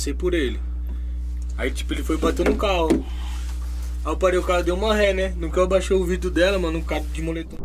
Passei por ele. Aí, tipo, ele foi bater no carro. Aí eu parei o carro, deu uma ré, né? No que eu baixei o vidro dela, mano, um cara de moletom.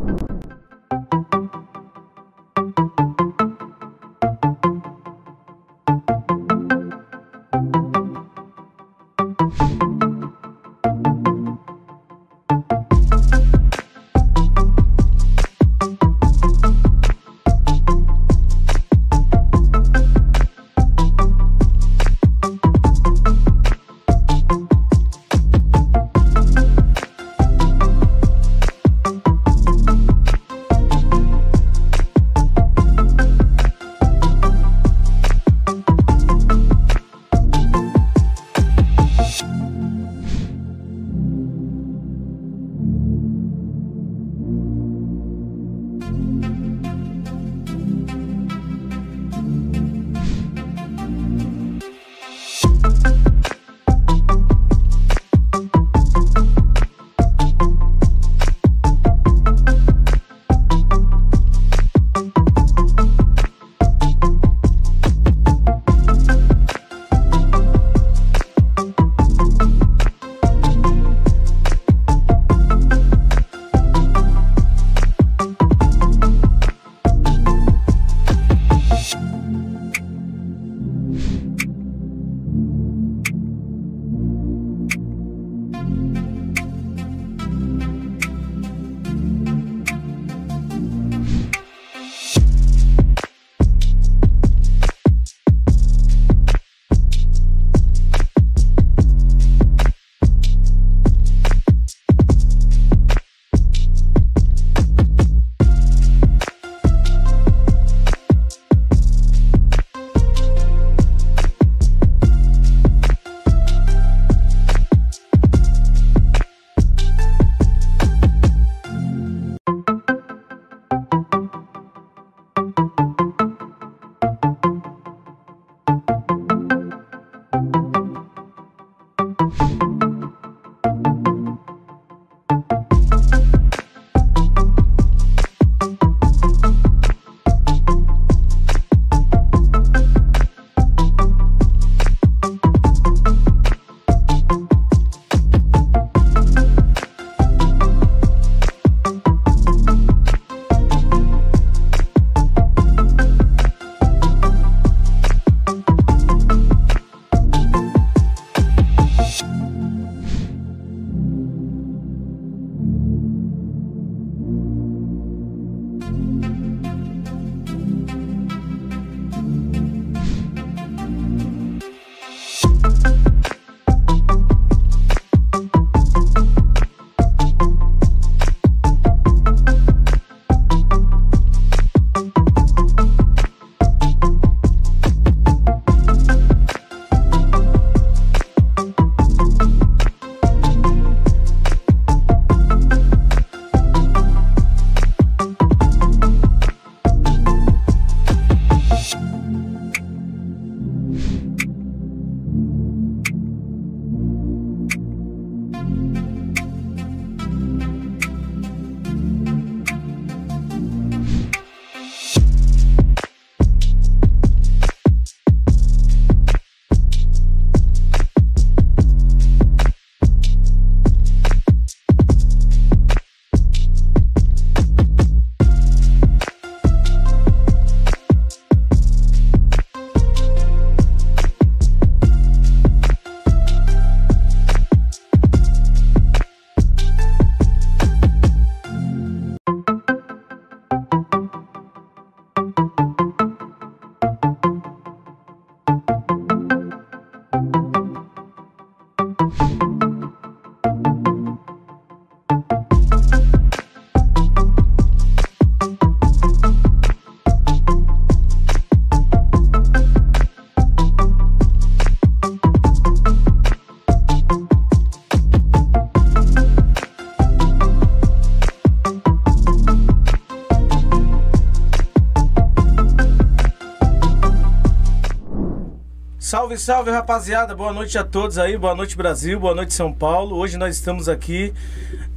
Salve, rapaziada, boa noite a todos aí, boa noite Brasil, boa noite São Paulo. Hoje nós estamos aqui,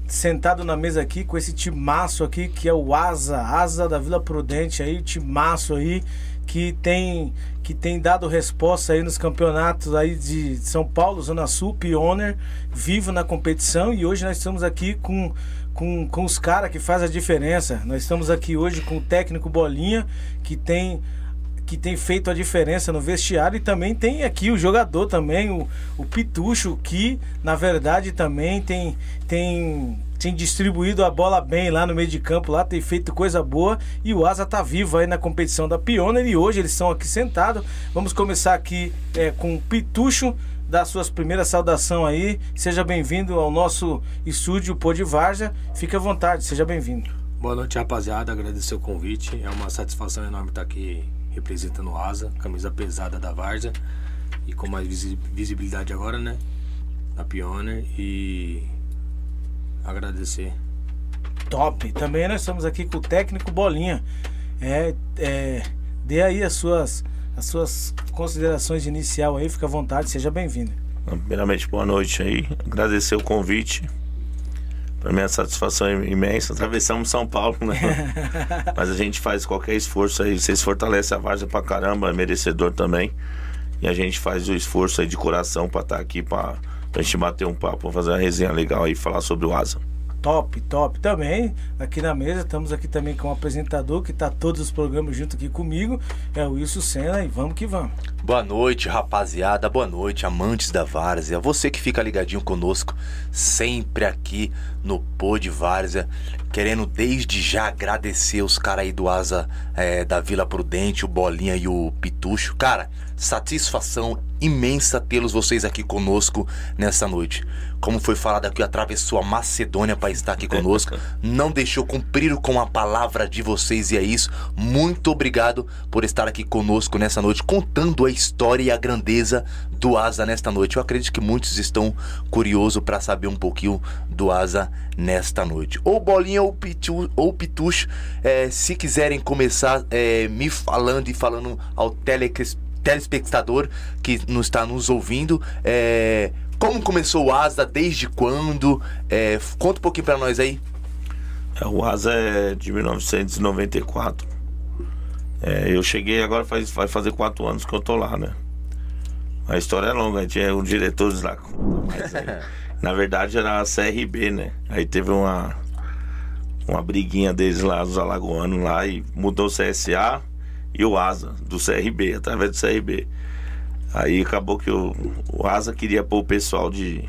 sentado na mesa aqui com esse timaço aqui, que é o Asa, Asa da Vila Prudente aí, timaço aí, que tem que tem dado resposta aí nos campeonatos aí de São Paulo, Zona Sul, Pioneer, vivo na competição. E hoje nós estamos aqui com com, com os caras que faz a diferença. Nós estamos aqui hoje com o técnico Bolinha, que tem que tem feito a diferença no vestiário e também tem aqui o jogador também, o, o Pitucho, que na verdade também tem, tem, tem distribuído a bola bem lá no meio de campo, lá tem feito coisa boa e o Asa tá vivo aí na competição da Pioneer e hoje eles estão aqui sentados. Vamos começar aqui é, com o Pitucho dar suas primeiras saudação aí. Seja bem-vindo ao nosso estúdio Pô de Varja. Fique à vontade, seja bem-vindo. Boa noite, rapaziada. Agradecer o convite. É uma satisfação enorme estar aqui representando o Asa, camisa pesada da Varsa e com mais visibilidade agora, né? Na Pioneer e agradecer. Top! Também nós estamos aqui com o técnico Bolinha. É, é, dê aí as suas, as suas considerações inicial aí, fica à vontade, seja bem-vindo. Primeiramente, boa noite aí. Agradecer o convite. Para mim a satisfação é imensa. Atravessamos São Paulo, né? Mas a gente faz qualquer esforço aí. Vocês fortalecem a Várzea pra caramba, é merecedor também. E a gente faz o esforço aí de coração para estar tá aqui, para a gente bater um papo, fazer uma resenha legal aí, falar sobre o Asa. Top, top também. Aqui na mesa, estamos aqui também com o apresentador que está todos os programas junto aqui comigo. É o Wilson Senna e vamos que vamos. Boa noite, rapaziada. Boa noite, amantes da Várzea. Você que fica ligadinho conosco, sempre aqui no Pô de Várzea. Querendo desde já agradecer os caras aí do Asa é, da Vila Prudente, o Bolinha e o Pitucho. Cara, satisfação imensa tê-los vocês aqui conosco nessa noite. Como foi falado aqui, atravessou a Macedônia para estar aqui conosco, não deixou cumprir com a palavra de vocês e é isso. Muito obrigado por estar aqui conosco nessa noite, contando a história e a grandeza do Asa nesta noite. Eu acredito que muitos estão curiosos para saber um pouquinho do Asa nesta noite. Ou Bolinha ou, Pitu, ou Pitucho, é, se quiserem começar é, me falando e falando ao telespectador telespectador que nos está nos ouvindo. É, como começou o Asa? Desde quando? É, conta um pouquinho para nós aí. É, o Asa é de 1994. É, eu cheguei agora faz, vai fazer quatro anos que eu tô lá, né? A história é longa, tinha um diretor lá. Mas aí, na verdade era a CRB, né? Aí teve uma, uma briguinha deles lá, dos alagoanos lá, e mudou o CSA e o Asa, do CRB, através do CRB. Aí acabou que o, o Asa queria pôr o pessoal de.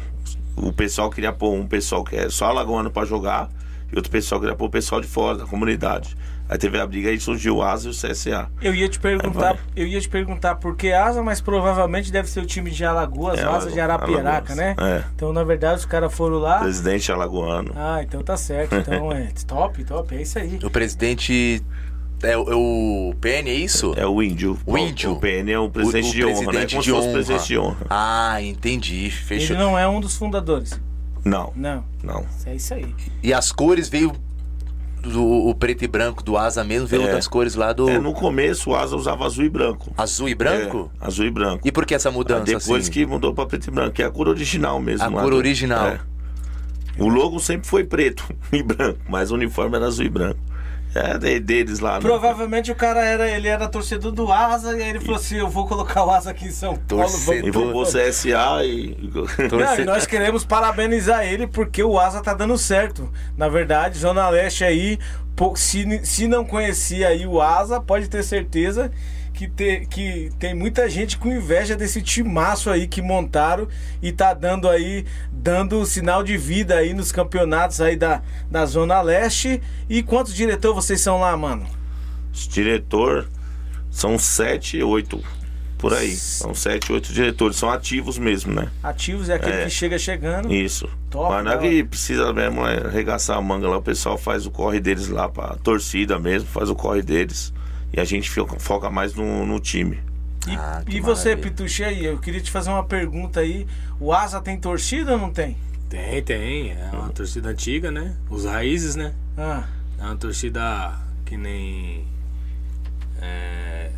O pessoal queria pôr um pessoal que é só alagoano para jogar e outro pessoal queria pôr o pessoal de fora, da comunidade. Aí teve a briga e surgiu o Asa e o CSA. Eu ia te perguntar, eu ia te perguntar por que Asa, mas provavelmente deve ser o time de Alagoas, é, Asa de Arapiraca, Alagoas. né? É. Então, na verdade, os caras foram lá. Presidente alagoano. Ah, então tá certo. Então é top, top, é isso aí. O presidente é, é, o PN, é isso? É o índio. O índio. O PN é o presidente o, o de honra, né? Como de honra. presidente de honra. Ah, entendi. Fechou. Ele não é um dos fundadores. Não. Não. Não. É isso aí. E as cores veio do o preto e branco do Asa mesmo, veio é. das cores lá do. É, no começo o Asa usava azul e branco. Azul e branco? É, azul e branco. E por que essa mudança? Ah, depois assim? que mudou pra preto e branco, que é a cor original mesmo. A cor original. É. O logo sempre foi preto e branco, mas o uniforme era azul e branco. É deles lá, né? Provavelmente o cara era, ele era torcedor do Asa e aí ele falou assim: eu vou colocar o Asa aqui em São Paulo. Torcedor. E vou CSA e. Não, e nós queremos parabenizar ele porque o Asa tá dando certo. Na verdade, Zona Leste aí, se, se não conhecia aí o Asa, pode ter certeza que, te, que tem muita gente com inveja desse timaço aí que montaram e tá dando aí, dando sinal de vida aí nos campeonatos aí da, da Zona Leste. E quantos diretores vocês são lá, mano? Os diretor são sete, oito. Por aí. São sete, oito diretores. São ativos mesmo, né? Ativos é aquele é. que chega chegando. Isso. Top, Mas não é que precisa mesmo é arregaçar a manga lá. O pessoal faz o corre deles lá pra torcida mesmo, faz o corre deles. E a gente foca mais no, no time. E, ah, e você, Pituche, aí, eu queria te fazer uma pergunta aí. O Asa tem torcida ou não tem? Tem, tem. É uma torcida antiga, né? Os raízes, né? Ah. É uma torcida que nem. É,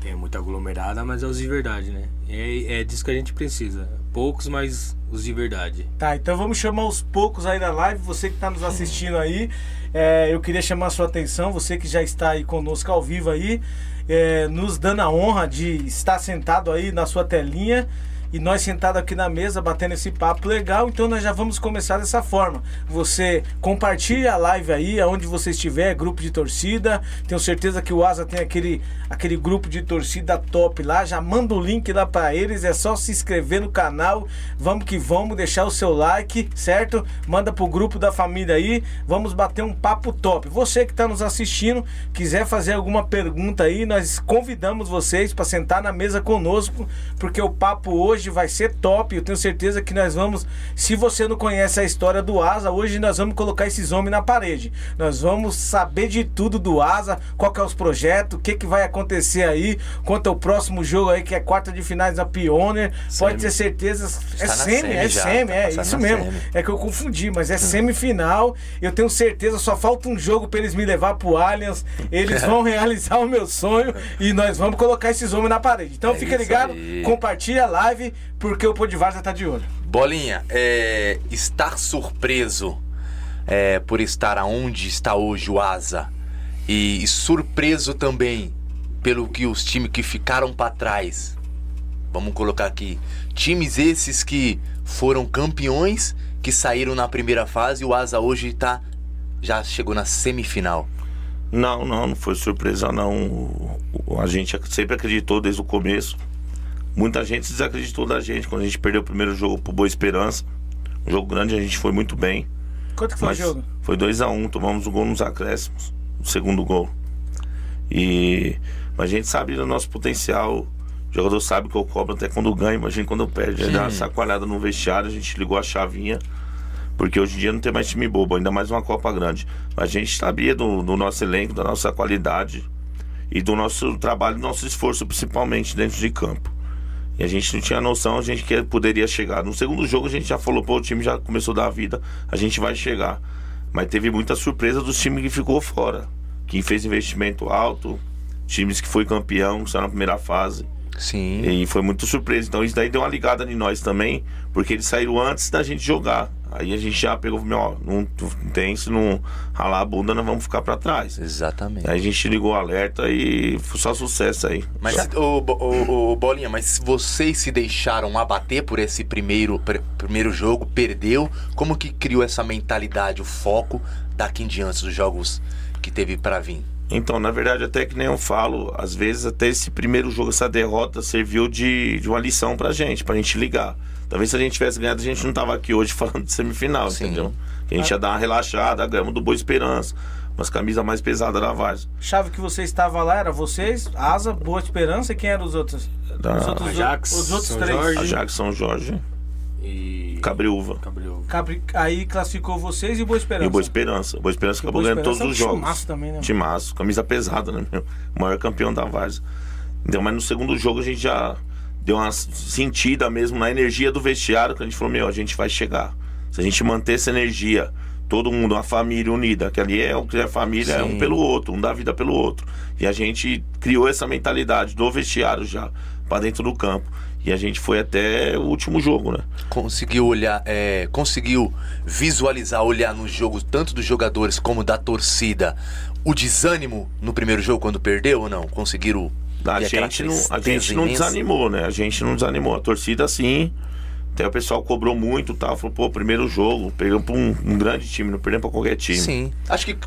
tem muita aglomerada, mas é os de verdade, né? É, é disso que a gente precisa. poucos, mas os de verdade. Tá, então vamos chamar os poucos aí da live. Você que está nos assistindo aí, é, eu queria chamar a sua atenção. Você que já está aí conosco ao vivo aí, é, nos dando a honra de estar sentado aí na sua telinha e nós sentados aqui na mesa batendo esse papo legal, então nós já vamos começar dessa forma. Você compartilha a live aí, aonde você estiver, grupo de torcida. Tenho certeza que o Asa tem aquele, aquele grupo de torcida top lá. Já manda o link lá para eles, é só se inscrever no canal. Vamos que vamos, deixar o seu like, certo? Manda pro grupo da família aí. Vamos bater um papo top. Você que está nos assistindo, quiser fazer alguma pergunta aí, nós convidamos vocês para sentar na mesa conosco, porque o papo hoje vai ser top. Eu tenho certeza que nós vamos. Se você não conhece a história do Asa, hoje nós vamos colocar esses homens na parede. Nós vamos saber de tudo do Asa, qual que é os projetos, o que, que vai acontecer aí, quanto ao próximo jogo aí, que é quarta de finais da Pioneer. Pode ter certeza. É Está na semi, semi é já, semi, tá é isso mesmo. semi. É que eu confundi, mas é semifinal. Eu tenho certeza, só falta um jogo pra eles me levar pro Allianz. Eles vão realizar o meu sonho e nós vamos colocar esses homens na parede. Então É fica ligado, aí. compartilha a live, porque o Podivar tá de olho. Bolinha, é, estar surpreso é, por estar aonde está hoje o Asa e, e surpreso também pelo que os times que ficaram para trás. Vamos colocar aqui times esses que foram campeões que saíram na primeira fase e o Asa hoje tá já chegou na semifinal. Não, não, não foi surpresa não. A gente sempre acreditou desde o começo. Muita gente desacreditou da gente quando a gente perdeu o primeiro jogo pro Boa Esperança. Um jogo grande, a gente foi muito bem. Quanto que foi o jogo? foi 2 a 1 um, tomamos o gol nos acréscimos, o segundo gol. E mas a gente sabe do nosso potencial. O jogador sabe que eu cobro até quando ganha, imagina quando perde. Aí dá uma sacoalhada no vestiário, a gente ligou a chavinha. Porque hoje em dia não tem mais time bobo, ainda mais uma Copa grande. Mas a gente sabia do, do nosso elenco, da nossa qualidade e do nosso trabalho, do nosso esforço, principalmente dentro de campo. E a gente não tinha noção, a gente que poderia chegar. No segundo jogo a gente já falou, pô, o time já começou a dar a vida, a gente vai chegar. Mas teve muita surpresa dos times que ficou fora. Que fez investimento alto, times que foi campeão, que saiu na primeira fase. Sim. E foi muito surpresa. Então isso daí deu uma ligada em nós também, porque eles saíram antes da gente jogar. Aí a gente já pegou, meu, ó, não tem, se não ralar a bunda, nós vamos ficar pra trás. Exatamente. Aí a gente ligou o alerta e foi só sucesso aí. Mas, ô, Bo- ô, ô, Bolinha, mas se vocês se deixaram abater por esse primeiro, pr- primeiro jogo, perdeu, como que criou essa mentalidade, o foco daqui em diante dos jogos que teve pra vir? Então, na verdade, até que nem eu falo, às vezes até esse primeiro jogo, essa derrota, serviu de, de uma lição pra gente, pra gente ligar. Talvez se a gente tivesse ganhado, a gente não tava aqui hoje falando de semifinal, Sim. entendeu? A gente ia dar uma relaxada, ganhamos do Boa Esperança, umas camisas mais pesadas da Varsa. Chave que você estava lá era vocês, Asa, Boa Esperança e quem eram os outros? Da Os outros, Ajax, os outros São três. Jorge. Ajax São Jorge, E. Cabriúva. Cabriúva. Capri- Aí classificou vocês e Boa Esperança. E Boa Esperança. Boa Esperança acabou Boa ganhando todos os é um jogos. timaço também, né? Timaço, camisa pesada, né, meu? O maior campeão da Varsa. Entendeu? Mas no segundo jogo a gente já deu uma sentida mesmo na energia do vestiário, que a gente falou, meu, a gente vai chegar. Se a gente manter essa energia, todo mundo, uma família unida, que ali é o que é família, é Sim. um pelo outro, um dá vida pelo outro. E a gente criou essa mentalidade do vestiário já, pra dentro do campo. E a gente foi até o último jogo, né? Conseguiu olhar, é, conseguiu visualizar, olhar no jogo, tanto dos jogadores como da torcida, o desânimo no primeiro jogo quando perdeu ou não? Conseguiram. A gente, não, a gente não desanimou, né? A gente não desanimou. A torcida, sim. Até o pessoal cobrou muito, tal. Falou, pô, primeiro jogo, perdemos pra um, um grande time, não perdemos pra qualquer time. Sim. Acho que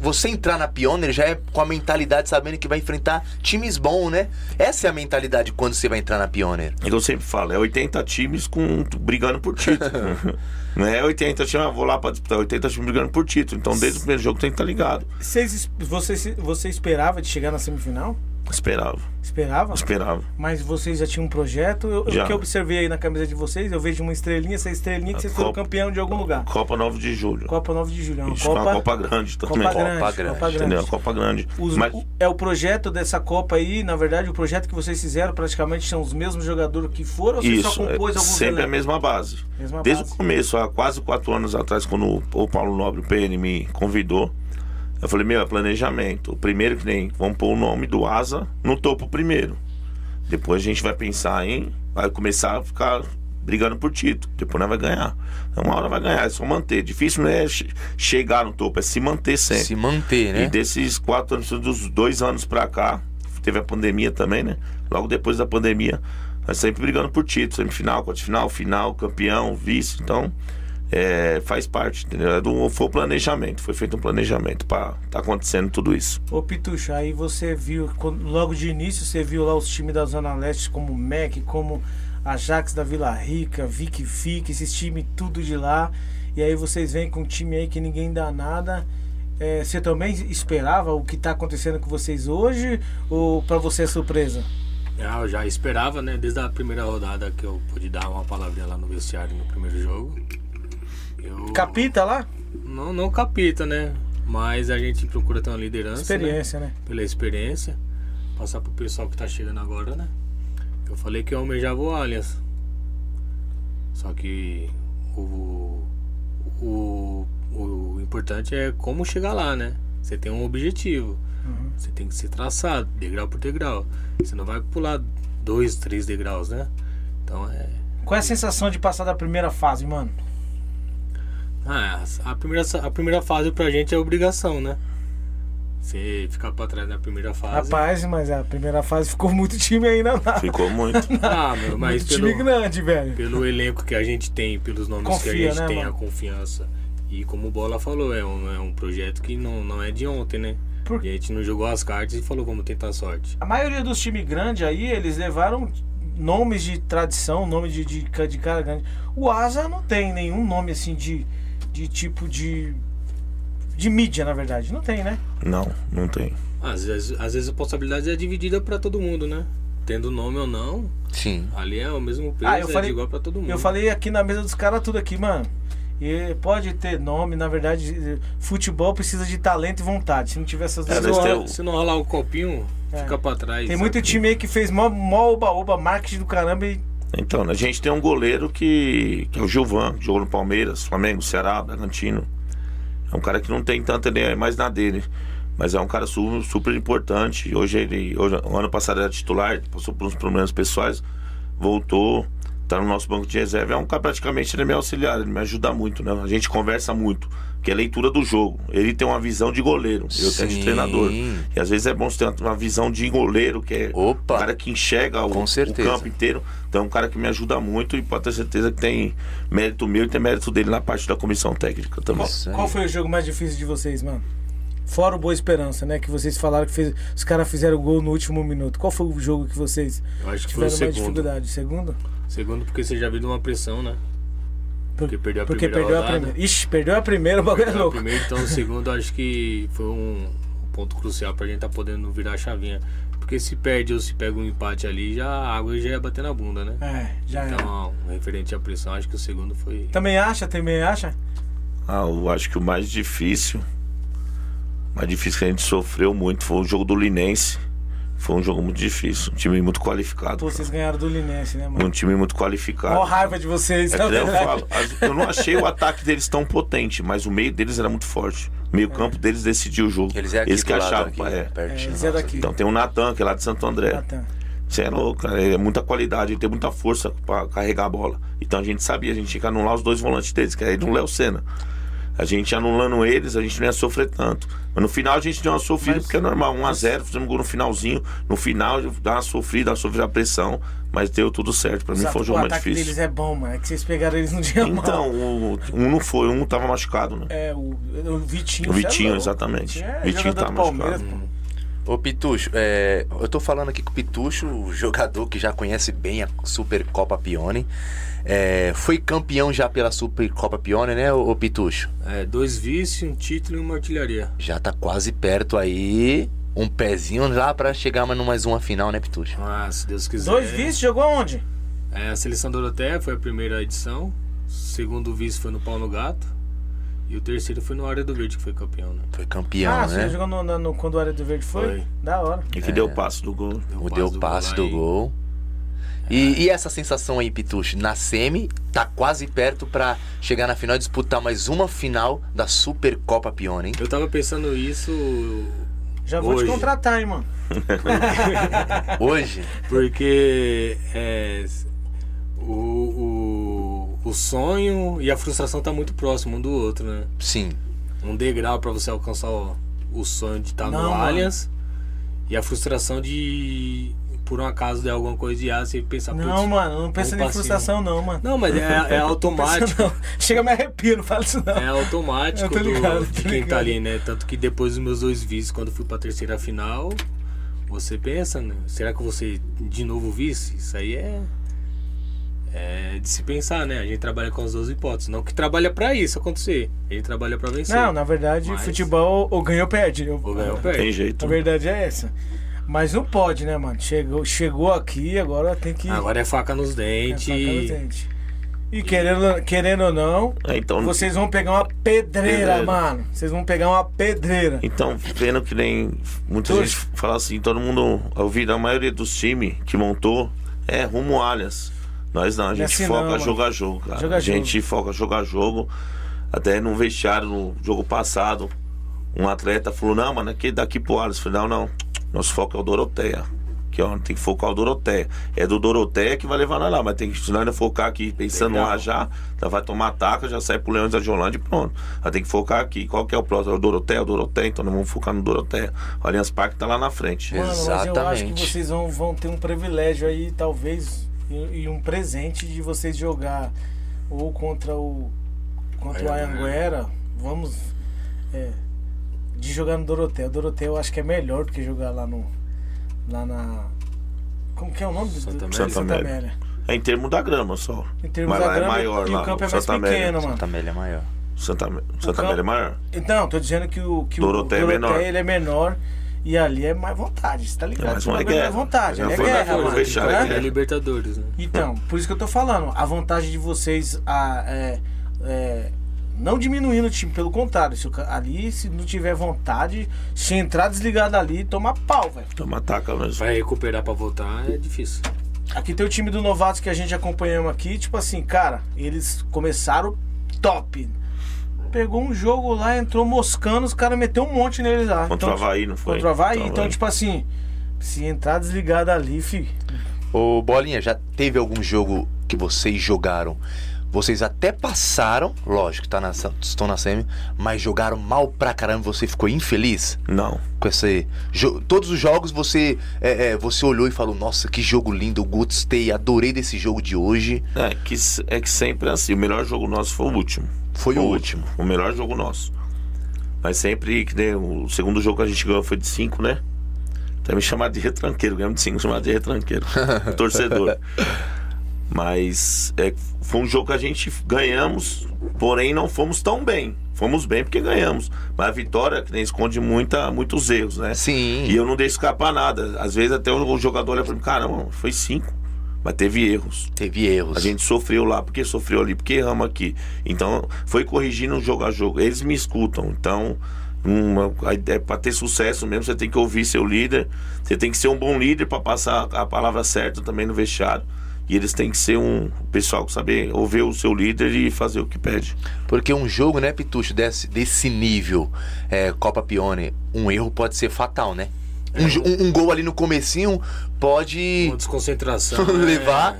você entrar na Pioneer já é com a mentalidade sabendo que vai enfrentar times bons, né? Essa é a mentalidade quando você vai entrar na Pioneer. É que eu sempre falo, é 80 times com, brigando por título. não é 80 times, ah, vou lá pra disputar, 80 times brigando por título. Então, desde o primeiro jogo tem que estar ligado. Vocês, es- você, você esperava de chegar na semifinal? Esperava, Esperava? esperava. Mas vocês já tinham um projeto? Eu, Já. O que eu observei aí na camisa de vocês, eu vejo uma estrelinha, essa estrelinha que A vocês foram Copa- campeão de algum lugar. Copa 9 de julho. Copa 9 de julho. é Uma Isso, uma Copa, Copa grande também. Copa grande. Copa grande, Copa grande. Entendeu? Copa grande. Os- Mas, o- é o projeto dessa Copa aí, na verdade, o projeto que vocês fizeram praticamente são os mesmos jogadores que foram ou você Isso, só compôs é alguns sempre a elencos? mesma base. Mesma Desde base. o começo, há quase quatro anos atrás, quando o- o Paulo Nobre, o PN, me convidou, eu falei, meu, é planejamento. O primeiro que nem, vamos pôr o nome do Asa no topo primeiro. Depois a gente vai pensar em, vai começar a ficar brigando por título. Depois nós vai ganhar. Então, uma hora vai ganhar, é só manter. Difícil não é che- chegar no topo, é se manter sempre. Se manter, né? E desses quatro anos, dos dois anos pra cá, teve a pandemia também, né? Logo depois da pandemia, nós sempre brigando por título, semifinal, quarta-final, final, campeão, vice. Então, é, faz parte, entendeu? É do, foi o planejamento, foi feito um planejamento pra tá acontecendo tudo isso. Ô Pitucho, aí você viu, logo de início, você viu lá os times da Zona Leste, como o MEC, como Ajax da Vila Rica, Vic Fic, esses times tudo de lá. E aí vocês vêm com um time aí que ninguém dá nada. É, você também esperava o que tá acontecendo com vocês hoje? Ou pra você é surpresa? Ah, Eu já esperava, né? Desde a primeira rodada que eu pude dar uma palavrinha lá no vestiário no primeiro jogo. Eu... Capita lá? Não, não capita, né? Mas a gente procura ter uma liderança. né? Experiência, né? Pela experiência. Passar pro pessoal que tá chegando agora, né? Eu falei que eu almejava o Allianz. Só que o, o, o importante é como chegar lá, né? Você tem um objetivo. Uhum. Você tem que ser traçado, degrau por degrau. Você não vai pular dois, três degraus, né? Então é. Qual é a sensação de passar da primeira fase, mano? Ah, a primeira, a primeira fase pra gente é obrigação, né? Você ficar pra trás na primeira fase. Rapaz, mas a primeira fase ficou muito time ainda lá. Ficou muito. Ah, meu, mas muito time pelo, grande, velho. pelo elenco que a gente tem, pelos nomes que Confia, a gente né, tem, mano? a confiança. E como o Bola falou, é um, é um projeto que não, não é de ontem, né? Por- E a gente não jogou as cartas e falou, vamos tentar a sorte. A maioria dos times grandes aí, eles levaram nomes de tradição, nome de, de, de cara grande. O Asa não tem nenhum nome assim de, de tipo de. de mídia, na verdade. Não tem, né? Não, não tem. Às vezes, às vezes a responsabilidade é dividida pra todo mundo, né? Tendo nome ou não, Sim. ali é o mesmo peso, Ah, eu é falei- de igual pra todo mundo. Eu falei aqui na mesa dos caras tudo aqui, mano. E pode ter nome, na verdade, futebol precisa de talento e vontade. Se não tiver essas É, duas não, coisas. se não rolar um copinho, É. fica pra trás. Tem muito time aí que fez mó, mó oba-oba, marketing do caramba e. Então, a gente tem um goleiro que, que é o Gilvan, que jogou no Palmeiras, Flamengo, Ceará, Bragantino. É um cara que não tem tanta ideia mais na dele. Mas é um cara su- super importante. Hoje ele. Hoje, ano passado era titular, passou por uns problemas pessoais, voltou, tá no nosso banco de reserva. É um cara praticamente ele é meu auxiliar, ele me ajuda muito, né? A gente conversa muito, que é leitura do jogo. Ele tem uma visão de goleiro, eu tenho de treinador. E às vezes é bom você ter uma visão de goleiro, que é Opa. um cara que enxerga o, Com o campo inteiro. Então é um cara que me ajuda muito e pode ter certeza que tem mérito meu e tem mérito dele na parte da comissão técnica também. Aí. Qual foi o jogo mais difícil de vocês, mano? Fora o Boa Esperança, né? Que vocês falaram que fez, os caras fizeram gol no último minuto. Qual foi o jogo que vocês o tiveram mais dificuldade? Segundo? Segundo, porque você já viu de uma pressão, né? Por- Porque perdeu a Porque primeira perdeu a primeira. Ixi, perdeu a primeira, o bagulho é louco. primeiro, então o segundo acho que foi um ponto crucial pra gente tá podendo virar a chavinha. Porque se perde ou se pega um empate ali, já a água já ia bater na bunda, né? É, já é. Então, referente à pressão, acho que o segundo foi. Também acha? Também acha? Ah, eu acho que o mais difícil, o mais difícil que a gente sofreu muito foi o jogo do Linense. Foi um jogo muito difícil, um time muito qualificado. Pô, vocês ganharam do Linense, né, mano? Um time muito qualificado. Mó raiva de vocês, É eu, falo, eu não achei o ataque deles tão potente, mas o meio deles era muito forte. O meio campo deles decidiu o jogo. Eles é aqui Eles que achavam. aqui, é. É, pertinho. eles é daqui. Então tem o Natan, que é lá de Santo André. Natan. Você é louco, cara. É muita qualidade, ele tem muita força pra carregar a bola. Então a gente sabia, a gente tinha que anular os dois volantes deles, que é ele e o Léo Senna. A gente anulando eles, a gente não ia sofrer tanto. Mas no final a gente deu uma sofrida, Mas- porque é normal, 1x0, fizemos gol no finalzinho. No final dá uma sofrida, sofreu a pressão, mas deu tudo certo. Pra mim foi o jogo o mais difícil. deles é bom, mano. É que vocês pegaram eles no dia Então, o, um não foi, um tava machucado, né? É, o, o Vitinho. O é Vitinho, louco. exatamente. É, Vitinho tá do Palmeiras, machucado. Ô Pitucho, é, eu tô falando aqui com o Pitucho, o jogador que já conhece bem a Supercopa Pione. É, foi campeão já pela Supercopa Pione, né, ô, ô Pitucho? É, dois vice, um título e uma artilharia. Já tá quase perto aí. Um pezinho lá pra chegar mais mais uma final, né, Pitucho? Ah, se Deus quiser. Dois vice, jogou aonde? É, a seleção Doroteia foi a primeira edição. O segundo vice foi no Pau no Gato. E o terceiro foi no Área do Verde, que foi campeão, né? Foi campeão, ah, né? você jogou no, no, no- quando o Área do Verde foi? Foi. Da hora. E que deu o passo do gol. O deu do passe lá do gol. E, e essa sensação aí, Pitucho? Na semi, tá quase perto pra chegar na final e disputar mais uma final da Supercopa Pione, hein? Eu tava pensando isso Já vou te Hoje. contratar, hein, mano. Hoje, porque é, o, o sonho e a frustração tá muito próximo um do outro, né? Sim. Um degrau pra você alcançar o, o sonho de estar Não, no. Allianz e a frustração de, por um acaso, der alguma coisa de asa e pensar, Não, mano, não pensa em frustração, não, mano. Não, mas é, é automático. não. Chega a me arrepio, não fala isso não. É automático tô ligado, do- de quem ligado. tá ali, né? Tanto que depois dos meus dois vices, quando eu fui pra terceira final, você pensa, né? Será que ser de novo vice? Isso aí é. É de se pensar, né? A gente trabalha com as duas hipóteses. Não que trabalha pra isso acontecer. Gente trabalha pra vencer. Não, na verdade, Mas- futebol ou ganha ou perde. Ou ganha ou perde. Tem jeito. A verdade é essa. Mas não pode, né, mano? Chegou, chegou aqui, agora tem que. Agora é faca nos é dentes. faca no dente. E querendo, querendo ou não, É, então, vocês vão pegar uma pedreira, Pedreira. mano. Vocês vão pegar uma pedreira. Então, vendo que nem muita Dois. gente fala assim, todo mundo, eu vi a maioria dos times que montou é rumo Allianz. Nós não, a gente assim foca não, jogar jogo, cara. Jogar a gente foca jogar jogo. Até no vestiário, no jogo passado, um atleta falou, não, mano, aqui daqui pro. Eu falei, não, não, nosso foco é o Doroteia. Que ó, tem que focar o Doroteia. É do Doroteia que vai levar nós lá, mas tem que se nós não focar aqui pensando Legal. lá já, já vai tomar ataca, já sai pro Leões da Jolândia e pronto. Aí tem que focar aqui. Qual que é o próximo? É o Doroteia, o Doroteia, então nós vamos focar no Doroteia. O Allianz Parque tá lá na frente. Mano, mas eu acho que Exatamente. vocês vão, vão ter um privilégio aí, talvez, e, e um presente de vocês jogar ou contra o contra o Anhanguera. Anhanguera. Vamos. é, de jogar no Doroteia. O Doroteia eu acho que é melhor do que jogar lá no. Lá na. Como que é o nome do Santa Amélia. Santa Amélia. É em termos da grama só. Em termos Mas da lá é grama, maior e lá, o campo é mais Santa Amélia. pequeno, mano. Santa Amélia é maior. Santa, Santa Amélia é maior. Então, tô dizendo que o, que Doroteia é o Doroteia menor. ele é menor e ali é mais vontade, você tá ligado? É, mas Que o não é guerra. vontade, Já ali é guerra, mano. né? é É Libertadores, né? Então, por isso que eu tô falando, a vantagem de vocês a, é, é, não diminuindo o time, pelo contrário, se ali, se não tiver vontade, se entrar desligado ali, toma pau, velho. Toma ataca mesmo. Vai recuperar pra voltar é difícil. Aqui tem o time do Novatos que a gente acompanhamos aqui, tipo assim, cara, eles começaram top. Pegou um jogo lá, entrou moscando, os caras meteu um monte neles lá. Contra o Então, Havaí, não foi? Contra o Havaí, o então, Havaí. tipo assim, se entrar desligado ali, fi. Ô, Bolinha, já teve algum jogo que vocês jogaram? Vocês até passaram, lógico, tá na, estão na semi, mas jogaram mal pra caramba e você ficou infeliz Não. com esse. todos os jogos você é, é, você olhou e falou: Nossa, que jogo lindo, eu gostei, adorei desse jogo de hoje. É que, é que sempre é assim. O melhor jogo nosso foi o último. Foi o último. O melhor jogo nosso. Mas sempre que nem o segundo jogo que a gente ganhou foi de 5, né? Até me chamar de retranqueiro, ganhamos de 5, chamar de retranqueiro. o torcedor. Mas é, foi um jogo que a gente ganhamos, porém não fomos tão bem. Fomos bem porque ganhamos. Mas a vitória que nem esconde muita, muitos erros, né? Sim. E eu não deixo escapar nada. Às vezes até o jogador olha pra mim, caramba, foi cinco. Mas teve erros. Teve erros. A gente sofreu lá, porque sofreu ali, porque erramos aqui. Então, foi corrigindo jogo a jogo. Eles me escutam. Então, uma, ideia, pra ter sucesso mesmo, você tem que ouvir seu líder. Você tem que ser um bom líder para passar a palavra certa também no vestiário. E eles têm que ser um pessoal que saber ouvir o seu líder e fazer o que pede. Porque um jogo, né, Pitucho, desse, desse nível, é, Copa Pione, um erro pode ser fatal, né? Um, um- um gol ali no comecinho pode Uma desconcentração. né? levar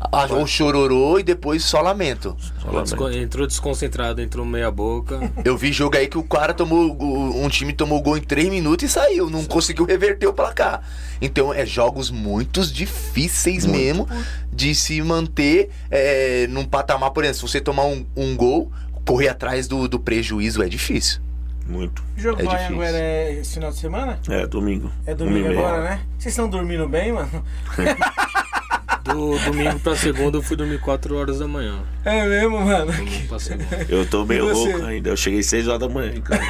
a, o chororô e depois só lamento. Só lamento. Entrou desconcentrado, entrou meia boca. Eu vi jogo aí que o cara tomou. Um time tomou gol em 3 minutos e saiu. Não conseguiu reverter o placar. Então é jogos muito difíceis Muito. mesmo de se manter é, num patamar, por exemplo, se você tomar um, um gol, correr atrás do, do prejuízo é difícil. Muito. O jogo É do. Anhanguera é esse final de semana? É, domingo. É domingo meia. agora, né? Vocês estão dormindo bem, mano? Do domingo pra segunda eu fui dormir 4 horas da manhã. É mesmo, mano? Domingo pra segunda. Eu tô meio louco ainda. Eu cheguei 6 horas da manhã, cara.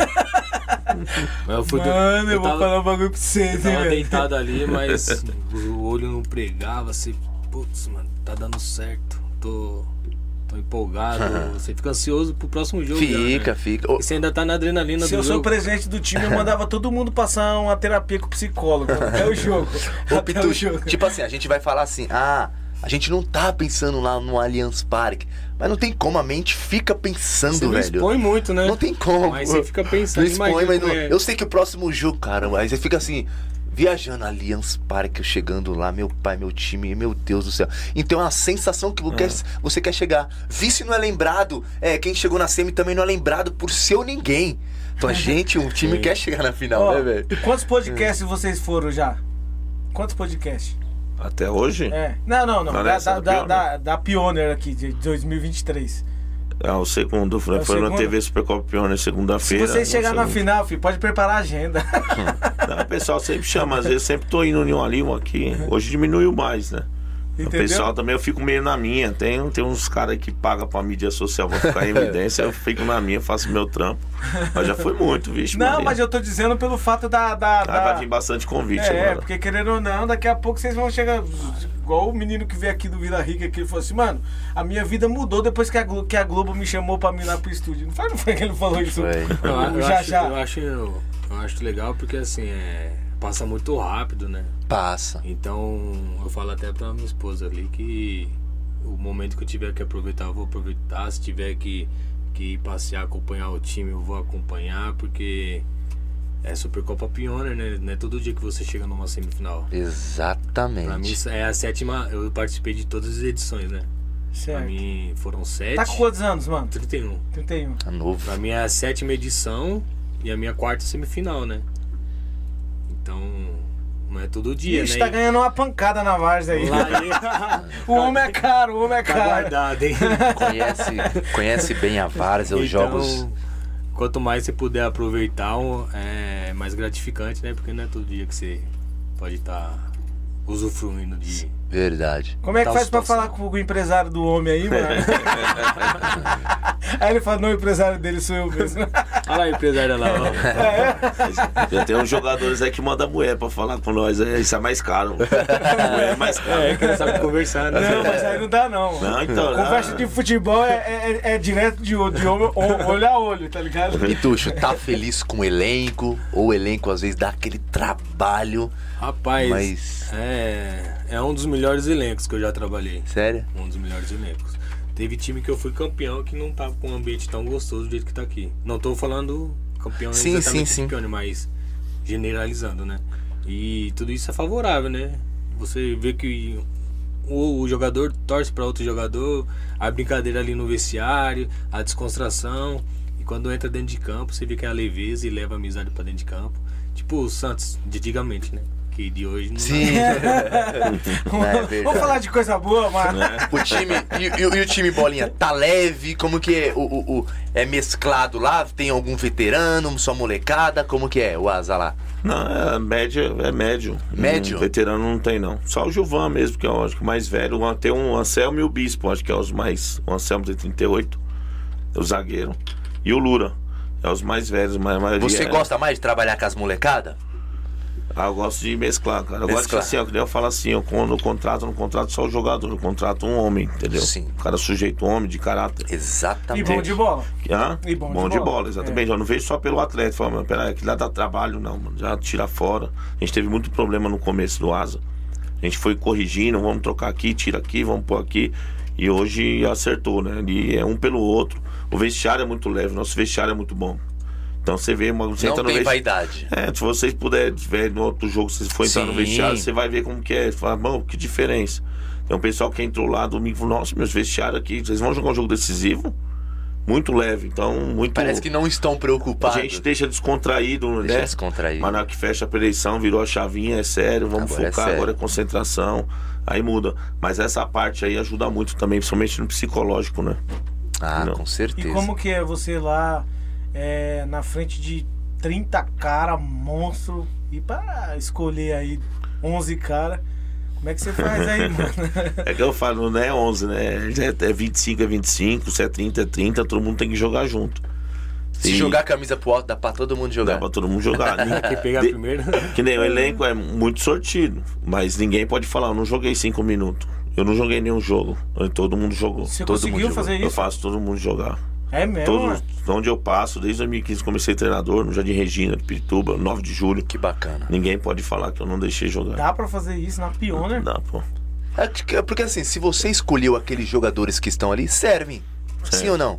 Eu fui do- Mano, eu vou tava, falar um bagulho pra vocês, eu tava velho. deitado ali, mas o olho não pregava, assim, putz, mano, tá dando certo. Tô, tô empolgado. Você fica ansioso pro próximo jogo. já, Fica, né? fica. E você ainda tá na adrenalina Se do eu sou jogo. presidente do time, eu mandava todo mundo passar uma terapia com o psicólogo. Até o jogo. Ô, Até o jogo. tipo assim, a gente vai falar assim, ah, a gente não tá pensando lá no Allianz Parque. Mas não tem como, a mente fica pensando, Você não velho. expõe muito, né? Não tem como. Mas você fica pensando, Não expõe, mas não- é. eu sei que o próximo jogo, cara, aí você fica assim, Viajando Allianz Parque, eu chegando lá, meu pai, meu time, meu Deus do céu. Então é uma sensação que quer- você quer chegar. Vice não é lembrado, é, quem chegou na semi também não é lembrado por seu ninguém. Então a gente, um time quer chegar na final, Ó, né, velho? e quantos podcasts vocês foram já? Quantos podcasts? Até hoje? É. Não, não, não. Não, Da, nessa da, do da, Pioneer? da, da Pioneer aqui, de 2023. É o segundo. Foi, É o foi na? TV Supercopa Pioneer Se segunda-feira. vocês no chegar na final, filho, pode preparar a agenda. Não, o pessoal sempre chama, às vezes sempre tô indo em um ali, um aqui. Hoje diminuiu mais, né? O Entendeu? pessoal também eu fico meio na minha. Tem, tem uns caras que pagam pra mídia social pra ficar em evidência, eu fico na minha, faço meu trampo. Mas já foi muito, vixe. Não, Maria. mas eu tô dizendo pelo fato da. da, Ah, da- vai vir bastante convite É, agora. porque querendo ou não, daqui a pouco vocês vão chegar. Igual o menino que veio aqui do Vila Rica, que ele falou assim, mano, a minha vida mudou depois que a Globo, que a Globo me chamou pra mim lá pro estúdio. Não foi, não foi que ele falou isso? Foi. Eu, eu já, acho, já. eu acho eu acho legal porque assim, é, passa muito rápido, né? Passa. Então eu falo até pra minha esposa ali que o momento que eu tiver que aproveitar, eu vou aproveitar. Se tiver que, que passear, acompanhar o time, eu vou acompanhar, porque é Supercopa Pioneer, né? Não é todo dia que você chega numa semifinal. Pra mim Exatamente. é a sétima. Eu participei de todas as edições, né? Pra Certo. mim foram sete. Tá com quantos anos, mano? 31. 31. Tá novo. Pra mim é a sétima edição e a minha quarta semifinal, né? Então, não é todo dia, Ixi, né? tá ganhando uma pancada na Varsa aí. Lá o homem é caro, o homem é tá caro. guardado, hein? Conhece, conhece bem a Várzea, os Então, jogos. Quanto mais você puder aproveitar, é mais gratificante, né? Porque não é todo dia que você pode estar usufruindo de. Verdade. Como é que Tal faz pra falar com o empresário do homem aí, mano? aí ele fala, não, o empresário dele sou eu mesmo. Olha lá, empresário lá, ó. Já tem uns jogadores aí que mandam mulher pra falar com nós. É, isso é mais caro. mulher é mais caro. É, que não sabe conversar, né? Não, mas aí não dá não. Não, então. Conversa não. de futebol é, é- é direto de, olho- de olho, olho a olho, tá ligado? E Tuxo, tá feliz com o elenco? Ou o elenco às vezes dá aquele trabalho? Rapaz, Mas- é, é um dos melhores elencos que eu já trabalhei. Sério? Um dos melhores elencos. Teve time que eu fui campeão que não tava com um ambiente tão gostoso do jeito que tá aqui. Não tô falando campeão Sim, exatamente sim, sim. campeão, mas generalizando, né? E tudo isso é favorável, né? Você vê que o, o jogador torce para outro jogador, a brincadeira ali no vestiário, a descontração. E quando entra dentro de campo, você vê que é a leveza e leva a amizade para dentro de campo. Tipo o Santos, de antigamente, né? Que de hoje não Sim. É. Vamos falar de coisa boa, mano. O time. E, e- e o time bolinha? Tá leve? Como que é? O, o- o- é mesclado lá? Tem algum veterano? Só molecada? Como que é o asa lá? Não, é média, é médio. Médio? Um veterano não tem, não. Só o Gilvan mesmo, que é o acho que o mais velho. Tem um Anselmo e o Bispo, acho que é os mais. O Anselmo tem 38, é o zagueiro. E o Lura. É os mais velhos, mas a maioria Você é- gosta mais de trabalhar com as molecadas? Ah, eu gosto de mesclar, cara. Eu gosto de Mesclar. assim, ó, que nem eu falo assim, eu quando eu contrato, eu não contrato só o jogador, eu contrato um homem, entendeu? Sim. O cara sujeito homem, de caráter. E Exatamente. bom de bola. Hã? E bom de de bola. bola, exatamente. Eu não vejo só pelo atleta. Fala, mano, peraí, aquilo lá dá trabalho, não, mano. Já tira fora. A gente teve muito problema no começo do Asa. A gente foi corrigindo, vamos trocar aqui, tira aqui, vamos pôr aqui. E hoje acertou, né? E é um pelo outro. O vestiário é muito leve, nosso vestiário é muito bom. Então você vê uma. Você Não entra no tem vesti- vaidade. É, se vocês puderem ver no outro jogo, se for entrar no Sim. vestiário, você vai ver como que é. Você fala, mano, que diferença. Tem um pessoal que entrou lá domingo e falou, nossa, meus vestiários aqui, vocês vão jogar um jogo decisivo? Muito leve, então muito. Parece que não estão a preocupados. gente deixa descontraído, Deixa né? descontraído. Mas na que fecha a eleição, virou a chavinha, é sério, vamos Agora é focar, sério. agora é concentração. Aí muda. Mas essa parte aí ajuda muito também, principalmente no psicológico, né? Ah, Não. com E certeza. como que é você lá é, na frente de 30 cara, monstro, e pra escolher aí 11 cara, como é que você faz aí, mano? É que eu falo, não é 11, né? É 25 é 25, se é 30 é 30, todo mundo tem que jogar junto. Se E jogar a camisa pro alto, dá pra todo mundo Dá jogar. pra todo mundo jogar. Quem pegar De- primeiro. Que nem o elenco é muito sortido, mas ninguém pode falar, eu não joguei cinco minutos. Eu não joguei nenhum jogo. Todo mundo jogou. Você todo conseguiu mundo fazer jogou. Eu isso? faço todo mundo jogar. É mesmo? Todos, mano? onde eu passo, desde 2015 comecei treinador, no Jardim Regina, de Pirituba, 9 de julho. Que bacana. Ninguém pode falar que eu não deixei jogar. Dá pra fazer isso na Pioneer? Dá, pô. É porque assim, se você escolheu aqueles jogadores que estão ali, servem. Sim ou não?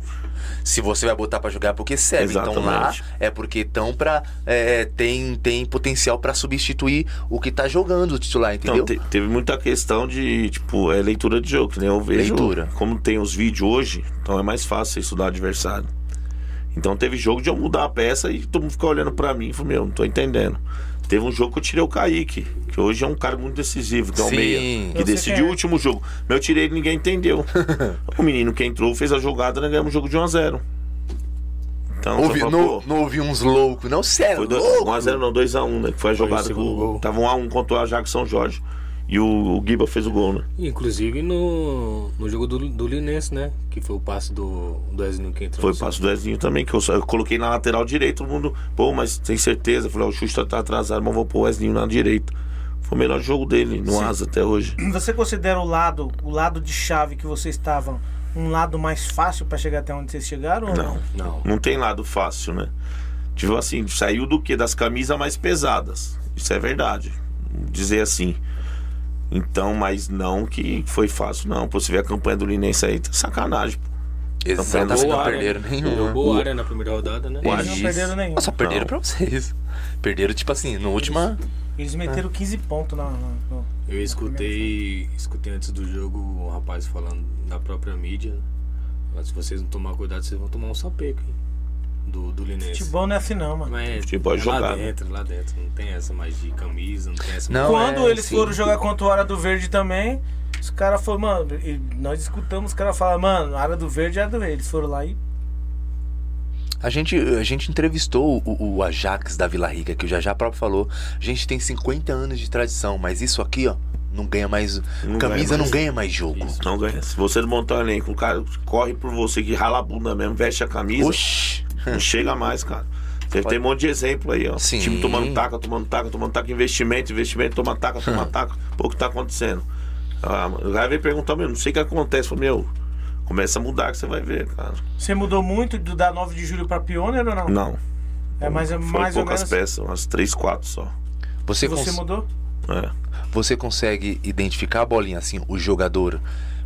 Se você vai botar pra jogar é porque serve. Então lá Exatamente. é porque estão pra. é, tem, tem potencial pra substituir o que tá jogando o titular, Então, entendeu? te- teve muita questão de, tipo, é leitura de jogo, que nem eu vejo. Leitura. Como tem os vídeos hoje, então é mais fácil estudar o adversário. Então teve jogo de eu mudar a peça e todo mundo ficou olhando pra mim e falou, meu, não tô entendendo. Teve um jogo que eu tirei o Kaique, que hoje é um cara muito decisivo, que é o Sim. meia, que decidiu quem é. o último jogo. Mas eu tirei ele e ninguém entendeu. o menino que entrou fez a jogada, nós ganhamos o jogo de 1x0. Então, Ouvi, não, falou, não ouvi uns loucos, não, sério. foi dois- louco. 1x0 não, 2x1, né? Que foi a jogada que o, tava 1x1 contra o Ajax São Jorge. E o, o Giba fez o gol, né? Inclusive no, no jogo do, do Linense, né? Que foi o passe do, do Esninho que entrou. Foi o passo do Ezinho também, que eu, eu coloquei na lateral direita, todo mundo, pô, mas tem certeza? Eu falei, ó, o Xuxa tá atrasado, mas vou pôr o Ezinho na direita. Foi o melhor jogo dele no Asa até hoje. Você considera o lado, o lado de chave que vocês estavam, um lado mais fácil pra chegar até onde vocês chegaram? Não, Não. não tem lado fácil, né? Tipo assim, saiu do que? Das camisas mais pesadas. Isso é verdade. Dizer assim. Então, mas não que foi fácil, não. Pô, você vê a campanha do Linense aí, tá sacanagem, pô. Exatamente, não perderam né? nenhum. Boa área na primeira rodada, né? O Eles não perderam nenhum. Nossa, perderam Não. pra vocês. Perderam, tipo assim, no última. Eles meteram 15 pontos na. na- no- Eu escutei, escutei antes do jogo um rapaz falando na própria mídia. Mas se vocês não tomar cuidado, vocês vão tomar um sapeco hein, do, do Linense. Futebol não é assim não, mano. Mas Futebol é lá jogar, né? dentro, lá dentro. Não tem essa mais de camisa, não tem essa Não, mais... Quando é, eles sim. foram jogar contra o Área do Verde também, os caras foram, mano, e nós escutamos os caras falar, mano, a área do verde é do verde. Eles foram lá e. A gente, a gente entrevistou o, o Ajax da Vila Rica, que o Jajá próprio falou. A gente tem 50 anos de tradição, mas isso aqui, ó, não ganha mais. Não camisa ganha não mais. ganha mais jogo. Isso. Não ganha. Se você montar um elenco, o cara corre por você que rala a bunda mesmo, veste a camisa, Oxi. Não chega mais, cara. Você tem um monte de exemplo aí, ó. Sim. Time tomando taca, tomando taca, tomando taca, investimento, investimento, toma taca, toma taca. Pô, o que tá acontecendo? Ah, o cara vem perguntar mesmo, não sei o que acontece. Falei, meu, começa a mudar que você vai ver, cara. Você mudou muito do da 9 de julho pra Pioneer ou não? Não. É mais, Foi mais ou poucas menos. peças, umas três, quatro só. Você, Você cons- mudou? É. você consegue identificar a bolinha assim, o jogador?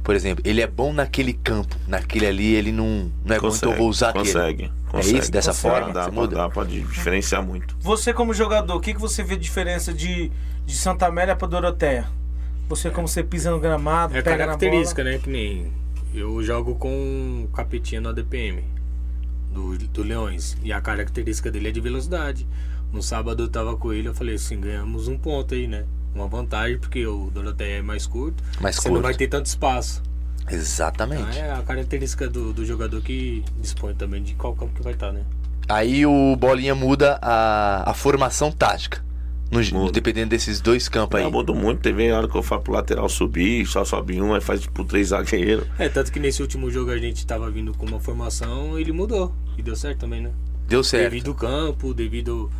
Por exemplo, ele é bom naquele campo, naquele ali ele não, não é bom, então eu vou usar aquele. consegue, consegue. isso? Dessa Consegue. forma? Dá, muda? dá pra di- diferenciar muito. Você como jogador, o que, que você vê de diferença de, de Santa Amélia pra Doroteia? Você como você pisa no gramado, É pega na bola. característica, né? Que nem eu jogo com capetinha no ADPM do, do Leões. E a característica dele é de velocidade. No sábado eu tava com ele, eu falei assim, ganhamos um ponto aí, né? Uma vantagem, porque o Doroteia é mais curto. Mais você curto. não vai ter tanto espaço. Então, Exatamente. é a característica do, do jogador que dispõe também de qual campo que vai estar, né? Aí o Bolinha muda a, a formação tática. No, Muda. dependendo desses dois campos aí. Eu mudo muito, teve hora que eu falo pro lateral subir, só sobe um, aí faz tipo três zagueiros. É, tanto que nesse último jogo a gente tava vindo com uma formação, ele mudou. E deu certo também, né? Deu certo. Devido ao campo, devido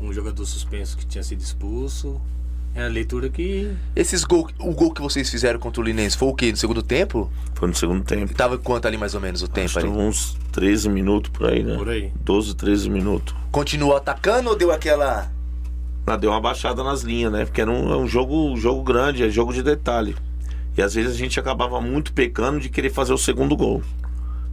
um jogador suspenso que tinha sido expulso. É a leitura que. Esses gol, o gol que vocês fizeram contra o Linense foi o quê? No segundo tempo? Foi no segundo tempo. Tava quanto ali mais ou menos o tempo Acho que ali? uns 13 minutos por aí, né? Por aí. 12, 13 minutos. Continuou atacando ou deu aquela. Ah, deu uma baixada nas linhas, né? Porque era um, é um jogo, um jogo grande, é jogo de detalhe. E às vezes a gente acabava muito pecando de querer fazer o segundo gol.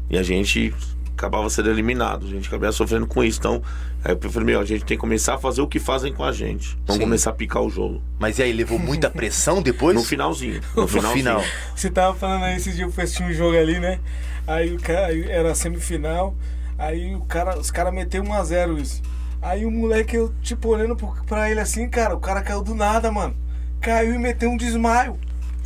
E a gente acabava sendo eliminado. A gente acabava sofrendo com isso. Então, aí eu falei, meu, a gente tem que começar a fazer o que fazem com a gente. Vamos Sim. começar a picar o jogo. Mas e aí, levou muita pressão depois? No finalzinho. No No finalzinho. final. Você tava falando aí esse dia eu assisti um jogo ali, né? Aí o cara aí era semifinal, aí o cara, os caras meteu 1 a 0 isso. Aí o moleque, eu tipo olhando pra ele assim, cara, o cara caiu do nada, mano. Caiu e meteu um desmaio.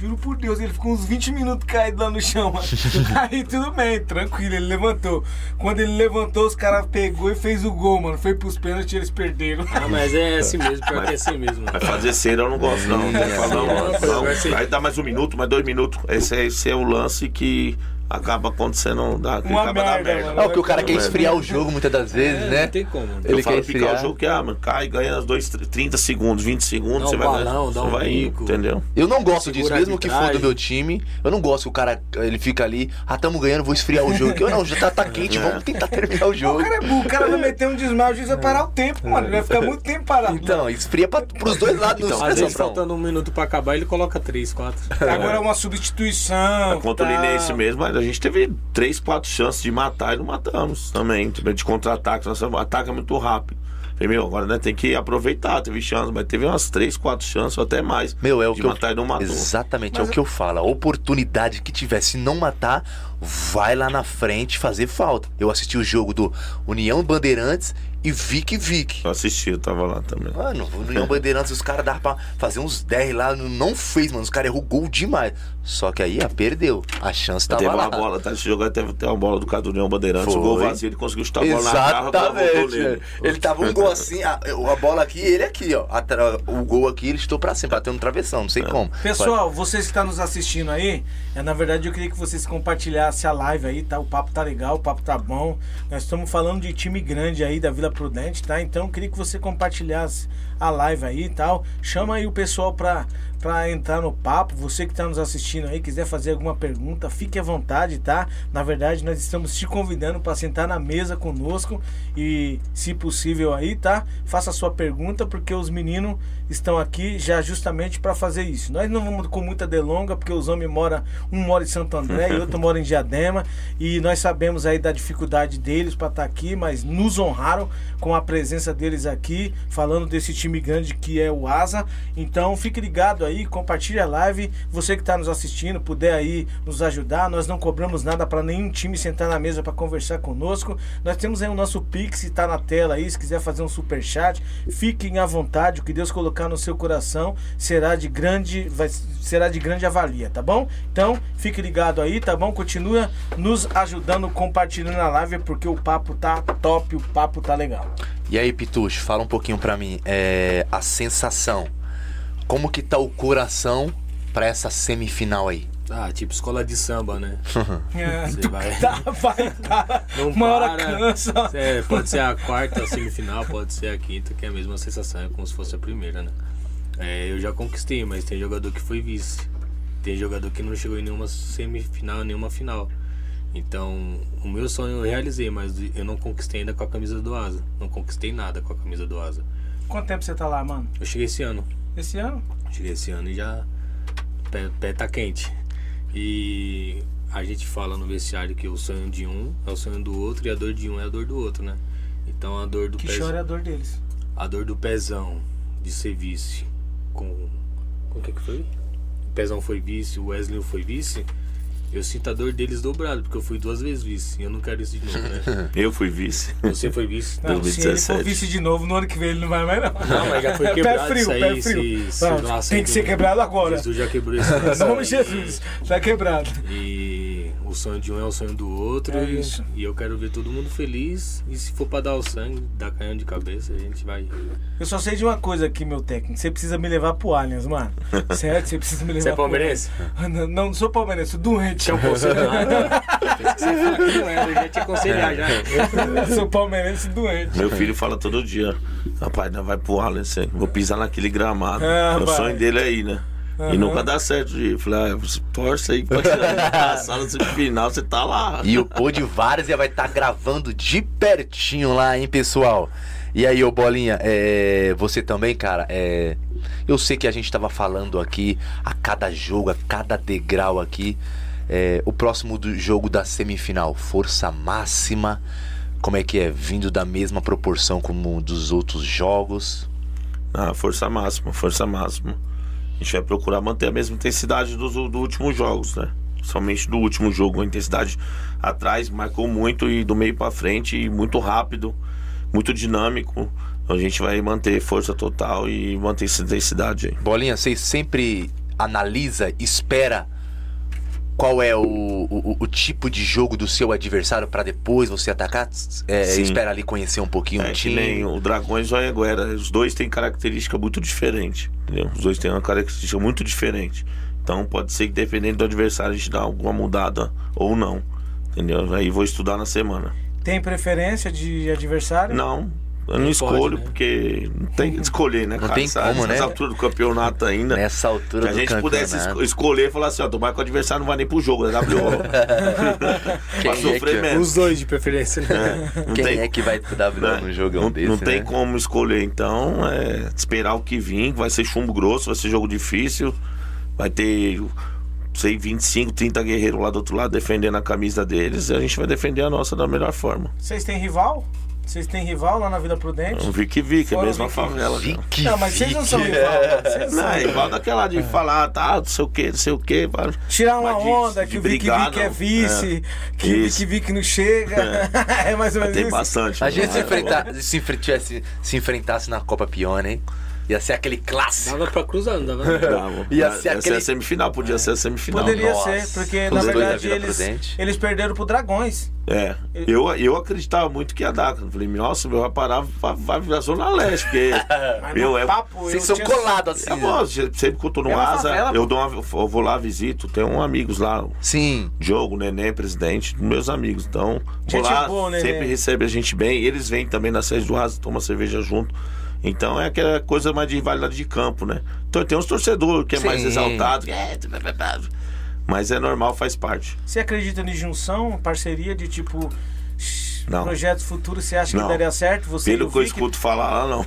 Juro por Deus, ele ficou uns 20 minutos caído lá no chão, mano. Aí tudo bem, tranquilo, ele levantou. Quando ele levantou, os caras pegou e fez o gol, mano. Foi pros pênaltis e eles perderam. Ah, mas é assim mesmo, pior que é assim mesmo. Mas fazer cera eu não gosto, não. Não, É, não, não, vai ser- não. Aí dá mais um minuto, mais dois minutos. Esse é, esse é o lance que acaba acontecendo. Dá, que Uma acaba da merda, merda. mano. Ah, porque o cara quer É. esfriar o jogo muitas das vezes, É, né? Não tem como. Ele eu quer esfriar. o jogo que, ah, mano, cai, ganha os dois, 30 segundos, 20 segundos, um você vai balão, você dá um vai bico. entendeu? Eu não gosto disso, Segura a mesmo que for do meu time. Eu não gosto que o cara ele fica ali, ah, tamo ganhando, vou esfriar o jogo. Eu não, já tá, tá quente, É. vamos tentar terminar o O jogo. cara é burro, o cara vai meter um desmaio, o juiz vai parar o tempo, mano. Ele vai ficar muito tempo parado. Então, esfria pra, pros dois lados. Então, não Às vezes se faltando um minuto pra acabar, ele coloca três, quatro. Agora é uma substituição. Contra o tá. Linense mesmo, mas a gente teve três, quatro chances de matar e não matamos também. De contra-ataque, nosso ataque é muito rápido. Falei, meu, agora né, tem que aproveitar, teve chance, mas teve umas três, quatro chances ou até mais. Meu, é o de que matar eu... e não matou. Exatamente, é Mas o que eu falo. A oportunidade que tiver, se não matar, vai lá na frente fazer falta. Eu assisti o jogo do União Bandeirantes e Vic Vic. Eu assisti, eu tava lá também. Mano, o União Bandeirantes, os caras davam pra fazer uns 10 lá, não fez, mano. Os caras errou gol demais. Só que aí, ah, perdeu. A chance tava teve lá. uma bola, tá? Esse jogo teve, teve uma bola do cara do União Bandeirantes, Foi. o gol vazio, ele conseguiu chutar a bola na Exatamente. nele. Ele tava um gol assim, a, a bola aqui, ele aqui, ó. O gol aqui, ele estou pra cima, bateu no travessão, não sei como. Pessoal, vocês que estão nos assistindo aí, é, na verdade eu queria que vocês compartilhassem a live aí, tá? O papo tá legal, o papo tá bom. Nós estamos falando de time grande aí da Vila Prudente, tá? Então eu queria que você compartilhasse a live aí e tal. Chama aí o pessoal pra, pra entrar no papo. Você que tá nos assistindo aí, quiser fazer alguma pergunta, fique à vontade, tá? Na verdade, nós estamos te convidando para sentar na mesa conosco e, se possível aí, tá? Faça a sua pergunta, porque os meninos estão aqui já justamente para fazer isso. Nós não vamos com muita delonga, porque os homens moram, um mora em Santo André e outro mora em Diadema, e nós sabemos aí da dificuldade deles para estar aqui, mas nos honraram com a presença deles aqui, falando desse time grande que é o Asa. Então, fique ligado aí, compartilhe a live. Você que está nos assistindo, puder aí nos ajudar, nós não cobramos nada para nenhum time sentar na mesa para conversar conosco. Nós temos aí o nosso Pix, está na tela aí, se quiser fazer um super chat, fiquem à vontade, o que Deus colocar no seu coração será de grande, vai, será de grande avalia, tá bom? Então, fique ligado aí, tá bom? Continua nos ajudando, compartilhando a live, porque o papo tá top, o papo tá legal. E aí, Pitucho, fala um pouquinho pra mim, é, a sensação. Como que tá o coração pra essa semifinal aí? Ah, tipo escola de samba, né? É, Você vai. tá, vai, tá. Não Uma hora para. cansa. É, pode ser a quarta a semifinal, pode ser a quinta, que é a mesma sensação, é como se fosse a primeira, né? É, eu já conquistei, mas tem jogador que foi vice. Tem jogador que não chegou em nenhuma semifinal, nenhuma final. Então, o meu sonho eu realizei, mas eu não conquistei ainda com a camisa do Asa. Não conquistei nada com a camisa do Asa. Quanto tempo você tá lá, mano? Eu cheguei esse ano. Esse ano? Cheguei esse ano e já. Pé, pé tá quente. E a gente fala no vestiário que o sonho de um é o sonho do outro e a dor de um é a dor do outro, né? Então a dor do Que pé- chora é a dor deles. a dor do pezão de ser vice com. Com o que, que foi? O pezão foi vice, o Wesley foi vice. Eu sinto a dor deles dobrado, porque eu fui duas vezes vice. E eu não quero isso de novo, né? Eu fui vice. Você foi vice. Não, se ele 2017. for vice de novo, no ano que vem ele não vai mais, não. Não, mas já foi Pé quebrado frio, isso aí. pé frio. se- se Não, nossa, tem que ser quebrado agora. Jesus já quebrou isso. Em nome de Jesus, tá quebrado. E o sonho de um é o sonho do outro. É e, isso. e eu quero ver todo mundo feliz. E se for pra dar o sangue, dar canhão de cabeça, a gente vai. Eu só sei de uma coisa aqui, meu técnico. Você precisa me levar pro Allianz, mano. Certo? Você precisa me levar Você é pro palmeirense? Allianz. Não, não sou palmeirense, sou doente. Que não era, eu já te aconselhar já. Eu sou palmeirense doente. Meu filho fala todo dia, rapaz, não vai pro Allianz, vou pisar naquele gramado. Ah, o vai. sonho dele é ir, né? Aham. E nunca dá certo de Falei, ah, você torce aí pra passar no semifinal, você tá lá. E o Pô de Várzea vai estar gravando de pertinho lá, hein, pessoal? E aí, ô Bolinha, é, você também, cara, é, eu sei que a gente tava falando aqui a cada jogo, a cada degrau aqui. É, o próximo do jogo da semifinal, força máxima. Como é que é? Vindo da mesma proporção como dos outros jogos. Ah, força máxima, força máxima. A gente vai procurar manter a mesma intensidade dos do últimos jogos, né? Somente do último jogo, a intensidade atrás marcou muito e do meio pra frente, e muito rápido, muito dinâmico. Então a gente vai manter força total e manter essa intensidade aí. Bolinha, você sempre analisa, espera qual é o, o, o tipo de jogo do seu adversário pra depois você atacar? É, espera ali conhecer um pouquinho É o que time. nem o Dragões e o Anhanguera. Os dois têm característica muito diferente. Entendeu? Os dois têm uma característica muito diferente. Então pode ser que dependendo do adversário a gente dá alguma mudada ou não. Entendeu? Aí vou estudar na semana. Tem preferência de adversário? Não, eu não Nem escolho pode, né? porque não tem que escolher, né, Não cara? tem Sabe? como, né? Nessa altura do campeonato ainda. Nessa altura Se a do gente pudesse campeonato. esco- escolher e falar assim, ó, tomar que o adversário não vai nem pro jogo, é WO. Quem pra é sofrer que- menos. Os dois de preferência, né? É, Quem tem- é que vai dar né? num jogão não, desse, não tem né? como escolher, então é esperar o que vir, vai ser chumbo grosso, vai ser jogo difícil, vai ter sei, 25, 30 guerreiros lá do outro lado defendendo a camisa deles, e a gente vai defender a nossa da melhor forma. Vocês têm rival? Vocês têm rival lá na Vila Prudente? Um Vic Vic, é o mesma Vic favela. cara. Vicky, Não, mas vocês não são rival. Vocês Não, são é igual daquela de falar, tá, não sei o que, não sei o que. Tirar uma de- onda de que o Vic brigar, Vic é não. vice, que o. Vic Vic não chega. É, mais ou menos Tem isso. bastante. A mano. gente se, É, enfrentar, se, enfre- tivesse- se enfrentasse na Copa Pione, hein? Ia ser aquele clássico. Dava pra cruzar, não dava? Dava. Ia Ia ser ser aquele- a semifinal, podia ser a semifinal. Poderia Nossa. ser, porque na os da verdade eles, eles perderam pro Dragões. É, eu, eu acreditava muito que ia dar. Eu falei, nossa, meu, vai parar, vai, vai virar Zona Leste, porque, meu, é... papo, Vocês são tinha- colados assim. É bom, sempre que eu tô no É uma Asa, favela, eu, dou uma, eu vou lá, visito. Tem um amigos lá, Sim. Diogo, Neném, presidente, meus amigos. Então, vou Gente lá, boa, Neném. sempre recebe a gente bem. Eles vêm também na sede do Asa, tomam cerveja junto. Então é aquela coisa mais de rivalidade de campo, né? Então tem uns torcedores que é mais Sim. exaltado. que é, Mas é normal, faz parte. Você acredita em junção, parceria de tipo Não. projetos futuros? Você acha Não. que daria certo? Você Pelo que eu escuto falar lá, não.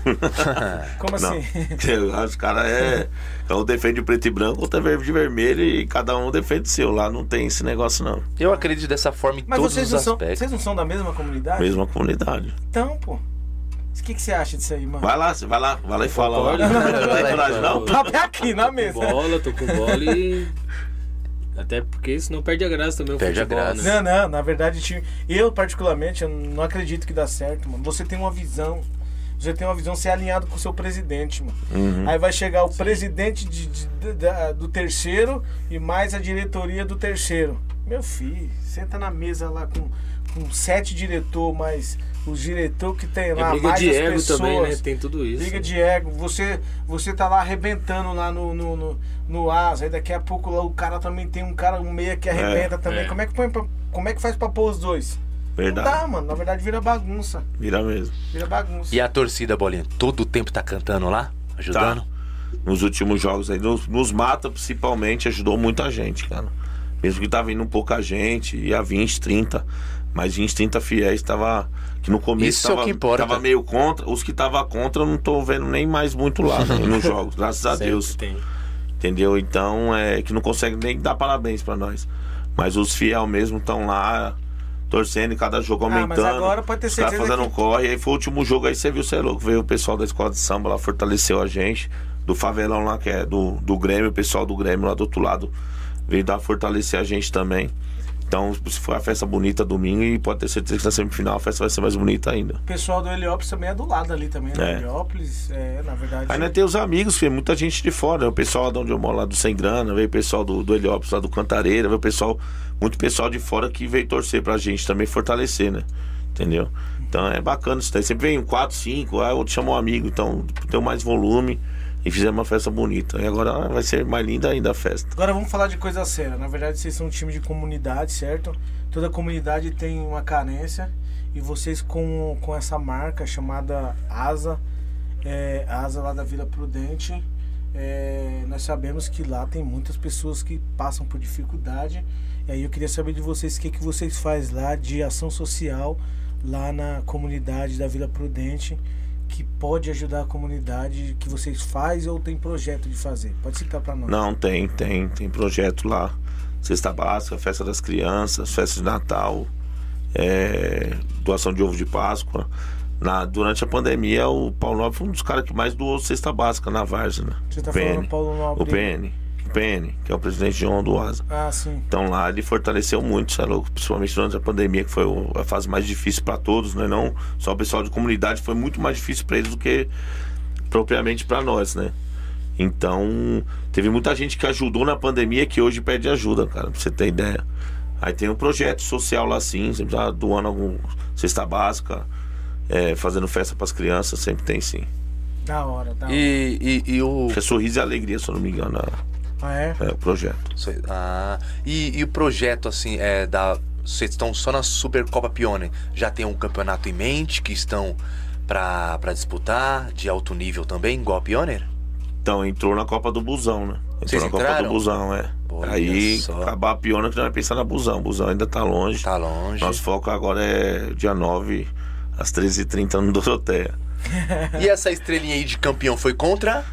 Como Não. assim? Os caras é. Um defende o preto e branco, outro é verde e vermelho e cada um defende o seu. Lá não tem esse negócio, não. Eu acredito dessa forma em Mas todos vocês os não, são, aspectos. vocês não são da mesma comunidade? Mesma comunidade. Então, pô. O que, que você acha disso aí, mano? Vai lá, você vai lá, vai lá e fala lá. Concordo. Não tem coragem, não? O papo é aqui, na com mesa. bola, tô com bola e. Até porque senão perde a graça também o Perde a futebol, graça. né? Não, não, na verdade, time- eu particularmente eu não acredito que dá certo, mano. Você tem uma visão. Você tem uma visão ser alinhado com o seu presidente, mano. Uhum. Aí vai chegar o presidente de- de- de- do terceiro e mais a diretoria do terceiro. Meu filho, senta na mesa lá com, com sete diretor, mais os diretor que tem É lá, briga mais de as ego pessoas. também, né? Tem tudo isso. Briga de ego. Você, você tá lá arrebentando lá no, no, no, no asa, aí daqui a pouco lá o cara também tem um cara, um meia que arrebenta também. é. Como é que põe pra- como é que faz pra pôr os dois? Não Verdade. dá, mano. Na verdade vira bagunça. Vira mesmo. Vira bagunça. E a torcida, Bolinha, todo o tempo tá cantando lá? Ajudando? Tá. Nos últimos jogos aí, nos, nos mata principalmente, ajudou muita gente, cara. Mesmo que tava indo pouca gente, ia 20, 30. Mas 20, 30 fiéis tava. Que no começo Isso é o tava, que importa. tava meio contra. Os que tava contra eu não tô vendo nem mais muito lá né, nos jogos, graças a Sempre Deus. Tem. Entendeu? Então é que não consegue nem dar parabéns pra nós. Mas os fiel mesmo estão lá torcendo e cada jogo Ah, mas aumentando. agora pode ter os caras certeza fazendo que- corre. Aí foi o último jogo aí, você viu, você é louco. Veio o pessoal da escola de samba lá, fortaleceu a gente. Do favelão lá, que é do, do Grêmio, o pessoal do Grêmio lá do outro lado veio dar fortalecer a gente também. Então, se for a festa bonita domingo, e pode ter certeza que na semifinal a festa vai ser mais bonita ainda. O pessoal do Heliópolis também é do lado ali também, né? É. Heliópolis, é, na verdade. Nós tem os amigos, é muita gente de fora, né? o pessoal de onde eu moro lá do Sem Grana, veio o pessoal do, do Heliópolis lá do Cantareira, veio o pessoal, muito pessoal de fora que veio torcer pra gente também fortalecer, né? Entendeu? Então é bacana isso daí. Sempre vem um 4, 5, aí outro chama um amigo, então tem mais volume e fizemos uma festa bonita. E agora vai ser mais linda ainda a festa. Agora vamos falar de coisa séria. Na verdade, vocês são um time de comunidade, certo? Toda comunidade tem uma carência. E vocês com, com essa marca chamada Asa, é, Asa lá da Vila Prudente, é, nós sabemos que lá tem muitas pessoas que passam por dificuldade. E aí eu queria saber de vocês o que, que vocês fazem lá de ação social lá na comunidade da Vila Prudente que pode ajudar a comunidade que vocês fazem ou tem projeto de fazer. Pode citar para nós. Não, tem, tem, tem projeto lá. Cesta básica, festa das crianças, festa de Natal, é, doação de ovo de Páscoa. Na, durante a pandemia, o Paulo Nobre foi um dos caras que mais doou cesta básica na Várzea, né? Você tá PN. falando Paulo Nobre? O PN. Que é o presidente de honra do Asa. Ah, sim. Então lá ele fortaleceu muito, sabe, louco? principalmente durante a pandemia, que foi a fase mais difícil para todos, né? Não só o pessoal de comunidade, foi muito mais difícil para eles do que propriamente para nós, né? Então, teve muita gente que ajudou na pandemia que hoje pede ajuda, cara, pra você ter ideia. Aí tem um projeto social lá sim, sempre tá doando algum cesta básica, é, fazendo festa para as crianças, sempre tem sim. Da hora, da hora. E, e, e o. Que é Sorriso e Alegria, se eu não me engano, Ah, é? é, é o projeto. Ah, e, e o projeto, assim, é da. Vocês estão só na Supercopa Pione. Já tem um campeonato em mente que estão pra, pra disputar, de alto nível também, igual a Pioneer? Então, entrou na Copa do Busão, né? Entrou Vocês na Copa entraram? do Busão, é. Olha Aí, só. acabar a piona que nós vai pensar na Busão. Busão ainda tá longe. Tá longe. Nosso foco agora é dia 9, às 13h30 no Doroteia. E essa estrelinha aí de campeão foi contra?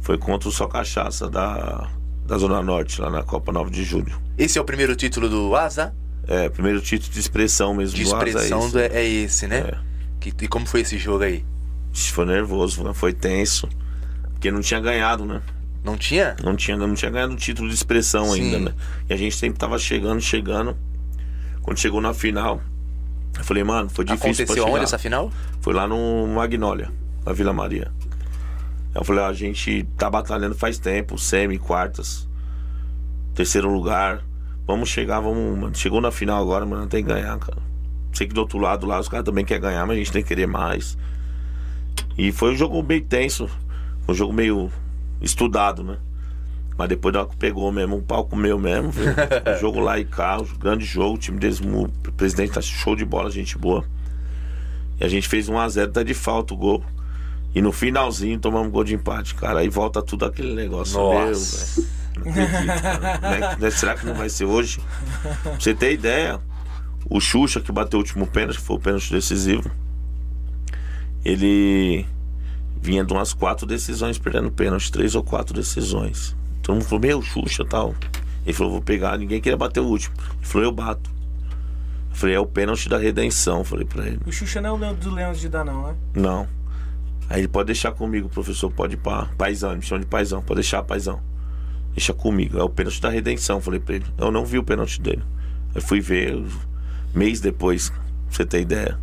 Foi contra o Só Cachaça da, da Zona Norte, lá na Copa 9 de Julho. Esse é o primeiro título do Asa? É, primeiro título de expressão mesmo De do Asa expressão é é, esse, né? É. Que- e como foi esse jogo aí? Foi nervoso, né? foi tenso. Porque não tinha ganhado, né? Não tinha? Não tinha, não tinha ganhado um título de expressão Sim. ainda, né? E a gente sempre tava chegando, chegando. Quando chegou na final, eu falei, mano, foi difícil pra Aconteceu chegar. onde essa final? Foi lá no Magnólia, na Vila Maria. Eu falei, ó, a gente tá batalhando faz tempo, semi, quartas, terceiro lugar. Vamos chegar, vamos, mano. Chegou na final agora, mano, tem que ganhar, cara. Sei que do outro lado lá os caras também querem ganhar, mas a gente tem que querer mais. E foi um jogo meio tenso, um jogo meio estudado, né? Mas depois da hora que pegou mesmo, o palco meu mesmo, jogo lá e cá, um grande jogo, o time deles, o presidente tá show de bola, gente boa. E a gente fez 1x0, tá de falta o gol. E no finalzinho tomamos gol de empate, cara. Aí volta tudo aquele negócio. Nossa. Meu, velho. Não acredito, cara. É né, Será que não vai ser hoje? Pra você ter ideia, o Xuxa que bateu o último pênalti, que foi o pênalti decisivo, ele vinha de umas quatro decisões perdendo pênalti, três ou quatro decisões. Todo mundo falou, meu, Xuxa tal. Ele falou, vou pegar, ninguém queria bater o último. Ele falou, eu bato. Eu falei, é o pênalti da redenção, falei pra ele. O Xuxa não é o do Leão de dar, não, né? Não. Aí ele pode deixar comigo, professor, pode ir pra paizão, me chama de paizão, pode deixar paizão. Deixa comigo, é o pênalti da redenção, falei pra ele. Eu não vi o pênalti dele. Eu fui ver mês depois, pra você ter ideia.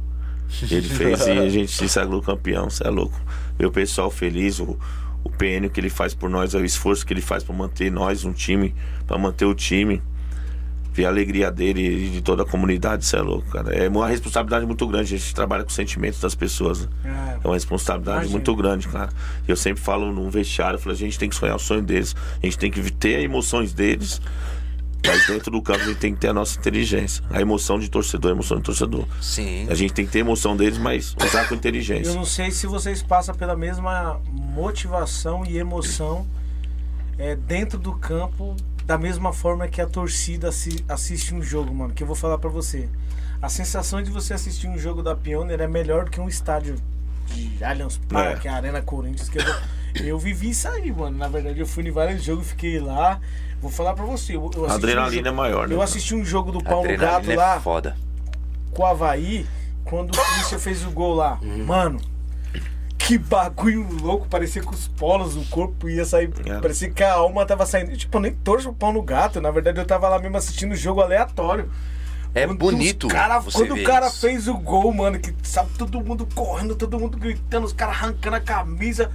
Ele fez e a gente se sagrou campeão, você é louco. Ver o pessoal feliz, o, o PN que ele faz por nós, o esforço que ele faz pra manter nós, um time, pra manter o time. Ver a alegria dele e de toda a comunidade, você é louco, cara. É uma responsabilidade muito grande, a gente trabalha com os sentimentos das pessoas. né? É. É uma responsabilidade Imagino. muito grande, cara. Eu sempre falo num vestiário, eu falo, a gente tem que sonhar o sonho deles, a gente tem que ter as emoções deles, mas dentro do campo a gente tem que ter a nossa inteligência. A emoção de torcedor, a emoção de torcedor. Sim. A gente tem que ter a emoção deles, mas usar com Eu inteligência. não sei se vocês passam pela mesma motivação e emoção é, dentro do campo, da mesma forma que a torcida assi- assiste um jogo, mano. Que eu vou falar pra você. A sensação de você assistir um jogo da Pioneer é melhor do que um estádio de Allianz Parque, É. Arena Corinthians. Que eu, eu vivi isso aí, mano. Na verdade, eu fui em vários jogos, fiquei lá. Vou falar pra você. Eu, eu A assisti um adrenalina é jogo- maior, né? Eu assisti um jogo do Paulo Adrenalina Gato é lá foda. com o Havaí, quando o Christian fez o gol lá. Mano, que bagulho louco, parecia que os polos do corpo ia sair. É. Parecia que a alma tava saindo. Tipo, eu nem torço o pau no gato. Na verdade, eu tava lá mesmo assistindo o jogo aleatório. É Quando bonito cara, quando o cara isso. fez o gol, mano, que sabe todo mundo correndo, todo mundo gritando, os caras arrancando a camisa.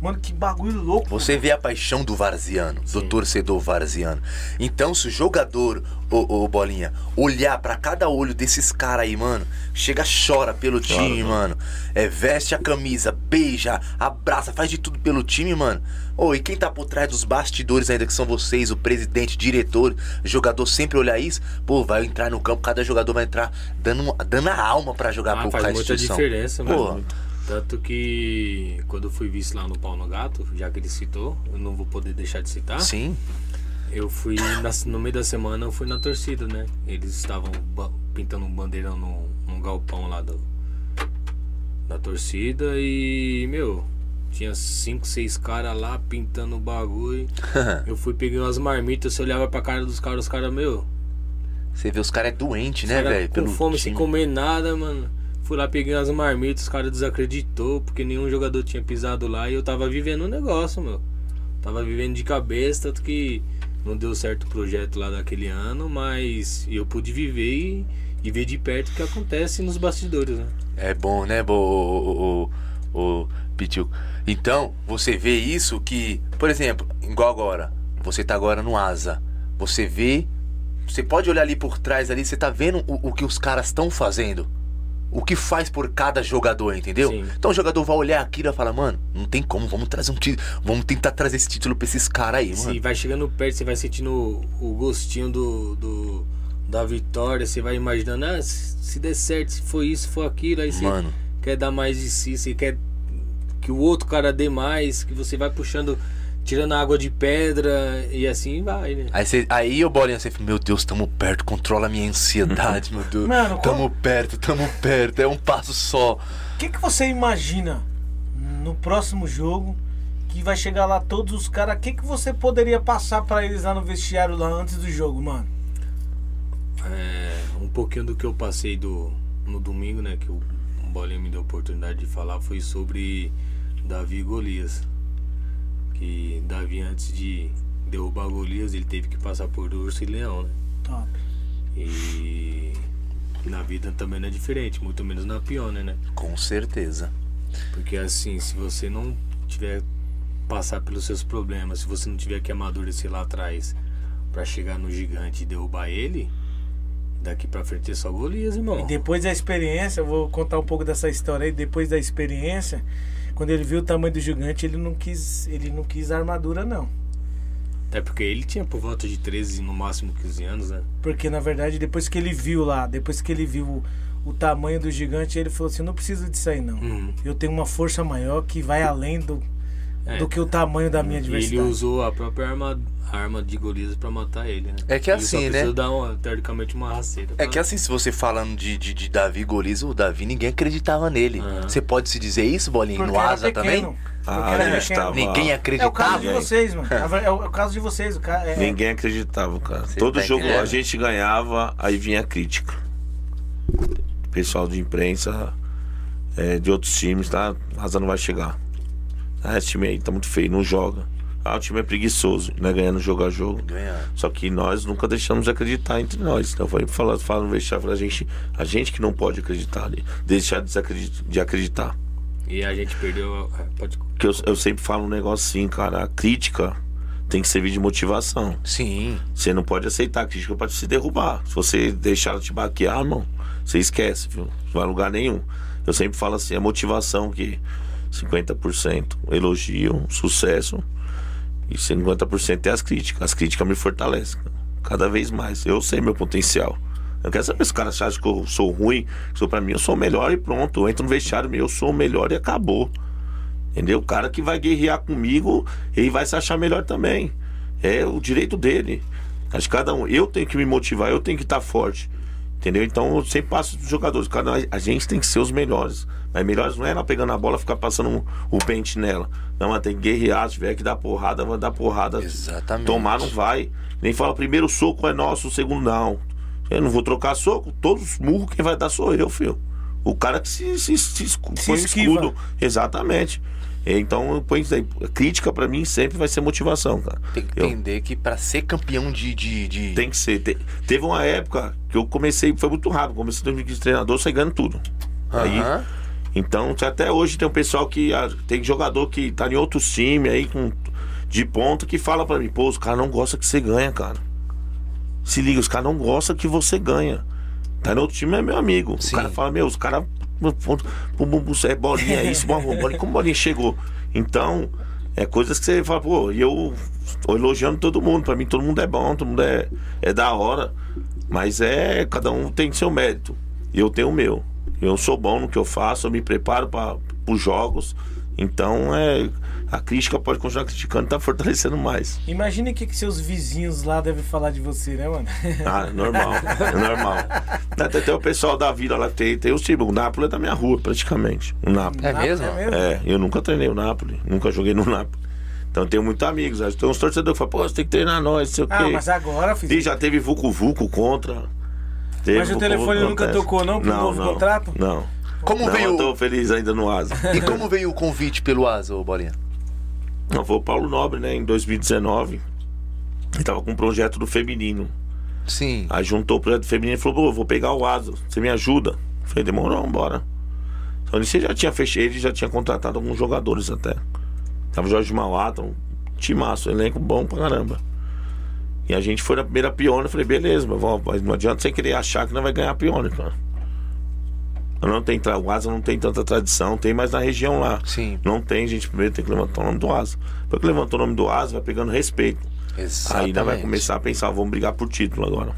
Mano, que bagulho louco. Você vê a paixão do varziano, do torcedor varziano. Então, se o jogador, ô, ô, Bolinha, olhar pra cada olho desses caras aí, mano, chega, chora pelo time, mano. É, veste a camisa, beija, abraça, faz de tudo pelo time, mano. Ô, e quem tá por trás dos bastidores ainda, que são vocês, o presidente, diretor, jogador, sempre olhar isso, pô, vai entrar no campo, cada jogador vai entrar dando, dando a alma pra jogar Ah, por faz muita instituição. diferença, Pô, mano. Tanto que quando eu fui visto lá no Pau no Gato, já que ele citou, eu não vou poder deixar de citar. sim. Eu fui na- no meio da semana, eu fui na torcida, né? Eles estavam pintando um bandeirão no, num galpão lá do, da torcida e, meu, tinha cinco, seis caras lá pintando o bagulho. eu fui peguei umas marmitas, você olhava pra cara dos caras, os caras, meu, Você vê os caras é doente, né, velho? com fome sem comer nada, mano. Fui lá, peguei umas marmitas, os caras desacreditou, porque nenhum jogador tinha pisado lá e eu tava vivendo um negócio, meu. Tava vivendo de cabeça, tanto que não deu certo o projeto lá daquele ano, mas eu pude viver e, e ver de perto o que acontece nos bastidores, né? É bom, né, o, o, o? Então, você vê isso que, por exemplo, igual agora, você tá agora no asa, você vê, você pode olhar ali por trás ali, você tá vendo o, o que os caras estão fazendo. O que faz por cada jogador, entendeu? Sim. Então o jogador vai olhar aquilo e vai falar, mano, não tem como, vamos trazer um título, vamos tentar trazer esse título pra esses caras aí, Se mano. vai chegando perto, você vai sentindo o, gostinho do, do- da vitória, você vai imaginando, ah, se, se der certo, se foi isso, foi aquilo, aí você Mano, quer dar mais de si, você quer que o outro cara dê mais, que você vai puxando, tirando a água de pedra e assim vai, né? Aí, você, aí o Bolinha, você fala, meu Deus, tamo perto, controla a minha ansiedade, meu Deus. Mano, tamo perto, tamo perto, é um passo só. O que, que você imagina no próximo jogo que vai chegar lá todos os caras. O que, que você poderia passar pra eles lá no vestiário lá antes do jogo, mano? É, um pouquinho do que eu passei do, no domingo, né? Que o Bolinha me deu a oportunidade de falar foi sobre Davi e Golias. Que Davi, antes de derrubar Golias, ele teve que passar por urso e leão, né? Top. E na vida também não é diferente, muito menos na Pioneer, né? Com certeza. Porque assim, se você não tiver passar pelos seus problemas, se você não tiver que amadurecer lá atrás pra chegar no gigante e derrubar ele, daqui pra frente é só Golias, irmão. E depois da experiência, eu vou contar um pouco dessa história aí. Depois da experiência, quando ele viu o tamanho do gigante, ele não quis, ele não quis armadura, não. Até porque ele tinha por volta de 13, no máximo 15 anos, né? Porque na verdade, depois que ele viu lá, depois que ele viu o, o tamanho do gigante, ele falou assim: não preciso disso aí, não. Uhum. Eu tenho uma força maior que vai além do, É. do que o tamanho da minha Ele adversidade. usou a própria arma, arma de Golias pra matar ele, né? É que ele só assim, né? dar uma, teoricamente uma rasteira. É pra- que assim, se você falando de, de, de Davi e Golias, o Davi ninguém acreditava nele. Aham. Você pode se dizer isso, Bolinha? Porque No era Asa pequeno. também? Ah, ele estava- Ninguém É o caso acreditava. de vocês, mano. É o caso de vocês. O ca- é- Ninguém acreditava, cara. Você Todo tá jogo entendendo? a gente ganhava, aí vinha a crítica. Pessoal de imprensa, é, de outros times, tá? Asa não vai chegar. Ah, esse time aí tá muito feio, não joga. Ah, o time é preguiçoso, né? Ganhando jogo a jogo. Ganhar. Só que nós nunca deixamos de acreditar entre nós. Então foi falando, falando no vestiário, a gente, a gente que não pode acreditar, né? deixar de, acreditar. E a gente perdeu. a- Pode. Porque eu, eu sempre falo um negócio assim, cara, a crítica tem que servir de motivação. Sim. Você não pode aceitar a crítica pra te derrubar. Se você deixar ela te baquear, irmão, você esquece, viu? Não vai a lugar nenhum. Eu sempre falo assim, a motivação que 50% elogio, sucesso, e 50% é as críticas. As críticas me fortalecem cada vez mais. Eu sei meu potencial. Eu quero saber se os caras acham que eu sou ruim, que sou pra mim, eu sou o melhor e pronto. Eu entro no vestiário eu sou o melhor e acabou. Entendeu? O cara que vai guerrear comigo, ele vai se achar melhor também. É o direito dele. Acho que cada um. Eu tenho que me motivar, eu tenho que estar forte. Entendeu? Então eu sempre passo dos jogadores. Nós- a gente tem que ser os melhores. Mas melhores não é ela pegando a bola e ficar passando um- o pente nela. Não, ela tem que guerrear. Se tiver que dar porrada, vai dar porrada. Exatamente. Tomar não vai. Nem fala, primeiro soco é nosso, o segundo não. Eu não vou trocar soco. Todos os murros quem vai dar sou eu, filho. O cara que se, se, se, Se escudo. Exatamente. Então, eu ponho isso aí. crítica pra mim sempre vai ser motivação, cara. Tem que Eu- entender que pra ser campeão de. de, de- tem que ser. Te- teve uma época que eu comecei, foi muito rápido. Comecei em 2015 treinador, saí ganhando tudo. Aí, então, até hoje tem um pessoal que. ah, Tem jogador que tá em outros times aí, com, de ponta, que fala pra mim: pô, os caras não gostam que você ganha, cara. Se liga, os caras não gostam que você ganha. Tá no outro time, é meu amigo. Sim. O cara fala: meu, os caras. É bolinha, é isso, bolinha, como bolinha chegou. Então, é coisas que você fala, pô, e eu tô elogiando todo mundo. Pra mim, todo mundo é bom, todo mundo é, é da hora. Mas é, cada um tem seu mérito. E eu tenho o meu. Eu sou bom no que eu faço, eu me preparo para os jogos. Então, é, a crítica pode continuar criticando, tá fortalecendo mais. Imagina o que, que seus vizinhos lá devem falar de você, né, mano? Ah, é normal, é normal. Até, até o pessoal da vila lá tem, tem os times. O Napoli é da minha rua, praticamente. O Napoli. É mesmo? É mesmo? É, eu nunca treinei o Napoli, nunca joguei no Napoli. Então eu tenho muitos amigos. Acho que Tem uns torcedores que falam, pô, você tem que treinar nós, não sei o Ah, quê. mas agora, fiz. E já teve Vucu Vucu contra. Teve Mas o Vucu telefone Vucu nunca contra. tocou, não, pro novo contrato? Não. Como não, veio. eu tô feliz ainda no Asa. E como veio o convite pelo Asa, ô Bolinha? Foi o Paulo Nobre, né, em 2019. Ele tava com um projeto do feminino. Sim. Aí juntou o projeto feminino e falou, pô, vou pegar o Asa, você me ajuda? Eu falei, demorou, bora. Então ele já tinha fechado, ele já tinha contratado alguns jogadores até. Tava o Jorge Mauata, um timaço, elenco bom pra caramba. E a gente foi na primeira piona, eu falei, beleza, mas não adianta você querer achar que não vai ganhar a piona, cara. Não tem, o Asa não tem tanta tradição, tem mais na região lá. Sim. Não tem, a gente primeiro tem que levantar o nome do Asa. Depois que levantou o nome do Asa, vai pegando respeito. Exatamente. Aí ainda vai começar a pensar, vamos brigar por título agora.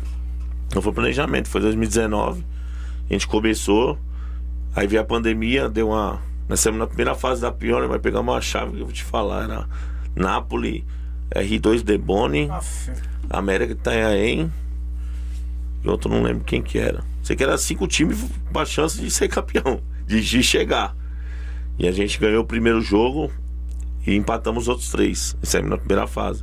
Então foi planejamento, foi 2019. A gente começou, aí veio a pandemia, deu uma. Nós estamos na primeira fase da pior, vai pegar uma chave que eu vou te falar. Era Napoli, R2 Deboni, Aff, América Itanhaém. E outro não lembro quem que era. Sei que era cinco times com a chance de ser campeão, de, de chegar. E a gente ganhou o primeiro jogo e empatamos os outros três. Saímos na primeira fase.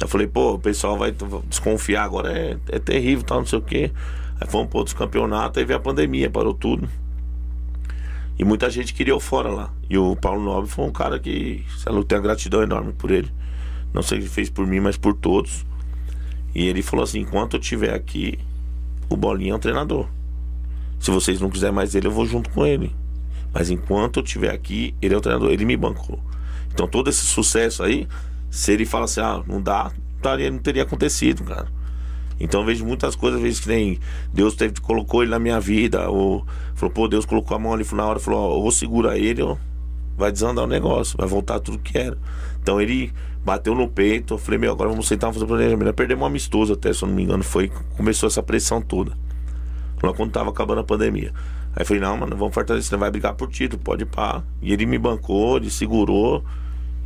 Eu falei, pô, o pessoal vai desconfiar agora, é, é terrível, tal, não sei o quê. Aí fomos para outros campeonatos, aí veio a pandemia, parou tudo. E muita gente queria eu fora lá. E o Paulo Nobre foi um cara que, sei lá, eu tenho uma gratidão enorme por ele. Não sei o que ele fez por mim, mas por todos. E ele falou assim: enquanto eu estiver aqui, o Bolinha é um treinador. Se vocês não quiserem mais ele, eu vou junto com ele. Mas enquanto eu estiver aqui, ele é o treinador, ele me bancou. Então todo esse sucesso aí, se ele fala assim, ah, não dá, não, não teria acontecido, cara. Então eu vejo muitas coisas, vezes que nem Deus teve, colocou ele na minha vida, ou falou, pô, Deus colocou a mão ali na hora falou, ó, ou segura ele, ou vai desandar o negócio, vai voltar tudo que era. Então ele bateu no peito, eu falei, meu, agora vamos sentar, fazer o planejamento. Perdemos um amistoso até, se eu não me engano, foi, começou essa pressão toda. Lá quando tava acabando a pandemia. Aí eu falei, não, mano, vamos fortalecer, vai brigar por título, pode ir pá. E ele me bancou, ele segurou.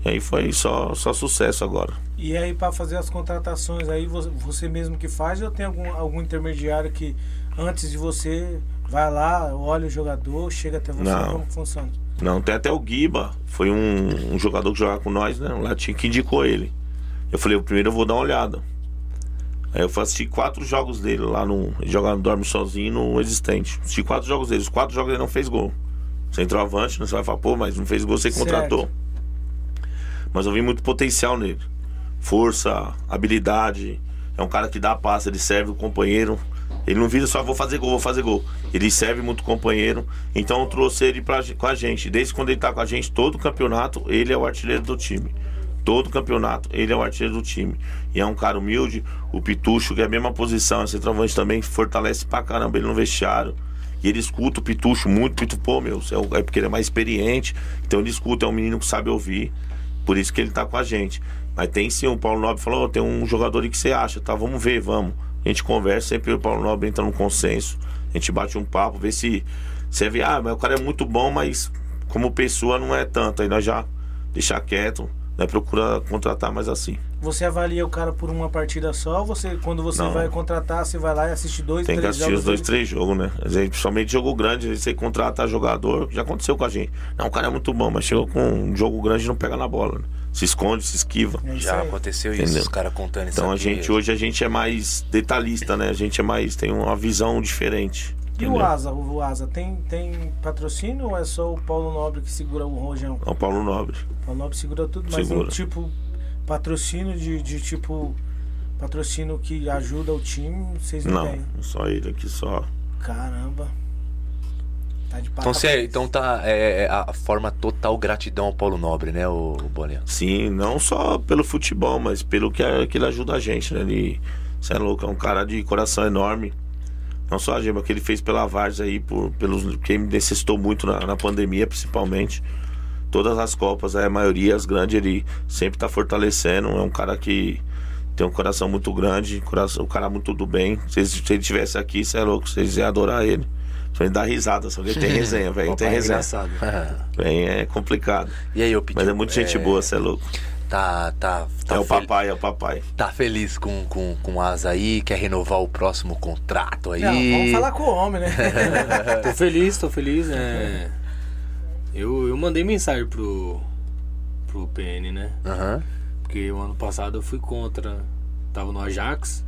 E aí foi só, só sucesso agora. E aí para fazer as contratações aí você mesmo que faz ou tem algum, algum intermediário que antes de você vai lá, olha o jogador, chega até você, Não. como funciona? Não, tem até o Giba, foi um, um jogador que jogava com nós, né? Um latinho que indicou ele. Eu falei, o primeiro eu vou dar uma olhada. Aí eu assisti quatro jogos dele lá no. Ele jogava Dorme Sozinho no existente. Assisti quatro jogos dele. Os quatro jogos ele não fez gol. Centroavante, não você vai falar, pô, mas não fez gol, você contratou. Certo. Mas eu vi muito potencial nele. Força, habilidade. É um cara que dá passe, ele serve o companheiro. Ele não vira só vou fazer gol, vou fazer gol. Ele serve muito companheiro. Então eu trouxe ele pra, com a gente. Desde quando ele tá com a gente, todo campeonato, ele é o artilheiro do time. Todo campeonato, ele é o artilheiro do time. E é um cara humilde. O Pitucho, que é a mesma posição, esse centroavante também fortalece pra caramba ele no vestiário. E ele escuta o Pitucho muito. Pitucho, pô, meu, é é porque ele é mais experiente. Então ele escuta, é um menino que sabe ouvir. Por isso que ele tá com a gente. Mas tem sim, o Paulo Nobre falou, "Ô, tem um jogador aí que você acha, tá? Vamos ver, vamos. A gente conversa, sempre o Paulo Nobre entra num consenso. A gente bate um papo, vê se você vê, ah, mas o cara é muito bom, mas como pessoa não é tanto. Aí nós já deixar quieto, né? Procura contratar mais assim. Você avalia o cara por uma partida só ou você, quando você Não. vai contratar, você vai lá e assiste dois, Tem que três assistir jogos os dois, três jogos, né? Às vezes, principalmente jogo grande, às vezes você contrata jogador, já aconteceu com a gente. Não, o cara é muito bom, mas chegou com um jogo grande e não pega na bola, né? Se esconde, se esquiva. É isso Já aconteceu isso, Entendeu? os caras contando isso Então a gente hoje a gente é mais detalhista, né? A gente é mais tem uma visão diferente. E o? Asa, o Asa, tem, tem patrocínio ou é só o Paulo Nobre que segura o rojão? É o Paulo Nobre. O Paulo Nobre segura tudo, mas Segura. um tipo patrocínio de, de tipo patrocínio que ajuda o time, vocês não, Não, têm. só ele aqui só. Caramba. Tá de Então, cê, então tá é, é a forma total gratidão ao Paulo Nobre, né, o Bolinha? Sim, não só pelo futebol, mas pelo que, que ele ajuda a gente, né? Ele, você é louco, é um cara de coração enorme. Não só a gema que ele fez pela Vars aí, por, pelos, que me necessitou muito na, na pandemia, principalmente. Todas as Copas, a maioria, as grandes, ele sempre tá fortalecendo. É um cara que tem um coração muito grande, coração, um cara muito do bem. Se ele, se ele tivesse aqui, você é louco, vocês iam adorar ele. Só ele dá risada, só que ele tem resenha, velho. Tem é resenha. engraçado. Bem, é complicado. e aí, eu pedi. Mas é muito gente boa, você é louco. Tá, tá, tá, é o fel- papai, é o papai. tá feliz com, com, com Asa aí, quer renovar o próximo contrato aí. Não, vamos falar com o homem, né? Tô feliz, tô feliz. É... Eu, eu mandei mensagem pro, pro PN, né? Aham. Porque o ano passado eu fui contra. Tava no Ajax.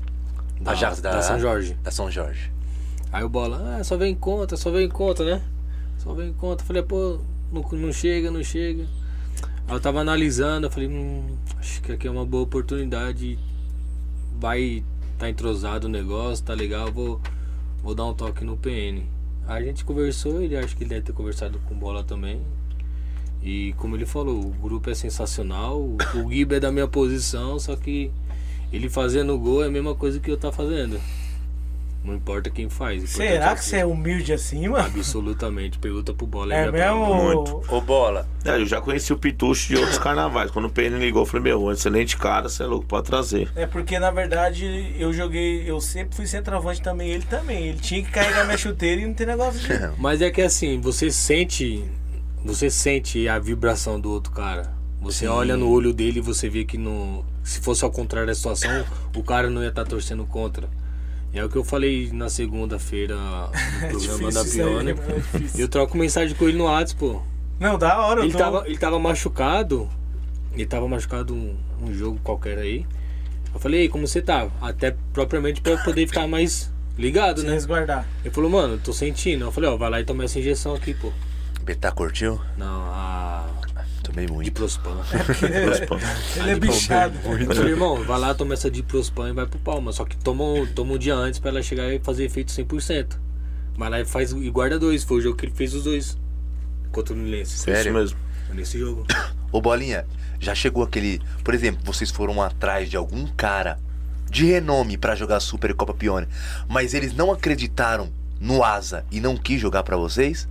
Da, Ajax da- da São Jorge. Da São Jorge. Aí o Bola, ah, só vem contra, só vem contra, né? Só vem contra. Falei, pô, não, não chega, não chega. Aí eu tava analisando, eu falei, hum, acho que aqui é uma boa oportunidade. Vai tá entrosado o negócio, tá legal, vou, vou dar um toque no PN. A gente conversou, ele acho que ele deve ter conversado com o Bola também. E como ele falou, o grupo é sensacional, o, Giba é da minha posição, só que ele fazendo gol é a mesma coisa que eu tá fazendo. Não importa quem faz. Será é que você é humilde assim, mano? Absolutamente. Pergunta pro Bola. É ele aprende. mesmo? Muito. Ô, Bola, É, eu já conheci o Pitucho de outros carnavais. Quando o PN ligou, eu falei, meu, um excelente cara, você é louco, pode trazer. É porque na verdade eu joguei, eu sempre fui centroavante também, ele também. Ele tinha que carregar minha chuteira e não tem negócio de. Mas é que assim, você sente. Você sente a vibração do outro cara. Você olha no olho dele e você vê que no, se fosse ao contrário da situação, o cara não ia estar torcendo contra. É o que eu falei na segunda-feira no programa da isso aí, Pione. é. Eu troco mensagem com ele no WhatsApp, pô. Não, da hora, eu Ele tô... tava, ele tava machucado. Ele tava machucado um, um jogo qualquer aí. Eu falei, ei, como você tá? Até propriamente pra eu poder ficar mais ligado, Se né? resguardar. Ele falou, mano, eu tô sentindo. Eu falei, ó, vai lá e toma essa injeção aqui, pô. Betá curtiu? Não, a. Tomei muito. Diprospan. Ele é bichado. Eu falei, irmão, vai lá, toma essa Diprospan e vai pro palma. Só que toma, um- toma um dia antes pra ela chegar e fazer efeito 100%. Vai lá e faz e guarda dois. Foi o jogo que ele fez os dois. Contra o Nilense. Isso Sério? mesmo. Foi nesse jogo. Ô Bolinha, já chegou aquele. Por exemplo, vocês foram atrás de algum cara de renome pra jogar Super e Copa Pione, mas eles não acreditaram no Asa e não quis jogar pra vocês?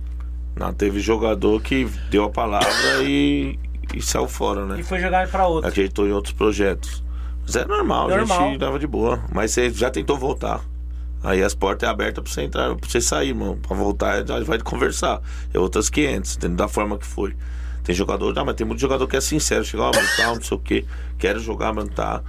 Não, teve jogador que deu a palavra e, e saiu fora, né? E foi jogar pra outro. Acreditou em outros projetos. Mas é normal, a Normal. gente dava de boa. Mas você já tentou voltar. Aí as portas é abertas pra você entrar, pra você sair, mano. Pra voltar, já vai conversar. É outras 500, entendeu? Da forma que foi. Tem jogador, não, mas tem muito jogador que é sincero. Chega, ó, mano, tal, não sei o quê. Quero jogar, mano, tá.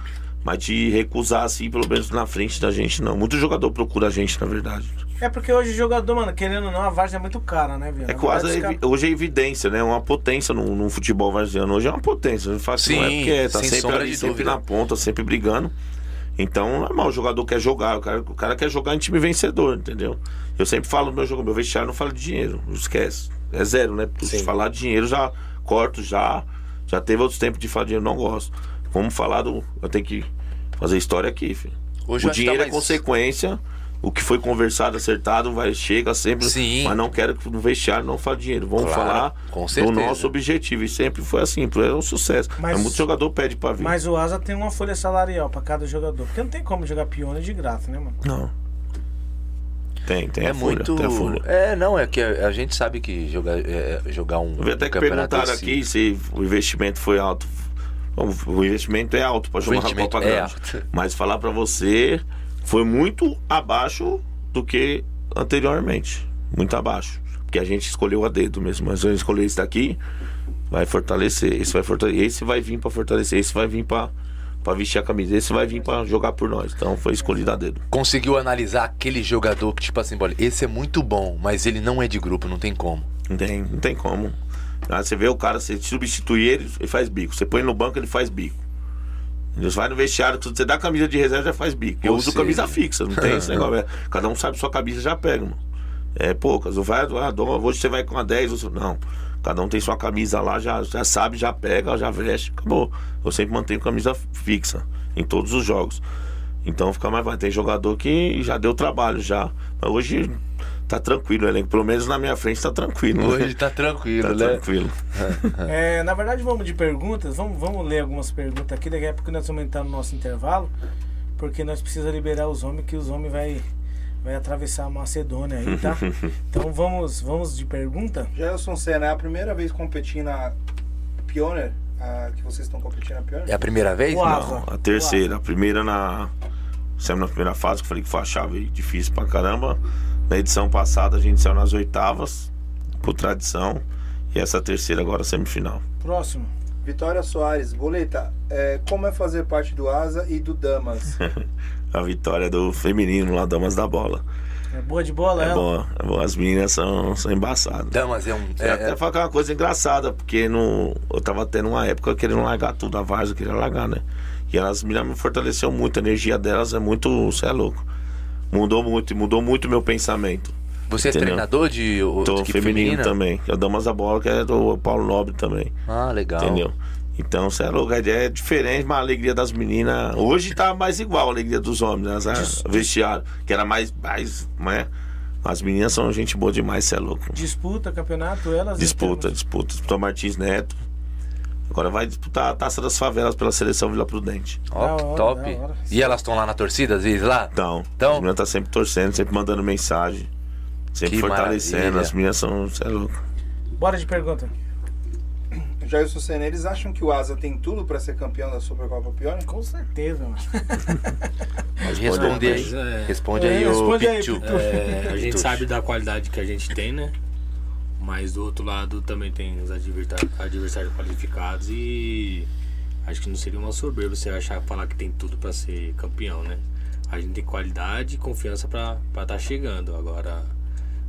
Mas de recusar, assim, pelo menos na frente da gente, não. Muito jogador procura a gente, na verdade. É porque hoje o jogador, mano, querendo ou não, a Várzea é muito cara, né, viu? É quase, evi- hoje é evidência, né? Uma potência no, no futebol varziano. Hoje é uma potência. Não faz não é Sim, porque tá sem sempre ali, sempre na ponta, sempre brigando. Então, normal, o jogador quer jogar, o cara, o cara quer jogar em time vencedor, entendeu? Eu sempre falo no meu jogo, meu vestiário não fala de dinheiro, esquece. É zero, né? Se Sim. falar de dinheiro, já corto, já. Já teve outros tempos de falar de dinheiro, não gosto. Vamos falar do. Eu tenho que fazer história aqui, filho. Hoje o que dinheiro tá é mais- consequência. O que foi conversado, acertado, vai, chega sempre. Sim. Mas não quero que no vestiário não fale dinheiro. Vamos Claro, falar com do nosso objetivo. E sempre foi assim, é um sucesso. Mas- Mas muito jogador pede pra vir. Mas o Asa tem uma folha salarial pra cada jogador. Porque não tem como jogar pione de graça, né, mano? Não. Tem, tem é a folha, muito. tem a folha. É, não, é que a, a gente sabe que jogar, é, jogar um. Eu vi até um que perguntaram assim- aqui se o investimento foi alto. Bom, O investimento é alto pra jogar uma Copa é Grande. alto. Mas falar pra você, foi muito abaixo do que anteriormente. Muito abaixo. Porque a gente escolheu a dedo mesmo. Mas eu escolhi esse daqui, vai fortalecer. Esse vai fortalecer. Esse vai vir pra fortalecer. Esse vai vir pra, pra vestir a camisa. Esse vai vir pra jogar por nós. Então foi escolhido a dedo. Conseguiu analisar aquele jogador que, tipo assim, bola, esse é muito bom, mas ele não é de grupo, não tem como. Não tem, não tem como. Ah, você vê o cara, você substitui ele, ele faz bico. Você põe no banco, ele faz bico. Você vai no vestiário, tudo, você dá a camisa de reserva, já faz bico. Eu Ou uso seja- camisa fixa, não tem esse negócio. é, Cada um sabe sua camisa, já pega, mano. É poucas. Eu vai, ah, hoje você vai com a 10, outro- não. Cada um tem sua camisa lá, já, já sabe, já pega, já veste, acabou. Eu sempre mantenho camisa fixa em todos os jogos. Então fica mais vai. Tem jogador que já deu trabalho já. Mas hoje tá tranquilo o elenco. Pelo menos na minha frente tá tranquilo. né? Hoje tá tranquilo, Tá né? tranquilo. É, na verdade, vamos de perguntas. Vamos, vamos ler algumas perguntas aqui. Daqui a pouco nós vamos entrar no nosso intervalo. Porque nós precisamos liberar os homens, que os homens vai, vai atravessar a Macedônia aí, tá? Então vamos, vamos de pergunta. Gelson Senna, é a primeira vez competindo na Pioneer? A, que vocês estão competindo na Pioneer? É a primeira vez? Não. Não, a terceira. A primeira na. Saímos na primeira fase, que eu falei que foi a chave difícil pra caramba. Na edição passada a gente saiu nas oitavas, por tradição. E essa terceira agora semifinal. Próximo. Vitória Soares, Boleta, é, como é fazer parte do Asa e do Damas? A vitória do feminino lá, Damas da Bola. É boa de bola, É ela? boa, é boa. As meninas são, são embaçadas. Damas é um. É, É, até falar que é uma coisa engraçada, porque no, eu tava tendo uma época querendo largar tudo, a Varsa queria largar, né? E elas meninas me fortaleceu muito, a energia delas é muito. Você é louco. Mudou muito, mudou muito o meu pensamento. você é entendeu? treinador de, Tô de equipe feminino feminina? também. que É o Damas da Bola, que é do Paulo Nobre também. Ah, legal. Entendeu? Então, você é louco, é diferente, mas a alegria das meninas. Hoje tá mais igual a alegria dos homens, né? Vestiário, que era mais, mais, né? As meninas são gente boa demais, você é louco. Disputa campeonato, elas. Disputa, disputa. Disputa Martins Neto. Agora vai disputar a taça das favelas pela seleção Vila Prudente. Ó, hora, top. E elas estão lá na torcida, às vezes, lá? Então, Então- as meninas tá sempre torcendo, sempre mandando mensagem. Sempre Que fortalecendo. maravilha. As meninas são. Você é louco. Bora de pergunta. Jailson Senna, eles acham que o Asa tem tudo pra ser campeão da Supercopa Pioneer? Com certeza, mano. Responde aí. Mas, é, Responde É, aí, ô responde aí, Pichu. Pichu. é, a gente sabe da qualidade que a gente tem, né? Mas do outro lado também tem os adversários, qualificados e acho que não seria uma soberba você achar falar que tem tudo pra ser campeão, né? A gente tem qualidade e confiança pra estar tá chegando. Agora,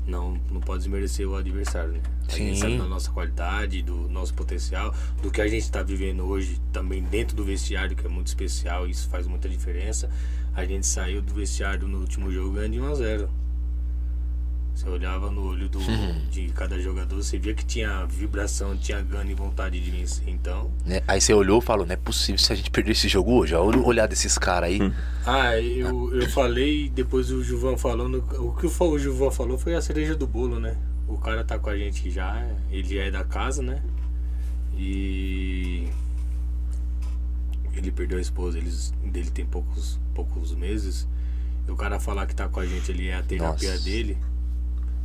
não, não pode desmerecer o adversário, né? A gente Sim. sabe da nossa qualidade, do nosso potencial, do que a gente está vivendo hoje também dentro do vestiário, que é muito especial, isso faz muita diferença. A gente saiu do vestiário no último jogo ganhando de 1 a 0 Você olhava no olho do, de cada jogador, você via que tinha vibração, tinha gana e vontade de vencer. Então, Né? Aí você olhou e falou, não é possível se a gente perder esse jogo hoje. Olha o olhar desses caras aí. Ah, eu, eu falei, depois o Juvan falando. O que o Juvan falou foi a cereja do bolo, né? O cara tá com a gente já, ele é da casa, né? E. Ele perdeu a esposa, eles, dele tem poucos, poucos meses. E o cara falar que tá com a gente ali é a terapia Nossa. dele.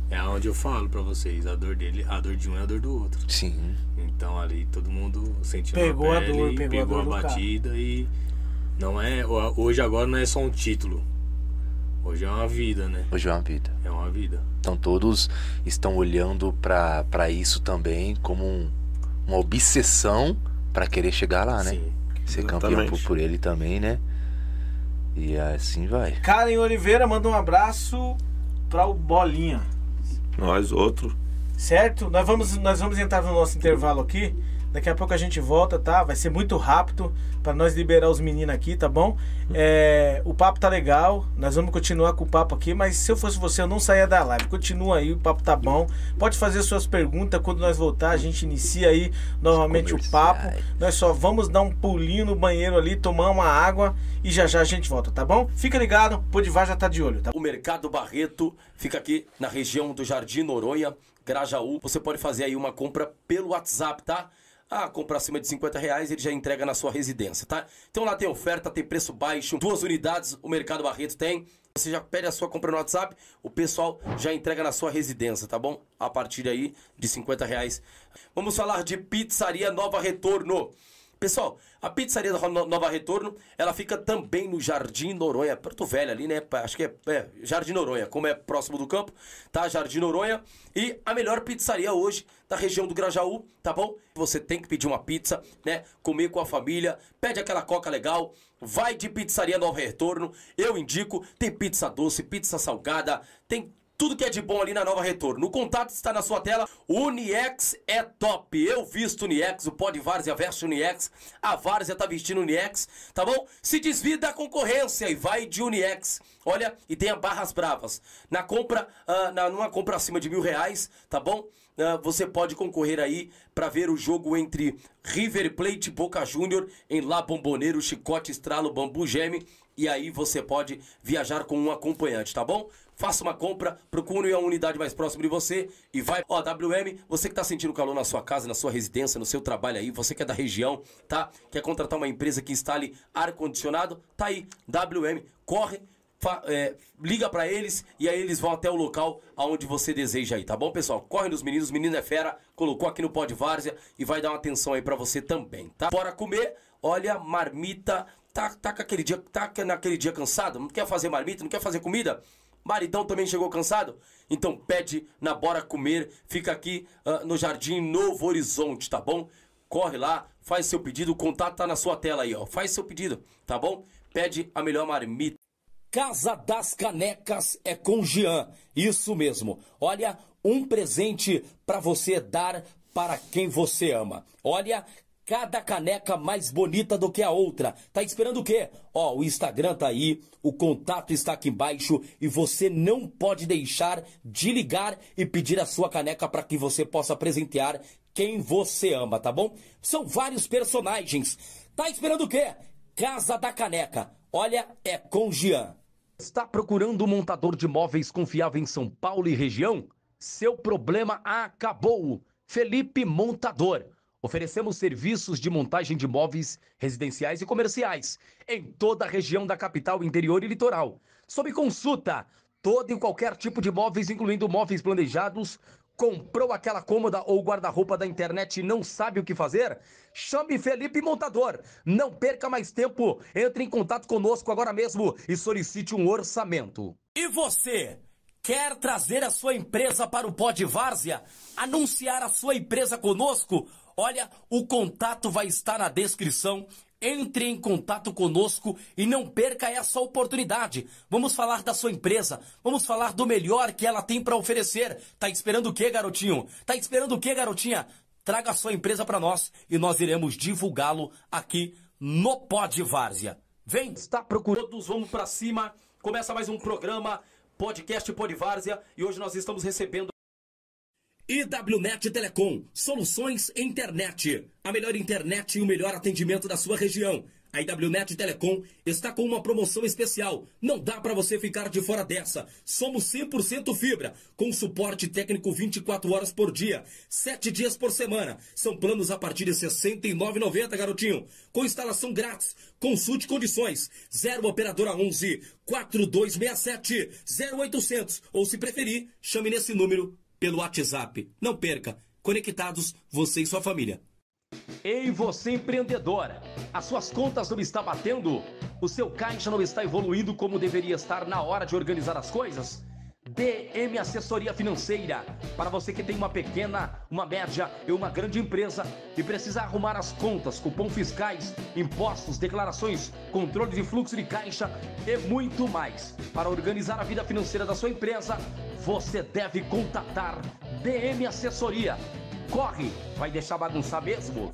É onde eu falo pra vocês, a dor dele, a dor de um é a dor do outro. Sim. Então ali todo mundo sentiu Pegou a pele, dor, pegou a pegou dor a do cara. batida e não é hoje agora não é só um título. Hoje é uma vida, né? Hoje é uma vida. É uma vida. Então todos estão olhando pra pra isso também como um- uma obsessão pra querer chegar lá, né? Sim. Ser campeão Exatamente. por, por ele também, né? E assim vai. Karen Oliveira manda um abraço para o Bolinha. Nós, outro. Certo? Nós vamos, nós vamos entrar no nosso intervalo aqui. Daqui a pouco a gente volta, tá? Vai ser muito rápido para nós liberar os meninos aqui, tá bom? É, o papo tá legal, nós vamos continuar com o papo aqui, mas se eu fosse você, eu não saía da live. Continua aí, o papo tá bom. Pode fazer suas perguntas quando nós voltar, a gente inicia aí novamente o papo. Nós só vamos dar um pulinho no banheiro ali, tomar uma água e já já a gente volta, tá bom? Fica ligado, Podivar já tá de olho, tá? O Mercado Barreto fica aqui na região do Jardim Noronha, Grajaú. Você pode fazer aí uma compra pelo WhatsApp, tá? Ah, compra acima de 50 reais, ele já entrega na sua residência, tá? Então lá tem oferta, tem preço baixo, duas unidades o Mercado Barreto tem. Você já pede a sua compra no WhatsApp, o pessoal já entrega na sua residência, tá bom? A partir aí de 50 reais. Vamos falar de Pizzaria Nova Retorno. Pessoal, a pizzaria da No- Nova Retorno, ela fica também no Jardim Noronha, Porto Velho ali, né? Acho que é, é, Jardim Noronha, como é próximo do campo, tá? Jardim Noronha. E a melhor pizzaria hoje da região do Grajaú, tá bom? Você tem que pedir uma pizza, né? Comer com a família, pede aquela coca legal, vai de pizzaria Nova Retorno. Eu indico, tem pizza doce, pizza salgada, tem tudo que é de bom ali na Nova Retorno. O contato está na sua tela. Uniex é top. Eu visto Uniex, o pó de Várzea veste Uniex. A Várzea tá vestindo Uniex, tá bom? Se desvia da concorrência e vai de Uniex. Olha, e tenha barras bravas. Na compra, ah, na, numa compra acima de mil reais, tá bom? Ah, você pode concorrer aí para ver o jogo entre River Plate Boca Júnior em La Bomboneiro, Chicote, Estralo, Bambu Geme. E aí você pode viajar com um acompanhante, tá bom? Faça uma compra, procure a unidade mais próxima de você e vai. Ó, WM, você que tá sentindo calor na sua casa, na sua residência, no seu trabalho aí, você que é da região, tá? Quer contratar uma empresa que instale ar-condicionado? Tá aí, WM, corre, fa- é, liga pra eles e aí eles vão até o local aonde você deseja aí, tá bom, pessoal? Corre nos meninos, menino é fera, colocou aqui no pó de várzea e vai dar uma atenção aí pra você também, tá? Bora comer, olha, marmita, tá, tá aquele dia, tá naquele dia cansado, não quer fazer marmita, não quer fazer comida? Maridão também chegou cansado? Então pede na Bora Comer, fica aqui ah, no Jardim Novo Horizonte, tá bom? Corre lá, faz seu pedido, o contato tá na sua tela aí, ó. Faz seu pedido, tá bom? Pede a melhor marmita. Casa das Canecas é com Jean. Isso mesmo. Olha, um presente para você dar para quem você ama. Olha, cada caneca mais bonita do que a outra. Tá esperando o quê? Ó, o Instagram tá aí, o contato está aqui embaixo e você não pode deixar de ligar e pedir a sua caneca para que você possa presentear quem você ama, tá bom? São vários personagens. Tá esperando o quê? Casa da Caneca. Olha, é com Jean. Está procurando um montador de móveis confiável em São Paulo e região? Seu problema acabou. Felipe Montador. Oferecemos serviços de montagem de móveis residenciais e comerciais em toda a região da capital, interior e litoral. Sob consulta, todo e qualquer tipo de móveis, incluindo móveis planejados. Comprou aquela cômoda ou guarda-roupa da internet e não sabe o que fazer? Chame Felipe Montador. Não perca mais tempo. Entre em contato conosco agora mesmo e solicite um orçamento. E você? Quer trazer a sua empresa para o Pó de Várzea? Anunciar a sua empresa conosco? Olha, o contato vai estar na descrição Entre em contato conosco e não perca essa oportunidade. Vamos falar da sua empresa, vamos falar do melhor que ela tem para oferecer. Tá esperando o que, garotinho? Tá esperando o que, garotinha? Traga a sua empresa para nós e nós iremos divulgá-lo aqui no Pod Várzea. Vem, está procurando. Todos vamos pra cima. Começa mais um programa, podcast Podvárzea, e hoje nós estamos recebendo IWNet Telecom, soluções internet. A melhor internet e o melhor atendimento da sua região. A IWNet Telecom está com uma promoção especial. Não dá para você ficar de fora dessa. Somos 100% fibra, com suporte técnico 24 horas por dia, 7 dias por semana. São planos a partir de R$ 69,90, garotinho. Com instalação grátis. Consulte condições. 0 operadora 11 4267 0800 ou se preferir, chame nesse número pelo WhatsApp. Não perca. Conectados, você e sua família. Ei, você empreendedora! As suas contas não estão batendo? O seu caixa não está evoluindo como deveria estar na hora de organizar as coisas? DM Assessoria Financeira. Para você que tem uma pequena, uma média e uma grande empresa e precisa arrumar as contas, cupom fiscais, impostos, declarações, controle de fluxo de caixa e muito mais. Para organizar a vida financeira da sua empresa, você deve contatar DM Assessoria. Corre, vai deixar bagunçar mesmo?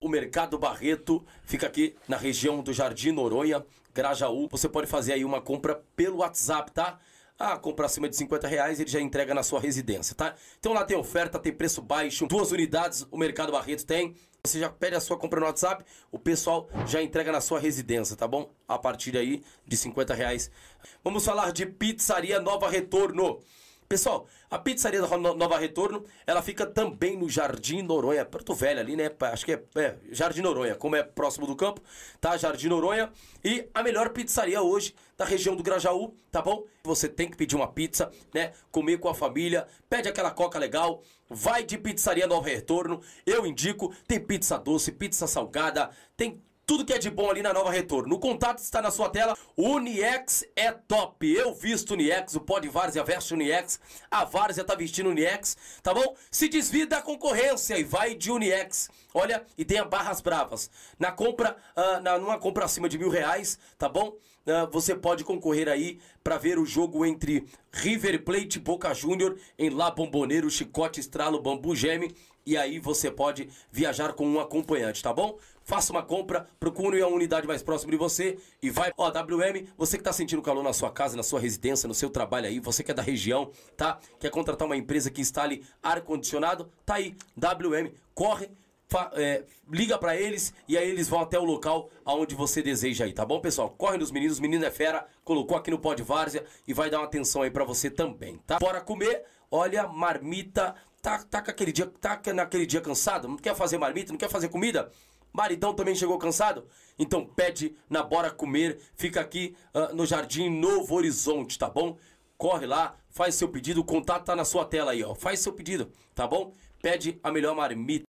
O Mercado Barreto fica aqui na região do Jardim Noronha, Grajaú. Você pode fazer aí uma compra pelo WhatsApp, tá? Ah, compra acima de 50 reais, ele já entrega na sua residência, tá? Então lá tem oferta, tem preço baixo, duas unidades o Mercado Barreto tem. Você já pede a sua compra no WhatsApp, o pessoal já entrega na sua residência, tá bom? A partir aí de 50 reais. Vamos falar de Pizzaria Nova Retorno. Pessoal, a pizzaria da Nova Retorno, ela fica também no Jardim Noronha, Porto Velho ali, né? Acho que é, é, Jardim Noronha, como é próximo do campo, tá? Jardim Noronha. E a melhor pizzaria hoje da região do Grajaú, tá bom? Você tem que pedir uma pizza, né? Comer com a família, pede aquela coca legal, vai de pizzaria Nova Retorno. Eu indico, tem pizza doce, pizza salgada, tem tudo que é de bom ali na Nova Retorno. O contato está na sua tela. Uniex é top. Eu visto Uniex, o Pod Várzea veste Uniex. A Várzea tá vestindo Uniex, tá bom? Se desvia da concorrência e vai de Uniex. Olha, e tenha barras bravas. Na compra, uh, na, numa compra acima de mil reais, tá bom? Uh, você pode concorrer aí para ver o jogo entre River Plate Boca Júnior em La Bomboneiro, Chicote Estralo, Bambu Geme. E aí você pode viajar com um acompanhante, tá bom? Faça uma compra, procure a unidade mais próxima de você e vai. Ó, WM, você que está sentindo calor na sua casa, na sua residência, no seu trabalho aí, você que é da região, tá? Quer contratar uma empresa que instale ar-condicionado? Tá aí, WM, corre. É, liga para eles e aí eles vão até o local aonde você deseja aí, tá bom, pessoal? Corre nos meninos, menino é fera, colocou aqui no Pod Várzea e vai dar uma atenção aí para você também, tá? Bora comer, olha, marmita, tá, tá, aquele dia, tá naquele dia cansado, não quer fazer marmita, não quer fazer comida? Maridão também chegou cansado? Então pede na Bora Comer, fica aqui uh, no Jardim Novo Horizonte, tá bom? Corre lá, faz seu pedido, o contato tá na sua tela aí, ó. Faz seu pedido, tá bom? Pede a melhor marmita.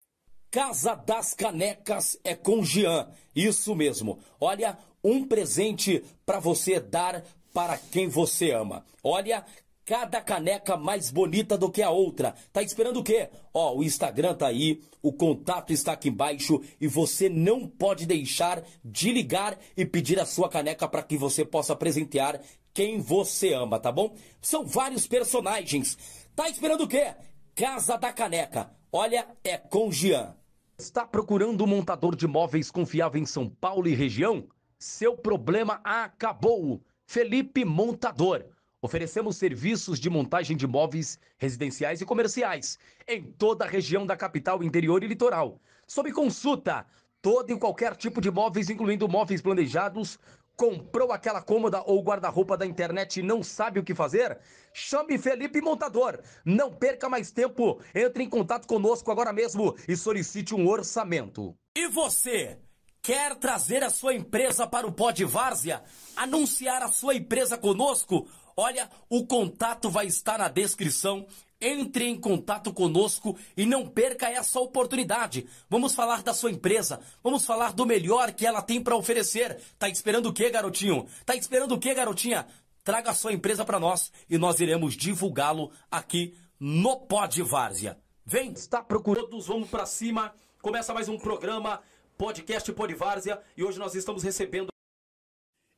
Casa das Canecas é com Jean. Isso mesmo. Olha, um presente para você dar para quem você ama. Olha, cada caneca mais bonita do que a outra. Tá esperando o quê? Ó, o Instagram tá aí, o contato está aqui embaixo e você não pode deixar de ligar e pedir a sua caneca para que você possa presentear quem você ama, tá bom? São vários personagens. Tá esperando o quê? Casa da Caneca. Olha, é com Jean. Está procurando um montador de móveis confiável em São Paulo e região? Seu problema acabou. Felipe Montador Oferecemos serviços de montagem de móveis residenciais e comerciais em toda a região da capital, interior e litoral. Sob consulta, todo e qualquer tipo de móveis, incluindo móveis planejados. Comprou aquela cômoda ou guarda-roupa da internet e não sabe o que fazer? Chame Felipe Montador. Não perca mais tempo. Entre em contato conosco agora mesmo e solicite um orçamento. E você? Quer trazer a sua empresa para o Pod Várzea? Anunciar a sua empresa conosco? Olha, o contato vai estar na descrição. Entre em contato conosco e não perca essa oportunidade. Vamos falar da sua empresa, vamos falar do melhor que ela tem para oferecer. Tá esperando o que, garotinho? Tá esperando o que, garotinha? Traga a sua empresa para nós e nós iremos divulgá-lo aqui no Pod Várzea. Vem, está procurando, todos vamos para cima. Começa mais um programa podcast Polivárzia e hoje nós estamos recebendo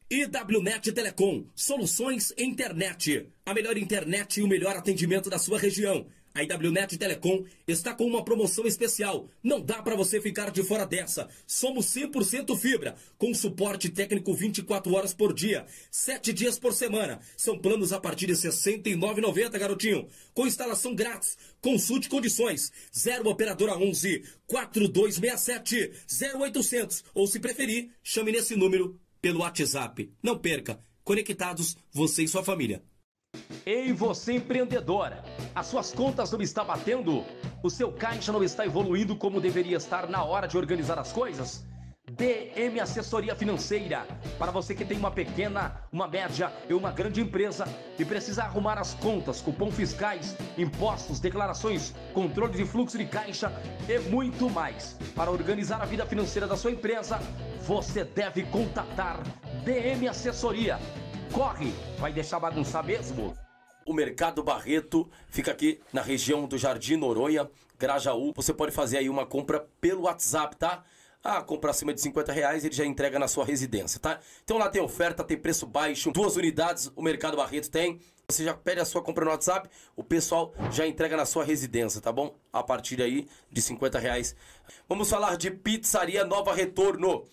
IWNet Telecom, soluções internet. A melhor internet e o melhor atendimento da sua região. A IWNet Telecom está com uma promoção especial. Não dá para você ficar de fora dessa. Somos 100% fibra, com suporte técnico 24 horas por dia, 7 dias por semana. São planos a partir de R$ 69,90, garotinho. Com instalação grátis. Consulte condições. 0 operadora 11 4267 0800 ou se preferir, chame nesse número pelo WhatsApp. Não perca. Conectados, você e sua família. Ei, você empreendedora! As suas contas não estão batendo? O seu caixa não está evoluindo como deveria estar na hora de organizar as coisas? DM Assessoria Financeira. Para você que tem uma pequena, uma média e uma grande empresa e precisa arrumar as contas, cupom fiscais, impostos, declarações, controle de fluxo de caixa e muito mais. Para organizar a vida financeira da sua empresa, você deve contatar DM Assessoria. Corre, vai deixar bagunçar mesmo? o Mercado Barreto, fica aqui na região do Jardim Noronha, Grajaú. Você pode fazer aí uma compra pelo WhatsApp, tá? Ah, compra acima de 50 reais, ele já entrega na sua residência, tá? Então lá tem oferta, tem preço baixo, duas unidades o Mercado Barreto tem. Você já pede a sua compra no WhatsApp, o pessoal já entrega na sua residência, tá bom? A partir aí de 50 reais. Vamos falar de Pizzaria Nova Retorno.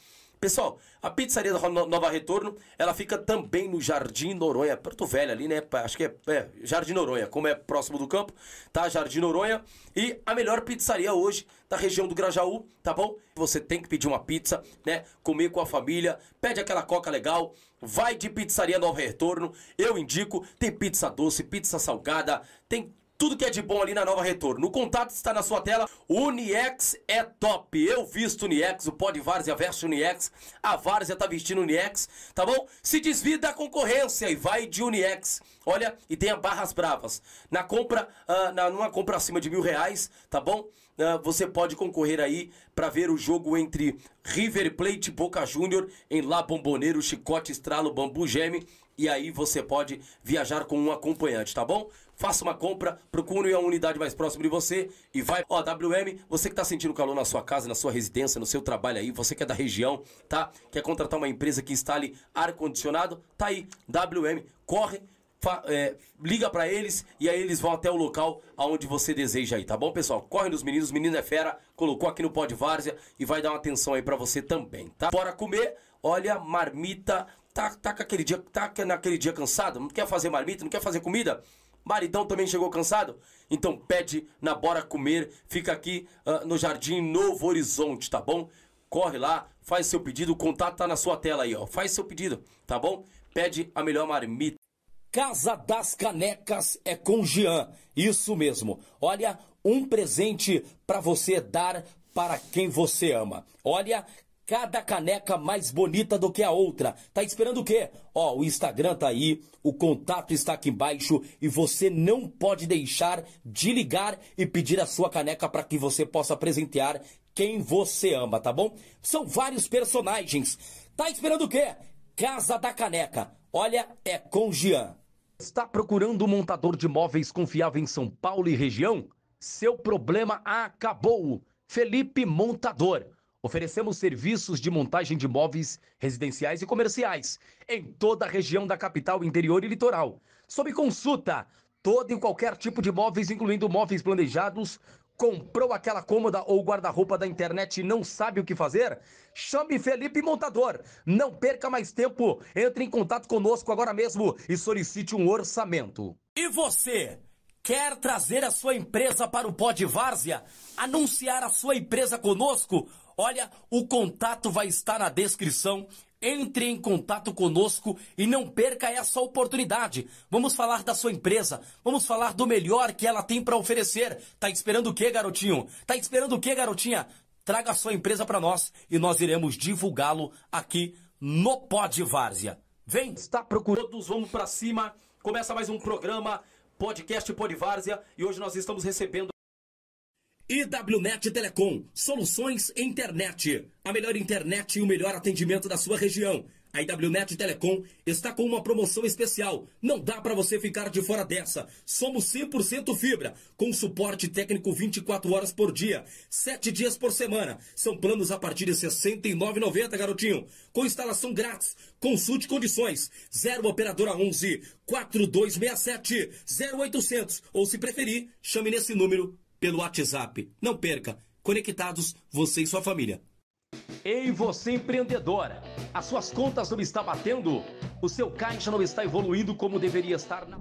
Pessoal, a pizzaria da Nova Retorno, ela fica também no Jardim Noronha, Porto Velho ali, né? Acho que é, é, Jardim Noronha, como é próximo do campo, tá? Jardim Noronha. E a melhor pizzaria hoje da região do Grajaú, tá bom? Você tem que pedir uma pizza, né? Comer com a família, pede aquela coca legal, vai de pizzaria Nova Retorno. Eu indico, tem pizza doce, pizza salgada, tem tudo que é de bom ali na Nova Retorno. O contato está na sua tela. Uniex é top. Eu visto Uniex, o Pod Várzea veste Uniex. A Várzea tá vestindo Uniex, tá bom? Se desvia da concorrência e vai de Uniex. Olha, e tenha barras bravas. Na compra, uh, na, numa compra acima de mil reais, tá bom? Uh, você pode concorrer aí para ver o jogo entre River Plate Boca Júnior em La Bomboneiro, Chicote Estralo, Bambu Geme. E aí você pode viajar com um acompanhante, tá bom? Faça uma compra, procure a unidade mais próxima de você e vai. Ó, WM, você que tá sentindo calor na sua casa, na sua residência, no seu trabalho aí, você que é da região, tá? Quer contratar uma empresa que instale ar-condicionado? Tá aí, WM, corre. É, liga para eles e aí eles vão até o local aonde você deseja aí, tá bom, pessoal? Corre nos meninos, menino é fera, colocou aqui no pó de várzea e vai dar uma atenção aí para você também, tá? Bora comer, olha, marmita, tá, tá, aquele dia, tá naquele dia cansado, não quer fazer marmita, não quer fazer comida? Maridão também chegou cansado? Então pede na Bora Comer, fica aqui uh, no Jardim Novo Horizonte, tá bom? Corre lá, faz seu pedido, o contato tá na sua tela aí, ó. Faz seu pedido, tá bom? Pede a melhor marmita. Casa das Canecas é com Jean, isso mesmo. Olha, um presente para você dar para quem você ama. Olha, cada caneca mais bonita do que a outra. Tá esperando o quê? Ó, o Instagram tá aí, o contato está aqui embaixo e você não pode deixar de ligar e pedir a sua caneca para que você possa presentear quem você ama, tá bom? São vários personagens. Tá esperando o quê? Casa da Caneca. Olha, é com Jean. Está procurando um montador de móveis confiável em São Paulo e região? Seu problema acabou. Felipe Montador Oferecemos serviços de montagem de móveis residenciais e comerciais em toda a região da capital, interior e litoral. Sob consulta, todo e qualquer tipo de móveis, incluindo móveis planejados. Comprou aquela cômoda ou guarda-roupa da internet e não sabe o que fazer? Chame Felipe Montador. Não perca mais tempo. Entre em contato conosco agora mesmo e solicite um orçamento. E você? Quer trazer a sua empresa para o Pod Várzea? Anunciar a sua empresa conosco? Olha, o contato vai estar na descrição. Entre em contato conosco e não perca essa oportunidade. Vamos falar da sua empresa, vamos falar do melhor que ela tem para oferecer. Tá esperando o quê, garotinho? Tá esperando o quê, garotinha? Traga a sua empresa para nós e nós iremos divulgá-lo aqui no Pod Várzea. Vem! Está procurando, todos vamos para cima. Começa mais um programa, podcast Pod Várzea, e hoje nós estamos recebendo IWNet Telecom, soluções internet. A melhor internet e o melhor atendimento da sua região. A IWNet Telecom está com uma promoção especial. Não dá para você ficar de fora dessa. Somos 100% fibra, com suporte técnico 24 horas por dia, 7 dias por semana. São planos a partir de R$ 69,90, garotinho. Com instalação grátis. Consulte condições. 0 operadora 11 4267 0800 ou se preferir, chame nesse número pelo WhatsApp. Não perca. Conectados, você e sua família. Ei, você empreendedora! As suas contas não estão batendo? O seu caixa não está evoluindo como deveria estar na.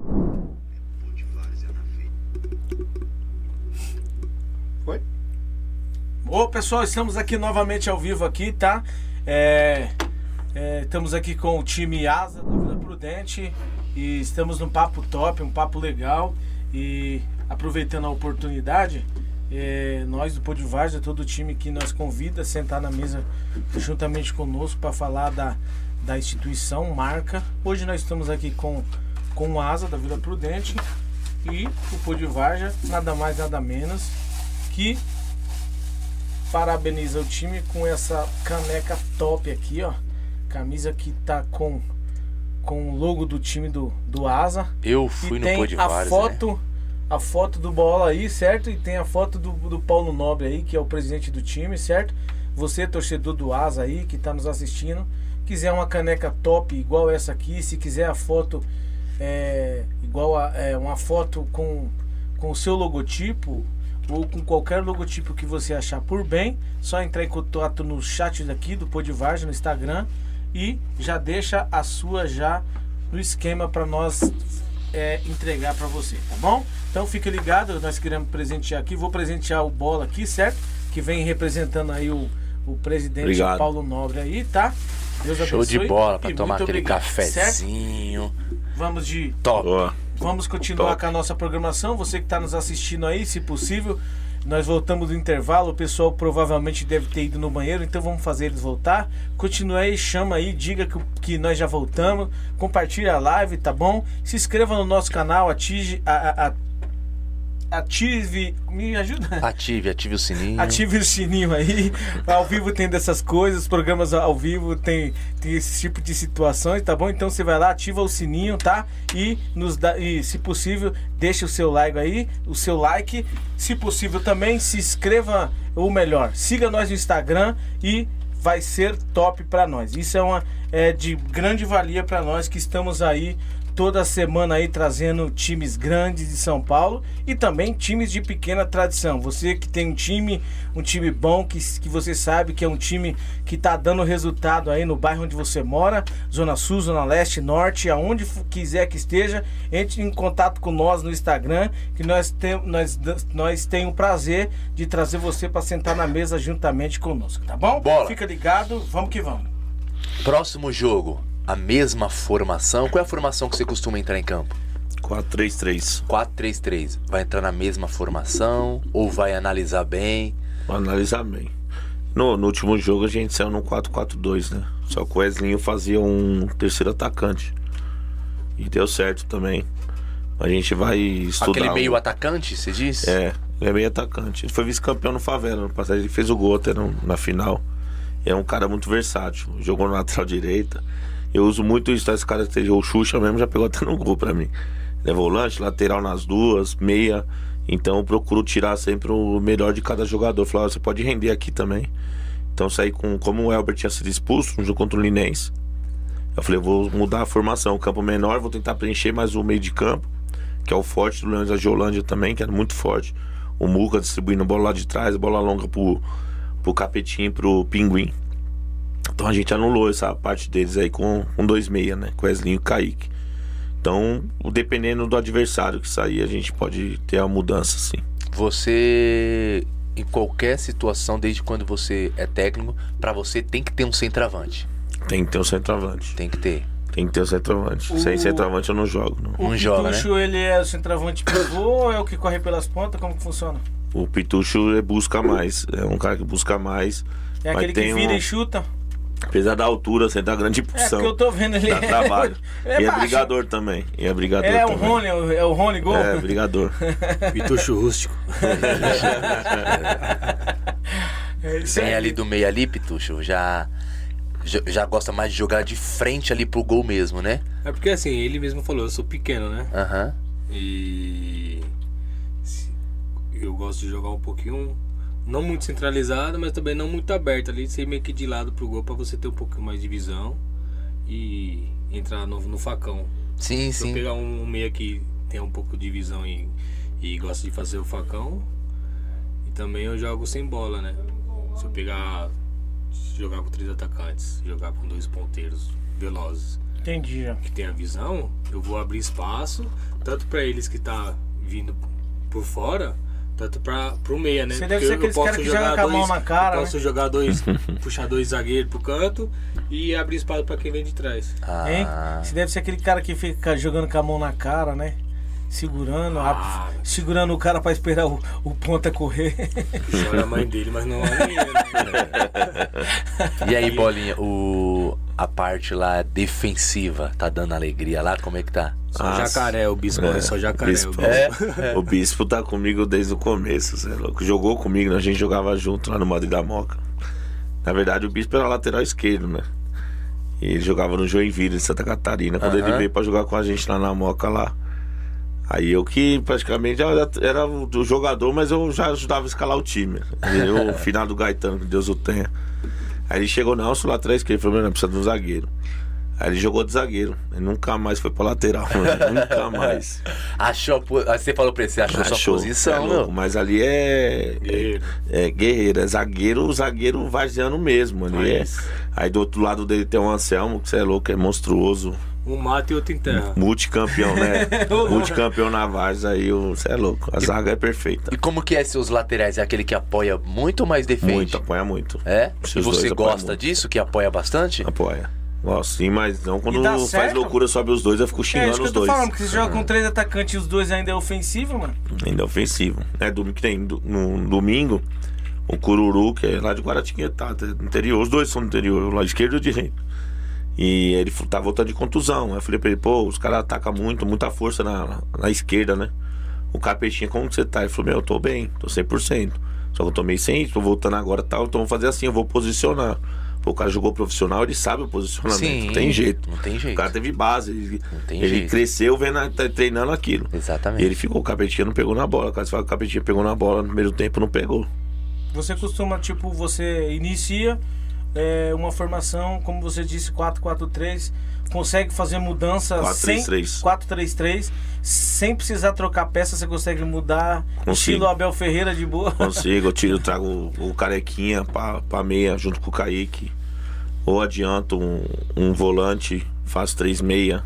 Foi? Ô pessoal, estamos aqui novamente ao vivo aqui, tá? É, é, estamos aqui com o time Asa da Vila Prudente e estamos num papo top, um papo legal e aproveitando a oportunidade, é, nós do Pôdio Vargas, todo o time que nos convida a sentar na mesa juntamente conosco para falar da, da instituição, marca. Hoje nós estamos aqui com, com o Asa da Vila Prudente e o Pôdio Vargas, nada mais nada menos que parabeniza o time com essa caneca top aqui, ó. Camisa que tá com com o logo do time do, do Asa. Eu fui e no tem Pô de a Vários, foto né? A foto do Bola aí, certo? E tem a foto do, do Paulo Nobre aí, que é o presidente do time, certo? Você, torcedor do Asa aí, que tá nos assistindo, quiser uma caneca top igual essa aqui, se quiser a foto é, igual a é, uma foto com, com o seu logotipo ou com qualquer logotipo que você achar por bem, só entrar em contato no chat daqui do Podivargem no Instagram e já deixa a sua já no esquema para nós é, entregar para você, tá bom? Então fique ligado, nós queremos presentear aqui, vou presentear o Bola aqui, certo? Que vem representando aí o, o presidente Obrigado. Paulo Nobre aí, tá? Deus Show de abençoe bola e pra tomar muito aquele obrigado, certo? cafezinho. Vamos de Top. Vamos continuar Top. com a nossa programação. Você que está nos assistindo aí, se possível, nós voltamos do intervalo. O pessoal provavelmente deve ter ido no banheiro, então vamos fazer eles voltar. Continue aí, chama aí, diga que, que nós já voltamos. Compartilha a live, tá bom? Se inscreva no nosso canal, ative, a, a, a- ative, me ajuda. Ative, ative o sininho. Ative o sininho aí. Ao vivo tem dessas coisas, programas ao vivo tem, tem esse tipo de situações, tá bom? Então você vai lá, ativa o sininho, tá? E nos dá, e se possível, deixa o seu like aí, o seu like. Se possível também, se inscreva, ou melhor, siga nós no Instagram e vai ser top pra nós. Isso é uma é de grande valia pra nós que estamos aí toda semana aí trazendo times grandes de São Paulo e também times de pequena tradição. Você que tem um time, um time bom, que, que você sabe que é um time que tá dando resultado aí no bairro onde você mora, Zona Sul, Zona Leste, Norte, aonde quiser que esteja, entre em contato com nós no Instagram, que nós temos nós, nós tem o prazer de trazer você para sentar na mesa juntamente conosco, tá bom? Bola. Fica ligado, vamos que vamos. Próximo jogo, a mesma formação. Qual é a formação que você costuma entrar em campo? 4-3-3. 4-3-3. Vai entrar na mesma formação ou vai analisar bem? Vou analisar bem. No, no último jogo a gente saiu no 4-4-2, né? Só que o Wesleyinho fazia um terceiro atacante. E deu certo também. A gente vai estudar. Aquele meio atacante, você disse? É, ele é meio atacante. Ele foi vice-campeão no Favela no passado. Ele fez o gol até no- na final. É um cara muito versátil. Jogou na lateral direita. Eu uso muito isso, tá? esse cara o Xuxa mesmo já pegou até no gol pra mim. É volante, lateral nas duas, meia. Então eu procuro tirar sempre o melhor de cada jogador. Falar, você pode render aqui também. Então saí com. Como o Elber tinha sido expulso no jogo contra o Linense. Eu falei, vou mudar a formação. Campo menor, vou tentar preencher mais o meio de campo. Que é o forte do Leões da Geolândia também, que era muito forte. O Muca distribuindo bola lá de trás, bola longa pro, pro Capetinho e pro Pinguim. Então a gente anulou essa parte deles aí com, com dois meia, né? Com Wesley e o Kaique. Então, dependendo do adversário que sair, a gente pode ter a mudança, sim. Você, em qualquer situação, desde quando você é técnico, pra você tem que ter um centroavante. Tem que ter um centroavante. Tem que ter. Tem que ter um centroavante. O- Sem centroavante eu não jogo, não. O Não joga, né? Pitucho, ele é o centroavante pivô ou é o que corre pelas pontas? Como que funciona? O Pitucho ele busca mais. É um cara que busca mais. É Mas aquele que vira um- e chuta? Apesar da altura, você dá grande É, impulsão. porque eu tô vendo ele. Dá trabalho. ele é e é baixo. brigador também. E é brigador É o também. Rony, é o- é o Rony Gol? É, brigador. Pitucho rústico. É aí. ali do meio ali, Pitucho, já já, já gosta mais de jogar de frente ali pro gol mesmo, né? É porque assim, ele mesmo falou, eu sou pequeno, né? Aham. E se- eu gosto de jogar um pouquinho, não muito centralizado, mas também não muito aberto ali, ser meio que de lado pro gol pra você ter um pouquinho mais de visão e entrar no, no facão. Sim, Se eu sim. pegar um meia que tem um pouco de visão e, e gosta de fazer o facão, e também eu jogo sem bola, né? Se eu pegar, jogar com três atacantes, jogar com dois ponteiros velozes Entendi. que tem a visão, eu vou abrir espaço, tanto pra eles que tá vindo por fora, tanto para pro meia, né? Você deve Porque ser posso cara que jogar joga com a mão na cara, Eu posso né? jogar dois, puxar dois zagueiros pro canto e abrir espaço pra quem vem de trás. Hein? Ah, Você deve ser aquele cara que fica jogando com a mão na cara, né? Segurando, Ah. a- segurando o cara pra esperar o, o ponta correr. Olha a mãe dele, mas não é minha, né? E aí, Bolinha, o... a parte lá defensiva, tá dando alegria lá? Como é que tá? Só Nossa. jacaré, o bispo é, só jacaré. Bispo. o bispo. É, O Bispo tá comigo desde o começo, você é louco. Jogou comigo, né? a gente jogava junto lá no Madrid da Moca. Na verdade, o Bispo era lateral esquerdo, né? E ele jogava no Joinville, de Santa Catarina. Quando ele Aham. veio pra jogar com a gente lá na Moca lá. Aí eu que praticamente era, era o do jogador, mas eu já ajudava a escalar o time. Eu, o final do Gaetano, que Deus o tenha. Aí ele chegou, não, eu sou lateral esquerdo. Ele falou, meu, não, precisa de um zagueiro. Aí ele jogou de zagueiro. Ele nunca mais foi pra lateral, mano. nunca mais. Achou Você falou pra ele, você achou, sua Achou, posição, é louco? Mas ali é. Guerreiro. É guerreiro, é zagueiro, zagueiro varziano mesmo. Ali é. Aí do outro lado dele tem um Anselmo, que você é louco, é monstruoso. Um mata e outro enterra. Multicampeão, né? Multicampeão na Várzea, aí você é louco. A zaga é perfeita. E como que é seus laterais? É aquele que apoia muito ou mais defende? Muito, apoia muito. É? E você gosta muito. disso, que apoia bastante? Apoia. Gosto sim, mas não quando E faz certo? loucura sobre os dois, eu fico É xingando isso que os eu tô dois. falando, porque você joga com três atacantes e os dois ainda é ofensivo, mano. Ainda é ofensivo. É domingo que tem no domingo, o Cururu, que é lá de Guaratinguetá, tá, do interior. Os dois são do interior, o lado esquerdo e o direito. E ele tá voltando de contusão. Aí eu falei pra ele, pô, os caras atacam muito, muita força na, na esquerda, né? O capetinha, como que você tá? Ele falou, meu, eu tô bem, tô 100%. Só que eu tô meio sem isso, tô voltando agora e tal, então vou fazer assim, eu vou posicionar. Pô, o cara jogou profissional, ele sabe o posicionamento, Sim, não tem jeito. não tem O jeito. cara teve base, ele, Não tem ele jeito. cresceu vendo, tá treinando aquilo. Exatamente. E ele ficou, o capetinha não pegou na bola. Caso fala que o capetinha pegou na bola no primeiro tempo, não pegou. Você costuma, tipo, você inicia é, uma formação, como você disse, 4-4-3, consegue fazer mudança 4-3-3. sem 4-3-3, sem precisar trocar peça, você consegue mudar Consigo. estilo Abel Ferreira de boa. Consigo, eu tiro, eu trago o, o carequinha pra, pra meia junto com o Kaique. Ou adianto um, um volante, faz três meia.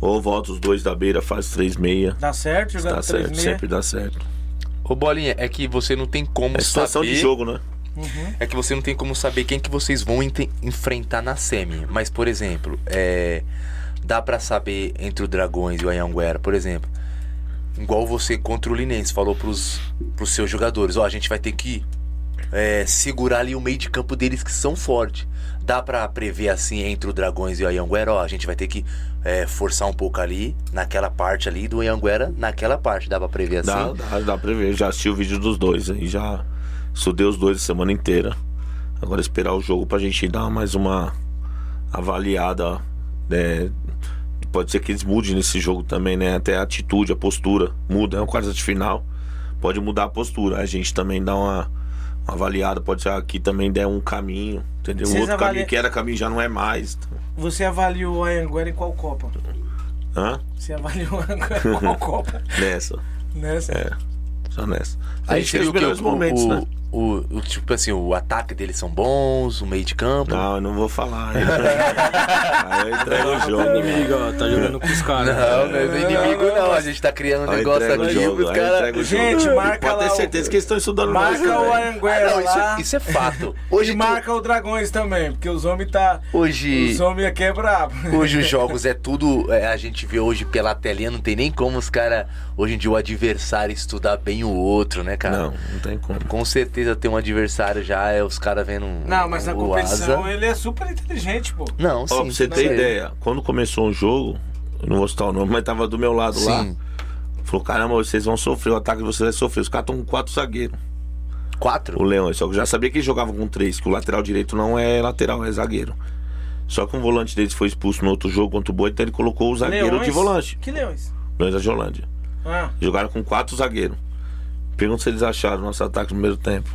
Ou volto os dois da beira, faz três meia. Dá certo jogando Dá certo, 3-6? sempre dá certo. Ô Bolinha, é que você não tem como É situação saber... de jogo, né? É que você não tem como saber quem que vocês vão enfrentar na semi. Mas, por exemplo, é... dá pra saber entre o Dragões e o Anhanguera, por exemplo. Igual você contra o Linense falou pros, pros seus jogadores, ó, a gente vai ter que é, segurar ali o meio de campo deles que são fortes. Dá pra prever assim entre o Dragões e o Anhanguera, ó, a gente vai ter que é, forçar um pouco ali, naquela parte ali do Anhanguera, naquela parte. Dá pra prever assim? Dá, dá, dá pra ver. Já assisti o vídeo dos dois aí, já estudei os dois a semana inteira. Agora esperar o jogo pra gente dar mais uma avaliada. né? Pode ser que eles mudem nesse jogo também, né? Até a atitude, a postura muda. É um quarto de final. Pode mudar a postura. A gente também dá uma, uma avaliada. Pode ser que aqui também der um caminho. Entendeu? O Vocês outro avalia- caminho que era caminho já não é mais. Você avaliou o Anhanguera em qual Copa? Hã? Você avaliou o Anhanguera em qual Copa? Nessa. Nessa? É. Só nessa. A Aí gente fez viu os melhores o, momentos, o, né? O, o- tipo assim, o ataque deles são bons, o meio de campo. Não, eu não vou falar. Aí eu entrego o jogo. Inimigo, ó, tá jogando com os caras. Não, não é do inimigo não, a gente tá criando um Aí negócio entrega o aqui jogo, pros caras. entrega o. Gente, marca Pode lá ter o- certeza que eles estão estudando mais. Marca o né? Ah, isso, lá. isso é fato. E Hoje, tu- marca o Dragões também, porque os homens tá. hoje, Os homens aqui é brabo. hoje os jogos é tudo. é, a gente vê hoje pela telinha, não tem nem como os caras. Hoje em dia o adversário estudar bem o outro, né, cara? Não, não tem como. Com certeza tem um adversário já, é os caras vendo. Não, mas na o competição asa. ele é super inteligente, pô. Não, Ó, sim. pra você ter ideia, quando começou o jogo, eu não vou citar o nome, mas tava do meu lado lá. Sim. Falou, caramba, vocês vão sofrer, o ataque de vocês vai sofrer. Os caras estão com quatro zagueiros. Quatro? O Leões. Só que eu já sabia que eles jogavam com três, que o lateral direito não é lateral, é zagueiro. Só que um volante deles foi expulso no outro jogo contra o Boa, então ele colocou o zagueiro Leões? de volante. Que leões? Leões da Jolândia. Ah, Jogaram com quatro zagueiros. Pergunta se eles acharam nosso ataque no primeiro tempo.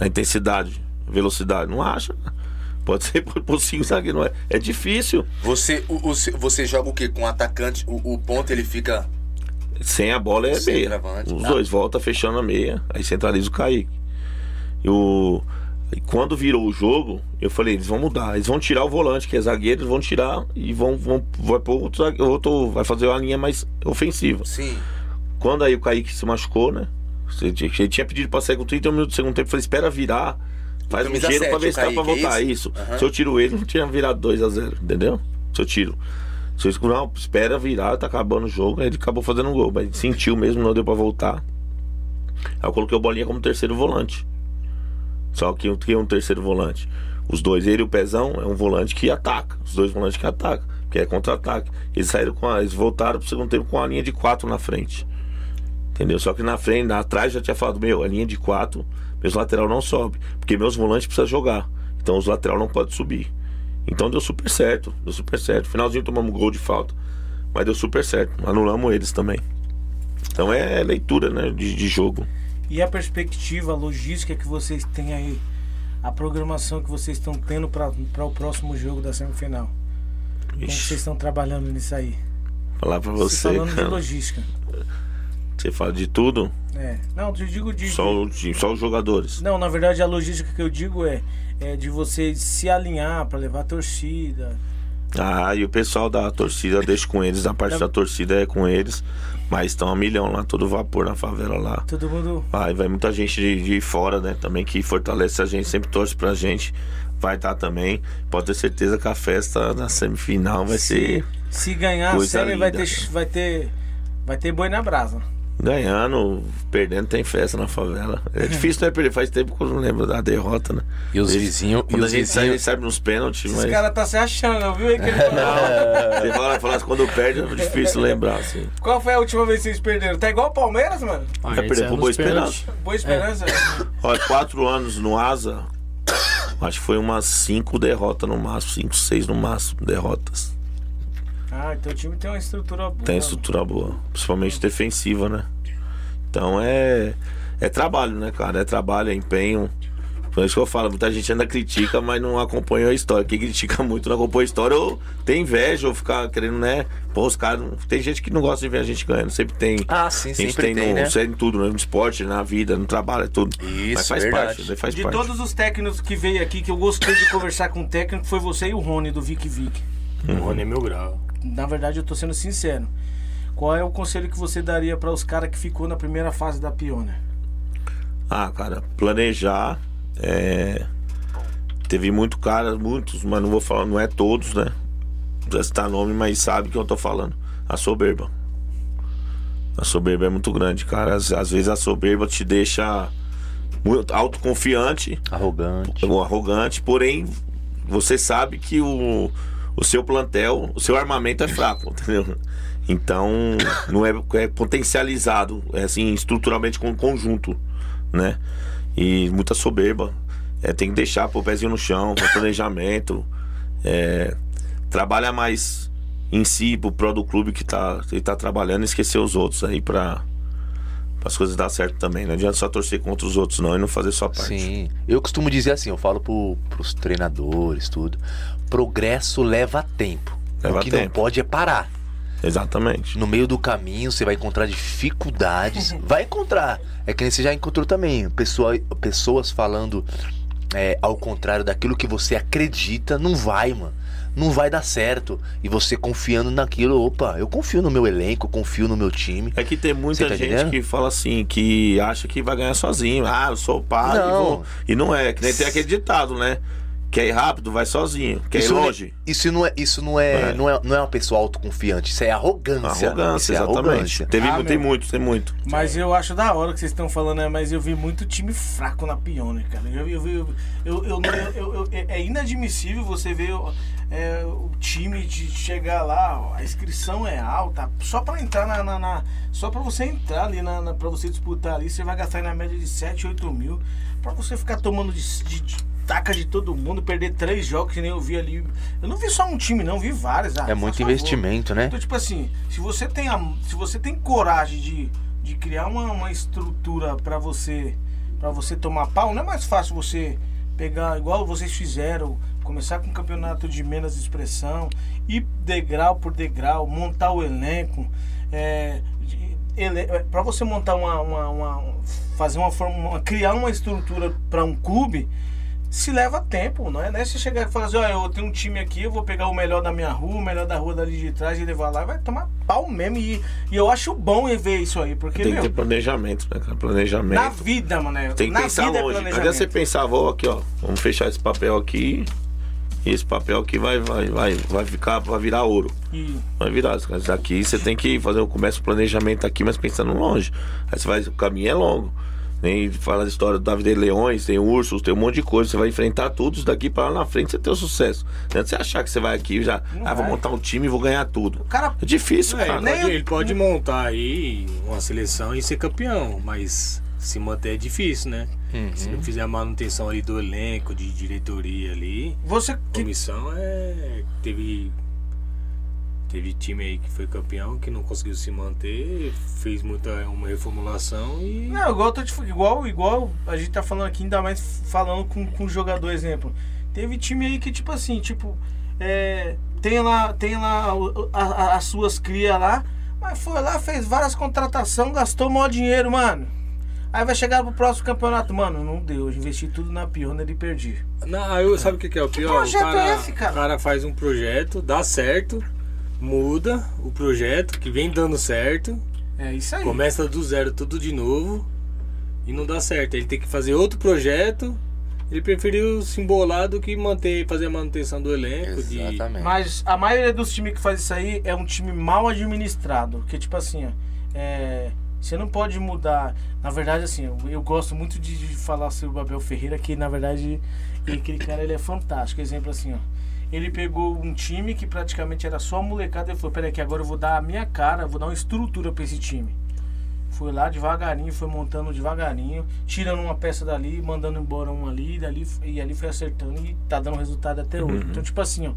A intensidade, a velocidade. Não acha? Pode ser por, por cinco zagueiros. Não é. é difícil. Você, o- o- você joga o quê? Com o atacante, o, o ponto ele fica. Sem a bola é Sem meia. travante, Os tá. dois volta fechando a meia. Aí centraliza o Kaique. E o. e quando virou o jogo, eu falei, eles vão mudar. Eles vão tirar o volante, que é zagueiro, eles vão tirar e vão, vão vai pôr outro, outro. Vai fazer uma linha mais ofensiva. Sim. Quando aí o Kaique se machucou, né? Você tinha- Ele tinha pedido pra sair com 30 minutos do segundo tempo. Eu falei, espera virar. Faz um camisa giro pra ver se dá pra voltar. isso? Aham. Se eu tiro ele, não tinha virado 2x0, entendeu? Se eu tiro. Se eu não, espera virar, tá acabando o jogo. Aí ele acabou fazendo um gol. Mas sentiu mesmo, não deu pra voltar. Aí eu coloquei o Bolinha como terceiro volante. Só que que é um terceiro volante? Os dois, ele e o Pezão, é um volante que ataca. Os dois volantes que atacam, que é contra-ataque. Eles saíram com a, eles voltaram pro segundo tempo com a linha de quatro na frente. Entendeu? Só que na frente, na atrás já tinha falado, meu, a linha de quatro, meus lateral não sobe. Porque meus volantes precisam jogar. Então os lateral não podem subir. Então deu super certo, deu super certo. Finalzinho tomamos gol de falta. Mas deu super certo. Anulamos eles também. Então é leitura, né? De, de jogo. e a perspectiva, a logística que vocês têm aí? A programação que vocês estão tendo para o próximo jogo da semifinal? Como Ixi, vocês estão trabalhando nisso aí? falar Se você. falando de cara, logística. Você fala de tudo, É. Não, eu digo de. só, de- só os jogadores. Não, na verdade a logística que eu digo é, é de vocês se alinhar para levar a torcida. Ah, e o pessoal da torcida deixa com eles, a parte da torcida é com eles. Mas estão a milhão lá, todo vapor na favela lá. Todo mundo. Vai, vai muita gente de, de fora, né? Também que fortalece a gente, sempre torce pra gente. Vai estar também. Pode ter certeza que a festa na semifinal vai ser Se ganhar a série vai ter, vai ter. Vai ter boi na brasa. Ganhando, perdendo, tem festa na favela. É difícil, né? Perder faz tempo que eu não lembro da derrota, né? E os vizinhos. E Quando a os gente sai, a gente vizinhos. sai nos pênaltis, Esse mas. cara tá se achando, viu? Aí que ele falou. Você fala, fala assim, quando perde é difícil lembrar, assim. Qual foi a última vez que vocês perderam? Tá igual o Palmeiras, mano? Ah, gente perder pro Boa pênaltis. Esperança. Boa esperança. Olha, quatro anos no Asa, acho que foi umas cinco derrotas no máximo, cinco, seis no máximo derrotas. Ah, então o time tem uma estrutura boa. Tem estrutura boa, principalmente defensiva, né? Então é, é trabalho, né, cara? É trabalho, é empenho. Por isso que eu falo, muita gente ainda critica, mas não acompanha a história. Quem critica muito não acompanha a história ou tem inveja ou ficar querendo, né? Pô, os caras. Tem gente que não gosta de ver a gente ganhando. Sempre tem. Ah, sim, a gente sempre tem, tem, no, né? é em tudo, né? no esporte, na vida, no trabalho, é tudo. Isso, mas faz verdade. parte, daí faz De parte. todos os técnicos que veio aqui, que eu gostei de conversar com o técnico, foi você e o Rony, do Vic Vic. O Rony é meu grau. Na verdade, eu tô sendo sincero. Qual é o conselho que você daria para os caras que ficou na primeira fase da Pioneer? Ah, cara, planejar. É... Teve muito cara, muitos, mas não vou falar, não é todos, né? Não precisa citar nome, mas sabe o que eu tô falando. A soberba. A soberba é muito grande, cara. Às, às vezes a soberba te deixa muito autoconfiante, Arrogante. ou arrogante, porém você sabe que o, o seu plantel, o seu armamento é fraco, entendeu? Então não é, é potencializado, é assim, estruturalmente com conjunto, né? E muita soberba. É, tem que deixar pôr o pezinho no chão, com planejamento. É, trabalha mais em si, pro pró do clube que tá, que tá trabalhando esquecer os outros aí pra as coisas dar certo também. Não adianta só torcer contra os outros, não, e não fazer sua parte. Sim. Eu costumo dizer assim, eu falo pro, pros treinadores, tudo. Progresso leva tempo. Leva o que não tempo. pode é parar. Exatamente. No meio do caminho você vai encontrar dificuldades. vai encontrar. É que nem você já encontrou também. Pessoa, pessoas falando é, ao contrário daquilo que você acredita. Não vai, mano. Não vai dar certo. E você confiando naquilo. Opa, eu confio no meu elenco, confio no meu time. É que tem muita tá gente entendendo? que fala assim, que acha que vai ganhar sozinho. Ah, eu sou o pai. e Não. vou- E não é, que nem tem aquele ditado, né? Quer ir rápido, vai sozinho. Quer Isso ir não é- longe? Isso não é, isso não é, É. não é, não é uma pessoa autoconfiante, isso é arrogância. Arrogância, isso é exatamente. arrogância. Teve, Ah, tem meu. muito, tem muito. Mas eu acho da hora que vocês estão falando, né? Mas eu vi muito time fraco na Pioneer, cara. Eu, eu, eu, eu, eu, não- eu- eu- eu- é inadmissível você ver o- é, o time de chegar lá, ó, a inscrição é alta, só pra entrar na. na- na- só pra você entrar ali, na, na, pra você disputar ali, você vai gastar aí na média de 7, 8 mil. Pra você ficar tomando de, de- de taca de todo mundo, perder três jogos que nem eu vi ali. Eu não vi só um time, não, vi vários. Ah, É muito faz favor. investimento, né? Então, tipo assim, se você tem, a, se você tem coragem de, de criar uma, uma estrutura pra você para você tomar pau, não é mais fácil você pegar, igual vocês fizeram, começar com um campeonato de menos expressão, ir degrau por degrau, montar o elenco. É, para você montar uma, uma, uma- fazer uma forma, criar uma estrutura para um clube, se leva tempo, não é? Não é você chegar e falar assim, ó, eu tenho um time aqui, eu vou pegar o melhor da minha rua, o melhor da rua dali de trás e levar lá, vai tomar pau mesmo. E, e eu acho bom ver isso aí, porque, Tem que meu, ter planejamento, né, cara? Planejamento. na vida, mano, é- Tem que na pensar vida é longe. Cadê planejamento. você pensar, vou aqui, ó. Vamos fechar esse papel aqui. E esse papel aqui vai, vai, vai, vai ficar, vai virar ouro. E- Vai virar. Mas Daqui você tem que fazer, o planejamento aqui, mas pensando longe. Aí você vai, o caminho é longo. Nem fala da história do David Leões, tem ursos, tem um monte de coisa. Você vai enfrentar tudo isso daqui para lá na frente você ter o sucesso. Não é você achar que você vai aqui e já, Não ah, vou montar um time e vou ganhar tudo. O cara É difícil, É, cara. ele, pode, ele pode montar aí uma seleção e ser campeão, mas se manter é difícil, né? Se não fizer a manutenção ali do elenco, de diretoria ali, Você que comissão é. Teve. Teve time aí que foi campeão, que não conseguiu se manter, fez muita uma reformulação e. Não, igual, igual, igual a gente tá falando aqui, ainda mais falando com, com jogador, exemplo. Teve time aí que, tipo assim, tipo, é, tem lá, tem lá o- a- a- as suas crias lá, mas foi lá, fez várias contratações, gastou maior dinheiro, mano. Aí vai chegar pro próximo campeonato, mano, não deu, eu investi tudo na Pioneer e perdi. Não, eu, sabe o que, que é o pior? projeto o, cara, é esse, cara? o cara faz um projeto, dá certo, muda o projeto, que vem dando certo, É isso aí. começa do zero tudo de novo e não dá certo. Ele tem que fazer outro projeto. Ele preferiu se embolar do que manter, fazer a manutenção do elenco. De... Exatamente. Mas a maioria dos times que faz isso aí é um time mal administrado. Que tipo assim, ó, é, você não pode mudar. Na verdade, assim, eu, eu gosto muito de, de falar sobre o Abel Ferreira, que na verdade ele- aquele cara ele é fantástico. Exemplo assim, ó. Ele pegou um time que praticamente era só molecada e falou, peraí, que agora eu vou dar a minha cara, vou dar uma estrutura pra esse time. Foi lá devagarinho, foi montando devagarinho, tirando uma peça dali, mandando embora uma ali, e, dali, e ali foi acertando e tá dando resultado até hoje. Então, tipo assim, ó,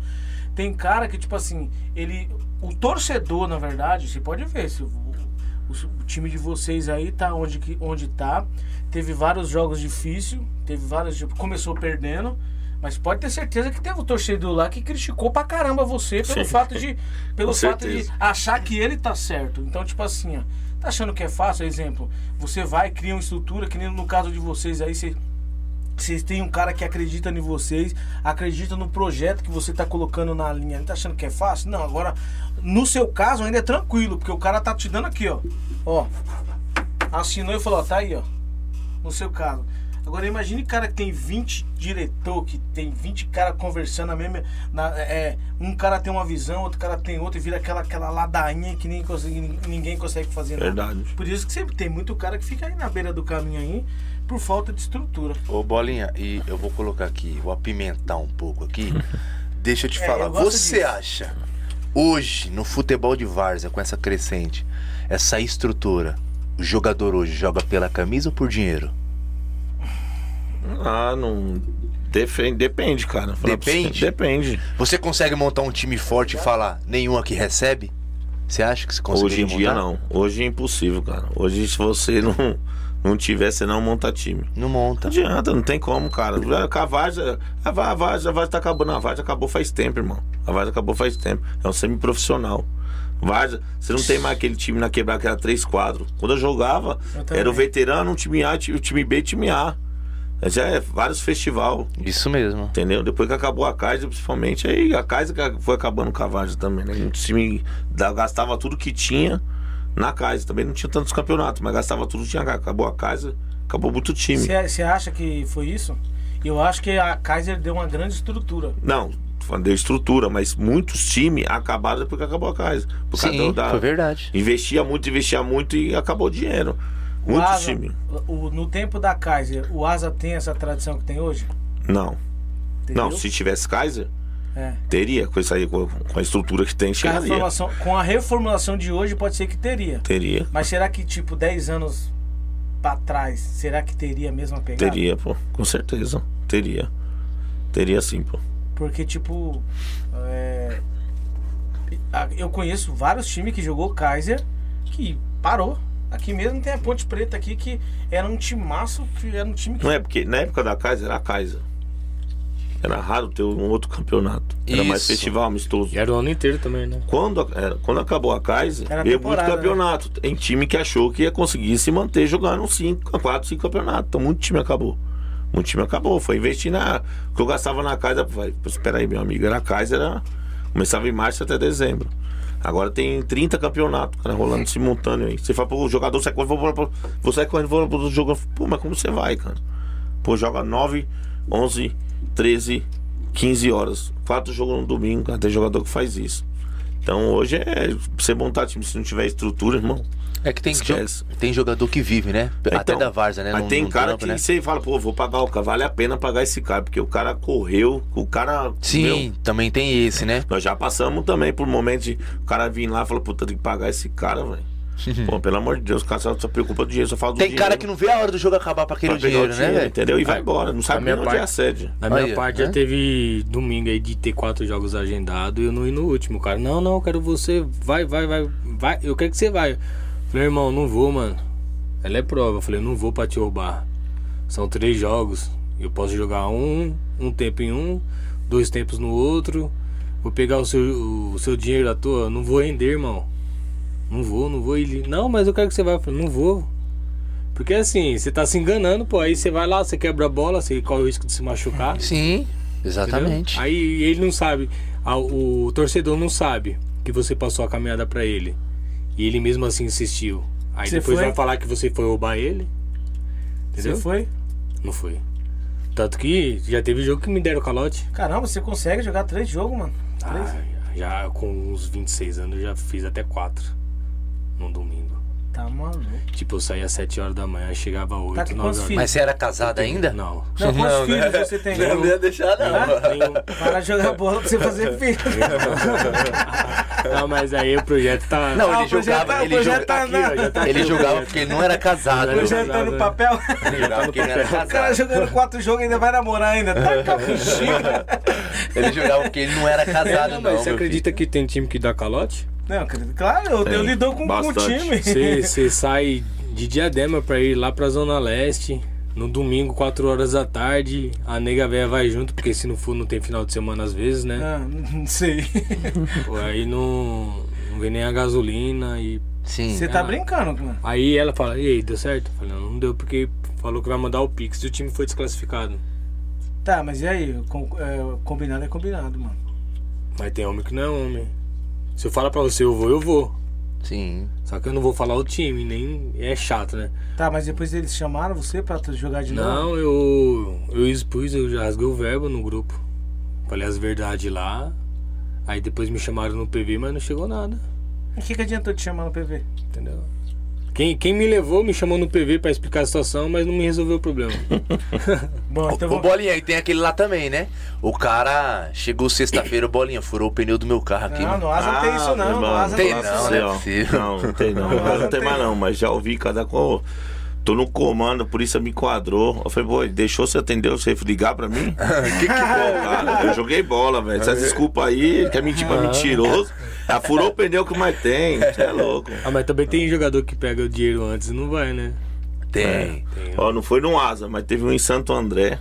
tem cara que, tipo assim, ele. O torcedor, na verdade, você pode ver, se o, o- o time de vocês aí tá onde, que- onde tá. Teve vários jogos difíceis, teve vários. tipo, Começou perdendo. Mas pode ter certeza que teve um torcedor lá que criticou pra caramba você pelo Sim. fato de. Pelo Com fato de certeza. achar que ele tá certo. Então, tipo assim, ó. Tá achando que é fácil? Exemplo, você vai, cria uma estrutura, que nem no caso de vocês aí, você. Vocês têm um cara que acredita em vocês, acredita no projeto que você tá colocando na linha. Ele tá achando que é fácil? Não, agora, no seu caso, ainda é tranquilo, porque o cara tá te dando aqui, ó. Ó. Assinou e falou, ó, tá aí, ó. No seu caso. Agora imagine cara que tem 20 diretor, que tem 20 cara conversando a mesma. Na, é, um cara tem uma visão, outro cara tem outra, e vira aquela, aquela ladainha que nem consegue, ninguém consegue fazer nada. Verdade. Por isso que sempre tem muito cara que fica aí na beira do caminho aí por falta de estrutura. Ô Bolinha, e eu vou colocar aqui, vou apimentar um pouco aqui. Deixa eu te É, falar, eu você disso. acha hoje no futebol de várzea com essa crescente, essa estrutura, o jogador hoje joga pela camisa ou por dinheiro? Ah, não. Defende, depende, cara. Falar pra você, Depende? Depende. Você consegue montar um time forte e falar nenhum aqui recebe? Você acha que você consegue Hoje em dia não. Hoje é impossível, cara. Hoje se você não, não tiver, você não monta time. Não Não monta. adianta, não tem como, cara. A Varsa, a Va- a Varsa, a tá acabando. A Varsa acabou faz tempo, irmão. A Varsa acabou faz tempo. É um semi-profissional. Varsa, você não tem mais aquele time na quebrada que era 3 quadros. Quando eu jogava, Eu também. era o veterano, um time A, o time B, time A. Já é vários festival, Isso mesmo. entendeu? Depois que acabou a Kaiser, principalmente, aí a Kaiser que foi acabando com a Varsa também, né? O time gastava tudo que tinha na Kaiser. Também não tinha tantos campeonatos, mas gastava tudo que tinha. Acabou a Kaiser, acabou muito time. Você acha que foi isso? Eu acho que a Kaiser deu uma grande estrutura. Não, tô falando de estrutura, mas muitos times acabaram depois que acabou a casa. Por causa Sim, da- foi verdade. Investia muito, investia muito e acabou o dinheiro. O Muitos Asa, times. o- no tempo da Kaiser, o Asa tem essa tradição que tem hoje? Não. Entendeu? Não, se tivesse Kaiser, É. teria. Com isso aí, com, a estrutura que tem, Com a, chegaria. com a reformulação de hoje, pode ser que teria. Teria. Mas será que, tipo, 10 anos pra trás, será que teria a mesma pegada? Teria, pô. Com certeza. Teria. Teria sim, pô. Porque, tipo, é, eu conheço vários times que jogou Kaiser que parou. Aqui mesmo tem a Ponte Preta aqui que era um timaço, que era um time que Não é porque na época da Kaiser era a Kaiser. Era raro ter um outro campeonato. Era mais Isso. festival amistoso. E era o ano inteiro também, né? Quando, era- quando acabou a Kaiser, Era veio muito né? campeonato. Tem time que achou que ia conseguir se manter jogando 5, 4, 5 campeonatos. Então muito time acabou. Muito time acabou. Foi investir na. O que eu gastava na Kaiser. Falei, "Pô, espera aí, meu amigo. Era a Kaiser, era... começava em março até dezembro. Agora tem 30 campeonatos, cara, rolando simultâneo aí. Você fala, pô, o jogador sai correndo, vou, vou, vou sair correndo, vou pro jogo. Pô, mas como você vai, cara? Pô, joga 9, 11, 13, 15 horas. Quatro jogos no domingo, cara. Tem jogador que faz isso. Então hoje é você montar time, se não tiver estrutura, irmão. É que tem, jo- tem jogador que vive, né? Até Então, da Varsa, né? Mas tem cara trampa, que né? você fala, pô, vou pagar o cara, vale a pena pagar esse cara, porque o cara correu, o cara. Sim, meu, também tem esse, né? nós já passamos também por momentos de o cara vir lá e falar, puta, tem que pagar esse cara, velho. Pô, pelo amor de Deus, o cara só, só preocupa do dinheiro, só fala do Tem dinheiro. cara que não vê a hora do jogo acabar pra aquele pra pegar dinheiro, o né, velho? Entendeu? E vai embora, não sabe minha nem onde é a sede. Na minha Aí, parte né? já teve domingo aí de ter quatro jogos agendados e eu não ir no último, cara. Não, não, eu quero você. Vai, vai, vai, vai. Eu quero que você vai. Falei, irmão, não vou, mano. Ela é prova. Eu falei, não vou pra te roubar. São três jogos. Eu posso jogar um, um tempo em um, dois tempos no outro. Vou pegar o seu, o seu dinheiro à toa. Não vou render, irmão. Não vou, não vou. Ele, não, mas eu quero que você vá. Eu falei, não vou. Porque assim, você tá se enganando, pô. Aí você vai lá, você quebra a bola, você corre o risco de se machucar. Sim, entendeu? exatamente. Aí ele não sabe, a- o torcedor não sabe que você passou a caminhada pra ele. E ele mesmo assim insistiu. Aí Você depois foi? vai falar que você foi roubar ele. Você Entendeu? foi? Não foi. Tanto que já teve jogo que me deram calote. Caramba, você consegue jogar três jogos, mano. Três? Ah, já com uns 26 anos eu já fiz até quatro. Num domingo. Tá maluco. Tipo, eu saía às 7 horas da manhã, chegava às 8, Tá com 9 quantos horas. filhos? Mas você era casado ainda? Não. Não, quantos Não, filhos né? você tem? Não ia deixar, não. Nenhum. Para jogar bola pra você fazer filho. Não, mas aí o projeto tá. Não, Ah, ele projeto jogava, tá- ele, o projeto joga- tá aqui, tá ele jogava porque ele não era casado. O Ele projeto tá no papel. Ele jogava porque ele não era O cara casado. jogando quatro jogos ainda vai namorar ainda. Tá a. Ele jogava porque ele não era casado, Não, não. mas você acredita que tem time que dá calote? Não, claro, eu, eu lido com, com o time. Você sai de Diadema pra ir lá pra Zona Leste. No domingo, 4 horas da tarde, a nega véia vai junto, porque se não for, não tem final de semana às vezes, né? Ah, não sei. Pô, aí não, não vem nem a gasolina e. Sim. Você tá Ah. brincando, mano. Aí ela fala, e aí, deu certo? Eu falei, não, não deu porque falou que vai mandar o Pix e o time foi desclassificado. Tá, mas e aí? Com- é, combinado é combinado, mano. Mas tem homem que não é homem. Se eu falar pra você, eu vou, eu vou. Sim. Só que eu não vou falar o time, nem. É chato, né? Tá, mas depois eles chamaram você pra tu jogar de novo? Não, eu. Eu expus, eu já rasguei o verbo no grupo. Falei as verdades lá. Aí depois me chamaram no PV, mas não chegou nada. O que, que adiantou te chamar no PV? Entendeu? Quem, quem me levou me chamou no PV pra explicar a situação, mas não me resolveu o problema. Bom, então o vamos. Bolinha, e tem aquele lá também, né? O cara chegou sexta-feira, o Bolinha, furou o pneu do meu carro aqui. Não, mano. no Asa não tem isso meu não. No irmão, Asa Tem não tem não, né? Não, não tem não. Não, Agora não tem mais não, mas já ouvi cada com. Tô no comando, a polícia me enquadrou. Eu falei, pô, deixou você atender você ligar pra mim? que que Pô, cara, eu joguei bola, velho. Essas desculpas aí, quer mentir pra mentiroso. Ela furou o pneu que mais tem. Você é louco. ah, mas também tem jogador que pega o dinheiro antes e não vai, né? Tem. Tem. Ó, não foi no Asa, mas teve um em Santo André.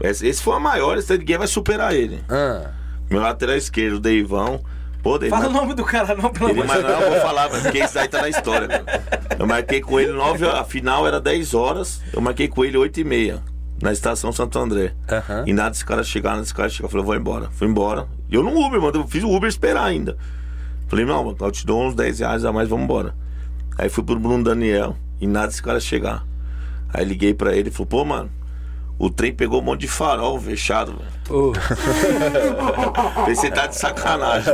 Esse, esse foi o maior, esse ninguém vai superar ele. Ah, Meu lateral esquerdo, o Deivão. Pô, Deivão. Fala o nome do cara não, pelo amor de mas não, vou falar, mas porque isso daí tá na história, cara. Eu marquei com ele 9 horas, a final era 10 horas, eu marquei com ele 8 e meia, na estação Santo André. Aham. E nada desse cara chegar, nada desse cara chegar, eu falei, vou embora. Fui embora. E eu no Uber, mano, eu fiz o Uber esperar ainda. Falei, não, eu te dou uns 10 reais a mais, vamos embora. Aí fui pro Bruno Daniel, e nada desse cara chegar. Aí liguei pra ele e falou, pô, mano, O trem pegou um monte de farol fechado. Falei, Você tá de sacanagem.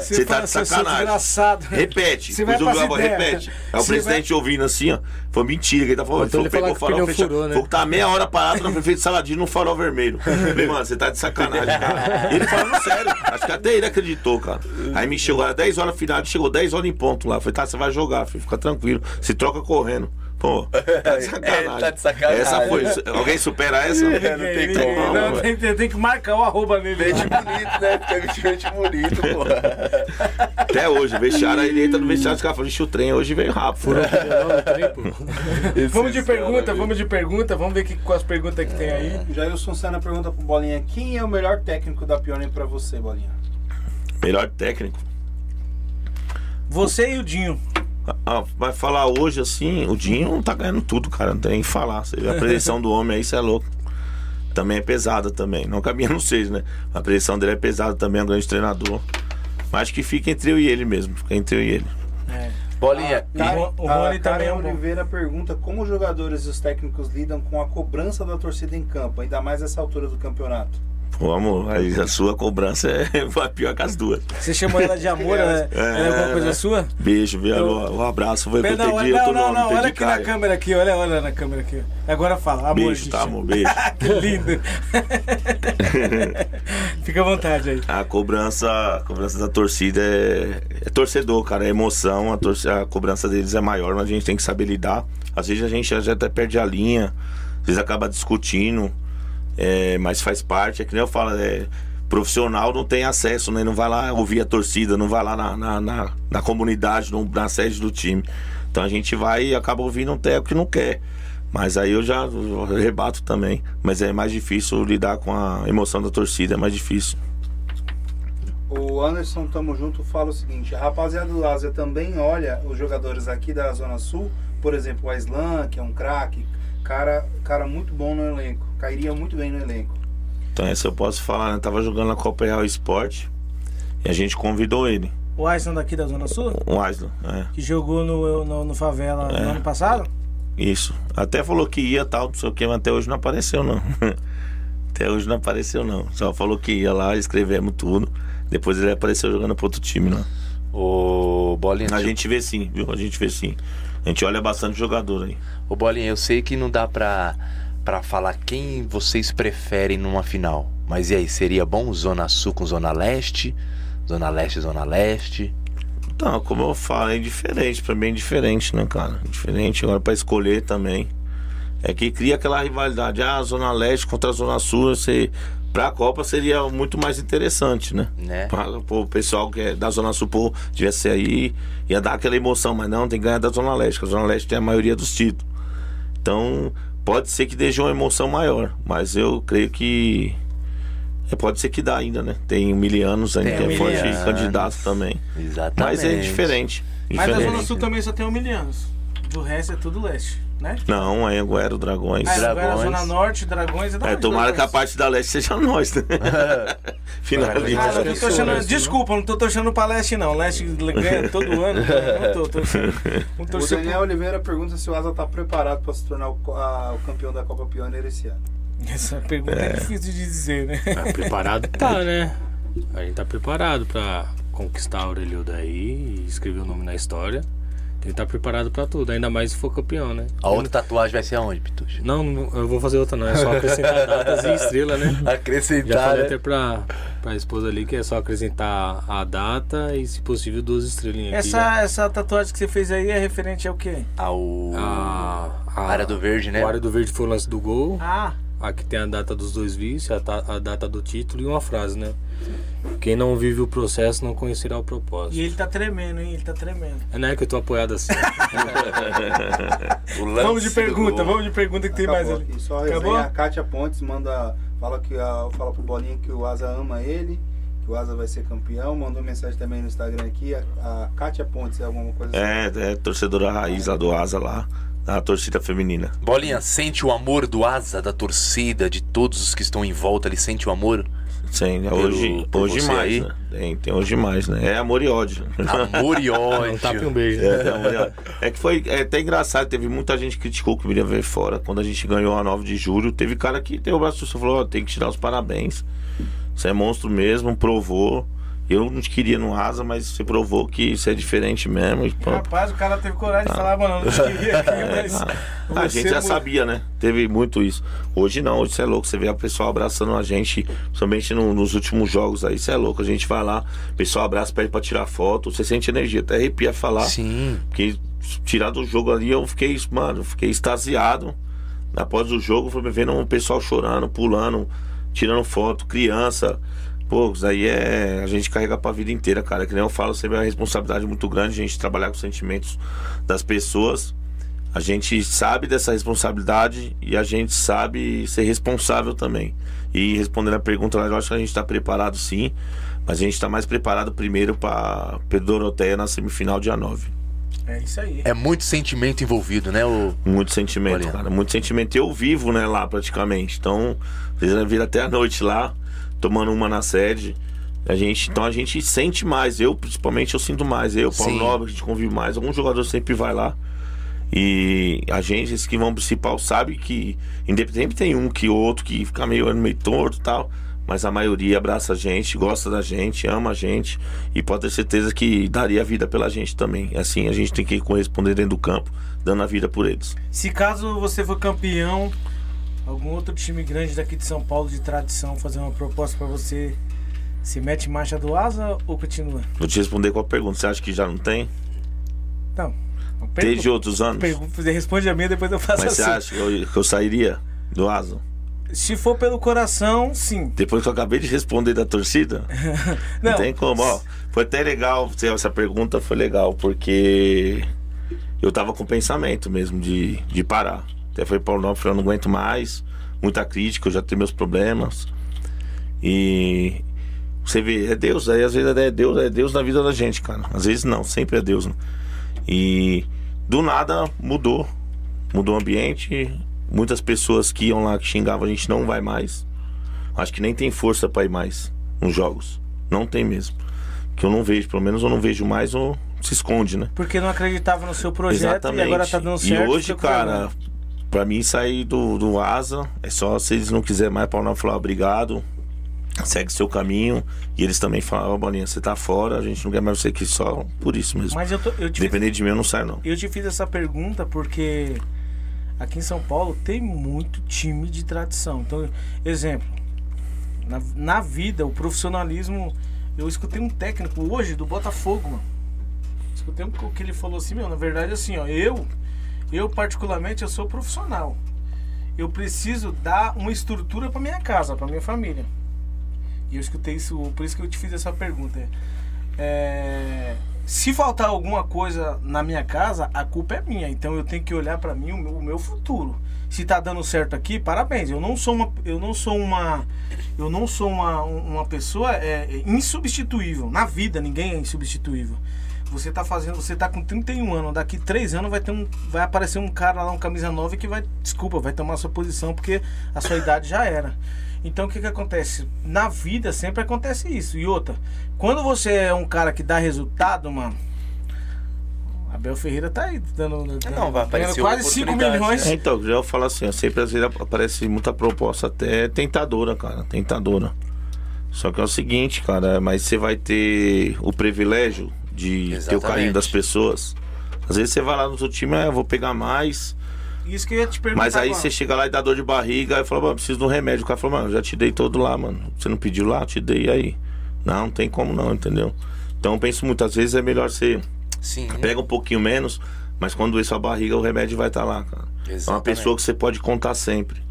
Você tá de "Seu sacanagem. desgraçado." Repete. Você vai Gabo ideias. repete. Aí o presidente ouvindo assim, ó. Foi mentira que ele tá falando. Faltou Ele ele falou, falar pegou farol fechado. furou, né? Falou que tá meia hora parado na prefeito Saladino no farol vermelho. Falei, mano, você tá de sacanagem, cara. E ele falando sério. Acho que até ele acreditou, cara. Aí me chegou, era 10 horas final, ele chegou 10 horas em ponto lá. Falei, tá, você vai jogar, filho, fica tranquilo. Se troca correndo. Pô, tá de sacanagem. tá de sacanagem. Essa foi. Alguém supera essa? não tem como, não, mano. tem, tem- tem que marcar o arroba nele. Mente bonito, né? Fica mente bonito, pô. Até hoje, vestiário, aí ele entra no vestiário, os caras falam, "Ixi, o trem hoje veio rápido. Vamos de pergunta, vamos de pergunta, vamos ver que, quais perguntas que tem aí. Jailson Senna pergunta pro Bolinha: quem é o melhor técnico da Pioneer pra você, Bolinha? Melhor técnico. Você e o Dinho. Ah, vai falar hoje assim, o Dinho tá ganhando tudo, cara. Não tem nem que falar. Você vê a predição do homem aí, você é louco. Também é pesada também. Não cabia no seis, né? A predição dele é pesada também, é um grande treinador. Mas acho que fica entre eu e ele mesmo. Fica entre eu e ele. Bolinha, O Ron- o Rony a também é Karen um. Oliveira pergunta como os jogadores e os técnicos lidam com a cobrança da torcida em campo, ainda mais nessa altura do campeonato. Pô, amor, aí a sua cobrança é vai pior que as duas. Você chamou ela de amor, né? É, é alguma coisa sua? Beijo, viu? Um abraço. Foi que eu Não, entendi não, outro não, nome, não, olha aqui na câmera aqui, olha, olha na câmera aqui. Agora fala, amor. Beijo, gente. tá, amor? Beijo. que lindo. Fica à vontade aí. A cobrança, a cobrança da torcida é, é torcedor, cara, é emoção. A, torce- a cobrança deles é maior, mas a gente tem que saber lidar. Às vezes a gente já até perde a linha, às vezes acaba discutindo, é, mas faz parte. É que nem eu falo, é, profissional não tem acesso, né? Não vai lá ouvir a torcida, não vai lá na, na, na- na comunidade, no- na sede do time. Então a gente vai e acaba ouvindo um técnico que não quer. Mas aí eu já rebato também. Mas é mais difícil lidar com a emoção da torcida, é mais difícil. O Anderson Tamo Junto fala o seguinte: a rapaziada do Ásia também olha os jogadores aqui da Zona Sul, por exemplo, o Aislan, que é um craque, cara, cara muito bom no elenco, cairia muito bem no elenco. Então essa eu posso falar, né? Tava jogando na Copa Real Esporte e a gente convidou ele, O Ayson daqui da Zona Sul, o Aslan, é, que jogou no, no, no Favela É. no ano passado. isso. Até falou que ia tal, não sei o que, mas até hoje não apareceu não. até hoje não apareceu não. Só falou que ia lá, escrevemos tudo. Depois ele apareceu jogando pro outro time lá. Ô, Bolinha, A gente vê sim, viu? A gente vê sim. A gente olha bastante jogador aí. Ô, Bolinha, eu sei que não dá pra, pra falar quem vocês preferem numa final. Mas e aí, seria bom Zona Sul com Zona Leste? Zona Leste, Zona Leste? Então, como eu falo, é diferente, pra mim é diferente, né, cara? Diferente agora pra escolher também. É que cria aquela rivalidade, ah, Zona Leste contra a Zona Sul, você, pra Copa seria muito mais interessante, né? Né? Pô, o pessoal que é da Zona Sul, pô, tivesse aí, ia dar aquela emoção, mas não, tem que ganhar da Zona Leste, que a Zona Leste tem a maioria dos títulos. Então, pode ser que deixe uma emoção maior, mas eu creio que. é, pode ser que dá ainda, né? Tem o Milianos ainda, Tem que o é forte Milianos. candidato também. Exatamente. Mas é diferente. Mas a diferente. Zona Sul também só tem um milhanos. Do resto é tudo leste, né? Não, é Anguera, Dragões. Ah, agora a Dragões. Zona Norte, Dragões e da É, tomara que a Dragões? parte da leste seja nós, né? Finaliza. Ah, não tô torcendo, Leste, desculpa, não tô torcendo pra leste não. Leste ganha todo ano. Não tô torcendo. Não O torcendo Daniel Oliveira pergunta se o Asa tá preparado para se tornar o, a- o campeão da Copa Pioneer esse ano. Essa pergunta é. difícil de dizer, né? Ah, preparado tá, né? A gente tá preparado pra conquistar a Aurelio daí e escrever o nome na história. Tem que estar preparado pra tudo, ainda mais se for campeão, né? A outra tatuagem vai ser aonde, Pitucha? Não, não, eu vou fazer outra não, é só acrescentar datas e estrela, né? Já Acrescentar, falei né? até pra, pra esposa ali que é só acrescentar a data e, se possível, duas estrelinhas aqui. Essa, essa tatuagem que você fez aí é referente ao quê? Ao... A, a Área do Verde, né? O área do verde foi o lance do gol. Ah, Aqui tem a data dos dois vice, a, ta- a data do título e uma frase, né? Quem não vive o processo não conhecerá o propósito. e ele tá tremendo, hein? Ele tá tremendo. É né, que eu tô apoiado assim. O lance Vamos de pergunta, vamos de pergunta que tem mais Acabou ali. Só Acabou? A Kátia Pontes manda. Fala, que a, fala pro Bolinha que o Asa ama ele, que o Asa vai ser campeão. Mandou mensagem também no Instagram aqui. A, a Kátia Pontes é alguma coisa assim. É, é torcedora raiz lá do Asa lá, da torcida feminina. Bolinha, sente o amor do asa, da torcida, de todos os que estão em volta ali, sente o amor? Sim, Pelo- hoje, por hoje você mais, aí? né? Tem, tem hoje mais, né? É amor e ódio. Amor e Um tapa e um ódio. beijo. É, e ódio. É que foi é até engraçado, teve muita gente que criticou que viria ver fora. Quando a gente ganhou a 9 de julho, teve cara que teve o braço e falou, ó, tem que tirar os parabéns. Você é monstro mesmo, provou. Eu não queria no asa, mas você provou que isso é diferente mesmo. E, pô, Rapaz, o cara teve coragem de falar, mano, eu não queria aqui, mas. Ah. a gente já mu- sabia, né? Teve muito isso. Hoje não, hoje você é louco. Você vê o pessoal abraçando a gente, somente no- nos últimos jogos aí. Você é louco. A gente vai lá, o pessoal abraça, pede pra tirar foto. Você sente energia, até arrepia falar. Sim. Porque tirar do jogo ali, eu fiquei, mano, fiquei extasiado. Após o jogo, fui vendo o pessoal chorando, pulando, tirando foto, criança. Pô, isso aí é. A gente carrega pra vida inteira, cara. Que nem eu falo, sempre é uma responsabilidade muito grande a gente trabalhar com os sentimentos das pessoas. A gente sabe dessa responsabilidade e a gente sabe ser responsável também. E respondendo a pergunta, eu acho que a gente está preparado sim, mas a gente está mais preparado primeiro para Pedro Doroteia na semifinal dia 9. É isso aí. É muito sentimento envolvido, né? O... Muito sentimento, Olha. cara. Muito sentimento. Eu vivo, né, lá praticamente. Então, vocês viram até a noite lá, tomando uma na sede. A gente, então a gente sente mais. Eu, principalmente, eu sinto mais. Eu, Paulo Sim. Nobre, a gente convive mais. Algum jogador sempre vai lá. E a gente, esses que vão principal, sabe que independente tem um que outro que fica meio, meio torto e tal. Mas a maioria abraça a gente, gosta da gente, ama a gente. E pode ter certeza que daria a vida pela gente também. Assim, a gente tem que corresponder dentro do campo, dando a vida por eles. Se caso você for campeão, algum outro time grande daqui de São Paulo de tradição fazer uma proposta pra você, se mete marcha do asa ou continua? Vou te responder qual a pergunta. Você acha que já não tem? Não. Uma Desde outros anos? pergunta- Você responde a minha, depois eu faço Mas você assim. acha que eu, que eu sairia do Asa? Se for pelo coração, sim. Depois que eu acabei de responder da torcida? Não, Não. tem como, ó. Foi até legal, você- essa pergunta foi legal, porque eu tava com pensamento mesmo de, de parar. Até foi Paulo Nobre, falei, eu não aguento mais, muita crítica, eu já tenho meus problemas. E você vê, é Deus, aí às vezes é Deus, é Deus na vida da gente, cara. Às vezes não, sempre é Deus. Né? E do nada mudou. Mudou o ambiente. Muitas pessoas que iam lá que xingavam a gente não vai mais. Acho que nem tem força pra ir mais nos jogos. Não tem mesmo. Que eu não vejo, pelo menos eu não vejo mais ou se esconde, né? Porque não acreditava no seu projeto e agora tá dando certo. E hoje, cara. Pra mim sair do, do asa, é só se eles não quiserem mais, Paulo não falar obrigado, segue seu caminho. E eles também falam, ó, Bolinha, você tá fora, a gente não quer mais você aqui só por isso mesmo. Mas eu, tô, eu, te fiz, Depender de mim, eu não saio, não. eu te fiz essa pergunta porque aqui em São Paulo tem muito time de tradição. Então, exemplo, na, na vida, o profissionalismo. Eu escutei um técnico hoje do Botafogo, mano. Escutei um que ele falou assim, meu, na verdade, assim, ó, eu, eu particularmente, eu sou profissional. Eu preciso dar uma estrutura pra minha casa, pra minha família. E eu escutei isso, por isso que eu te fiz essa pergunta. É, se faltar alguma coisa na minha casa, a culpa é minha. Então eu tenho que olhar pra mim o meu, o meu futuro. Se tá dando certo aqui, parabéns. Eu não sou uma, eu não sou uma, eu não sou uma, uma pessoa é insubstituível. Na vida ninguém é insubstituível. Você tá fazendo, você tá com 31 anos, daqui 3 anos vai ter um vai aparecer um cara lá um camisa 9 que vai, desculpa, vai tomar sua posição porque a sua idade já era. Então o que que acontece? Na vida sempre acontece isso. E outra, quando você é um cara que dá resultado, mano, Abel Ferreira tá aí dando, dando Não, vai aparecer quase 5 oportunidades, milhões. É, então, já eu falo assim, sempre às vezes aparece muita proposta até tentadora, cara, tentadora. Só que é o seguinte, cara, mas você vai ter o privilégio de ter o Exatamente. carinho das pessoas. Às vezes você vai lá no seu time, ah, eu vou pegar mais, Isso que eu ia te perguntar. mas aí agora. você chega lá e dá dor de barriga, aí fala, mano, preciso de um remédio. O cara fala, mano, eu já te dei todo lá, mano. Você não pediu lá? Eu te dei aí. Não, não tem como não, entendeu? Então eu penso muitas vezes é melhor você Sim. pega um pouquinho menos, mas quando doer sua barriga, o remédio vai estar lá, cara. É uma Exatamente. pessoa que você pode contar sempre.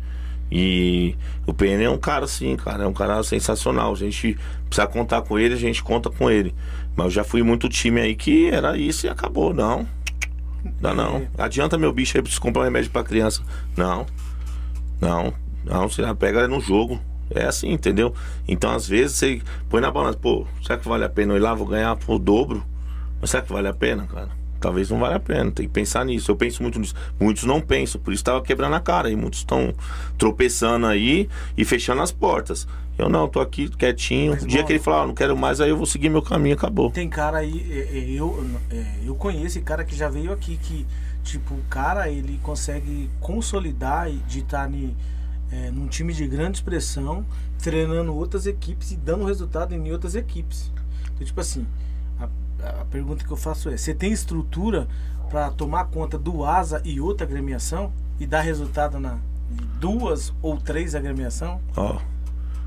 E o PN é um cara assim, cara, é um cara sensacional. A gente precisa contar com ele, a gente conta com ele. Mas eu já fui muito time aí que era isso e acabou, não. Não, não. Adianta meu bicho aí pra comprar um remédio pra criança. Não. Não. Não, você já pega no jogo. É assim, entendeu? Então, às vezes, você põe na balança, pô, será que vale a pena eu ir lá? Vou ganhar o dobro. Mas será que vale a pena, cara? Talvez não valha a pena. Tem que pensar nisso. Eu penso muito nisso. Muitos não pensam, por isso tava quebrando a cara. E muitos estão tropeçando aí e fechando as portas. Eu não, tô aqui quietinho. Mas, o dia que ele falar, ah, não quero mais, aí eu vou seguir meu caminho, acabou. Tem cara aí, é, é, eu, é, eu conheço esse cara que já veio aqui, que, tipo, o cara, ele consegue consolidar e de estar ni- é, num time de grande expressão, treinando outras equipes e dando resultado em outras equipes. Então, tipo assim, a, pergunta que eu faço é, você tem estrutura para tomar conta do asa e outra agremiação e dar resultado na duas ou três agremiação? Ó,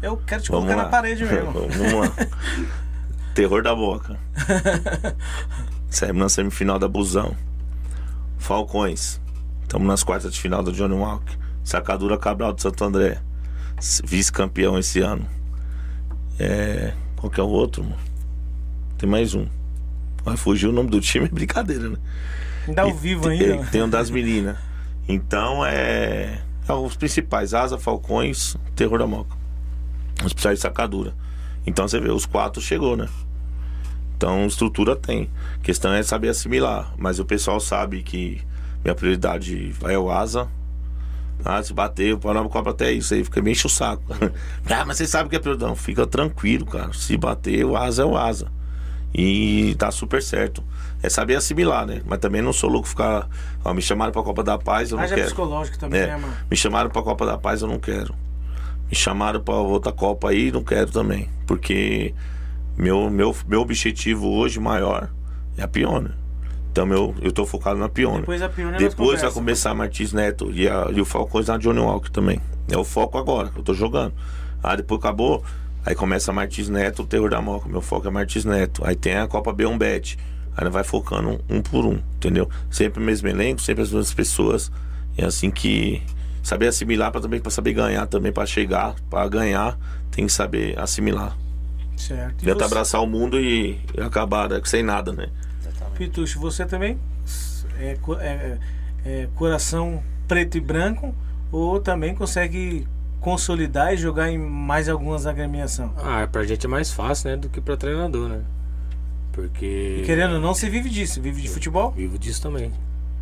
Eu quero te vamos colocar lá. na parede mesmo. vamos lá. Terror da boca. Saímos na semifinal da Busão. Falcões. Estamos nas quartas de final do Johnny Walker. Sacadura Cabral de Santo André. Vice-campeão esse ano. É. Qual que é o outro, mano? Tem mais um. Vai fugir o nome do time, é brincadeira, né? Ainda ao vivo ainda. Tem um das meninas. Então é. é os principais: Asa, Falcões, Terror da Moca. Os principais de sacadura. Então você vê, os quatro chegou, né? Então estrutura tem. A questão é saber assimilar. Mas o pessoal sabe que minha prioridade vai ao Asa. Ah, se bater, o Panamá cobra até isso aí, fica meio enche o saco. ah, mas você sabe que é prioridade. Não, fica tranquilo, cara. Se bater, o Asa é o Asa. E tá super certo. É saber assimilar, né? Mas também não sou louco ficar. Ó, me chamaram pra Copa da Paz, eu não Haja quero. psicológico também, É, né, mano? me chamaram pra Copa da Paz, eu não quero. Me chamaram pra outra Copa aí, não quero também. Porque meu, meu, meu objetivo hoje maior é a Pioneer. Então meu, eu tô focado na Pioneer. Depois a Pioneer nós Depois vai começar a Martins Neto e, a, e o Falcões na Johnny Walker também. É o foco agora, eu tô jogando. Ah, depois acabou, aí começa a Martins Neto, o terror da Moca. Meu foco é Martins Neto. Aí tem a Copa B1 Bet. Aí nós vai focando um, um por um, entendeu? Sempre o mesmo elenco, sempre as mesmas pessoas. E é assim que saber assimilar para também para saber ganhar também para chegar, para ganhar, tem que saber assimilar. Certo. Tenta você, abraçar o mundo e, e acabar né, sem nada, né? Pitucho, você também é, é- é coração preto e branco ou também consegue consolidar e jogar em mais algumas agremiações? Ah, pra gente é mais fácil, né? Do que pra treinador, né? Porque. Querendo ou não, você vive disso, vive de futebol? Vivo disso também.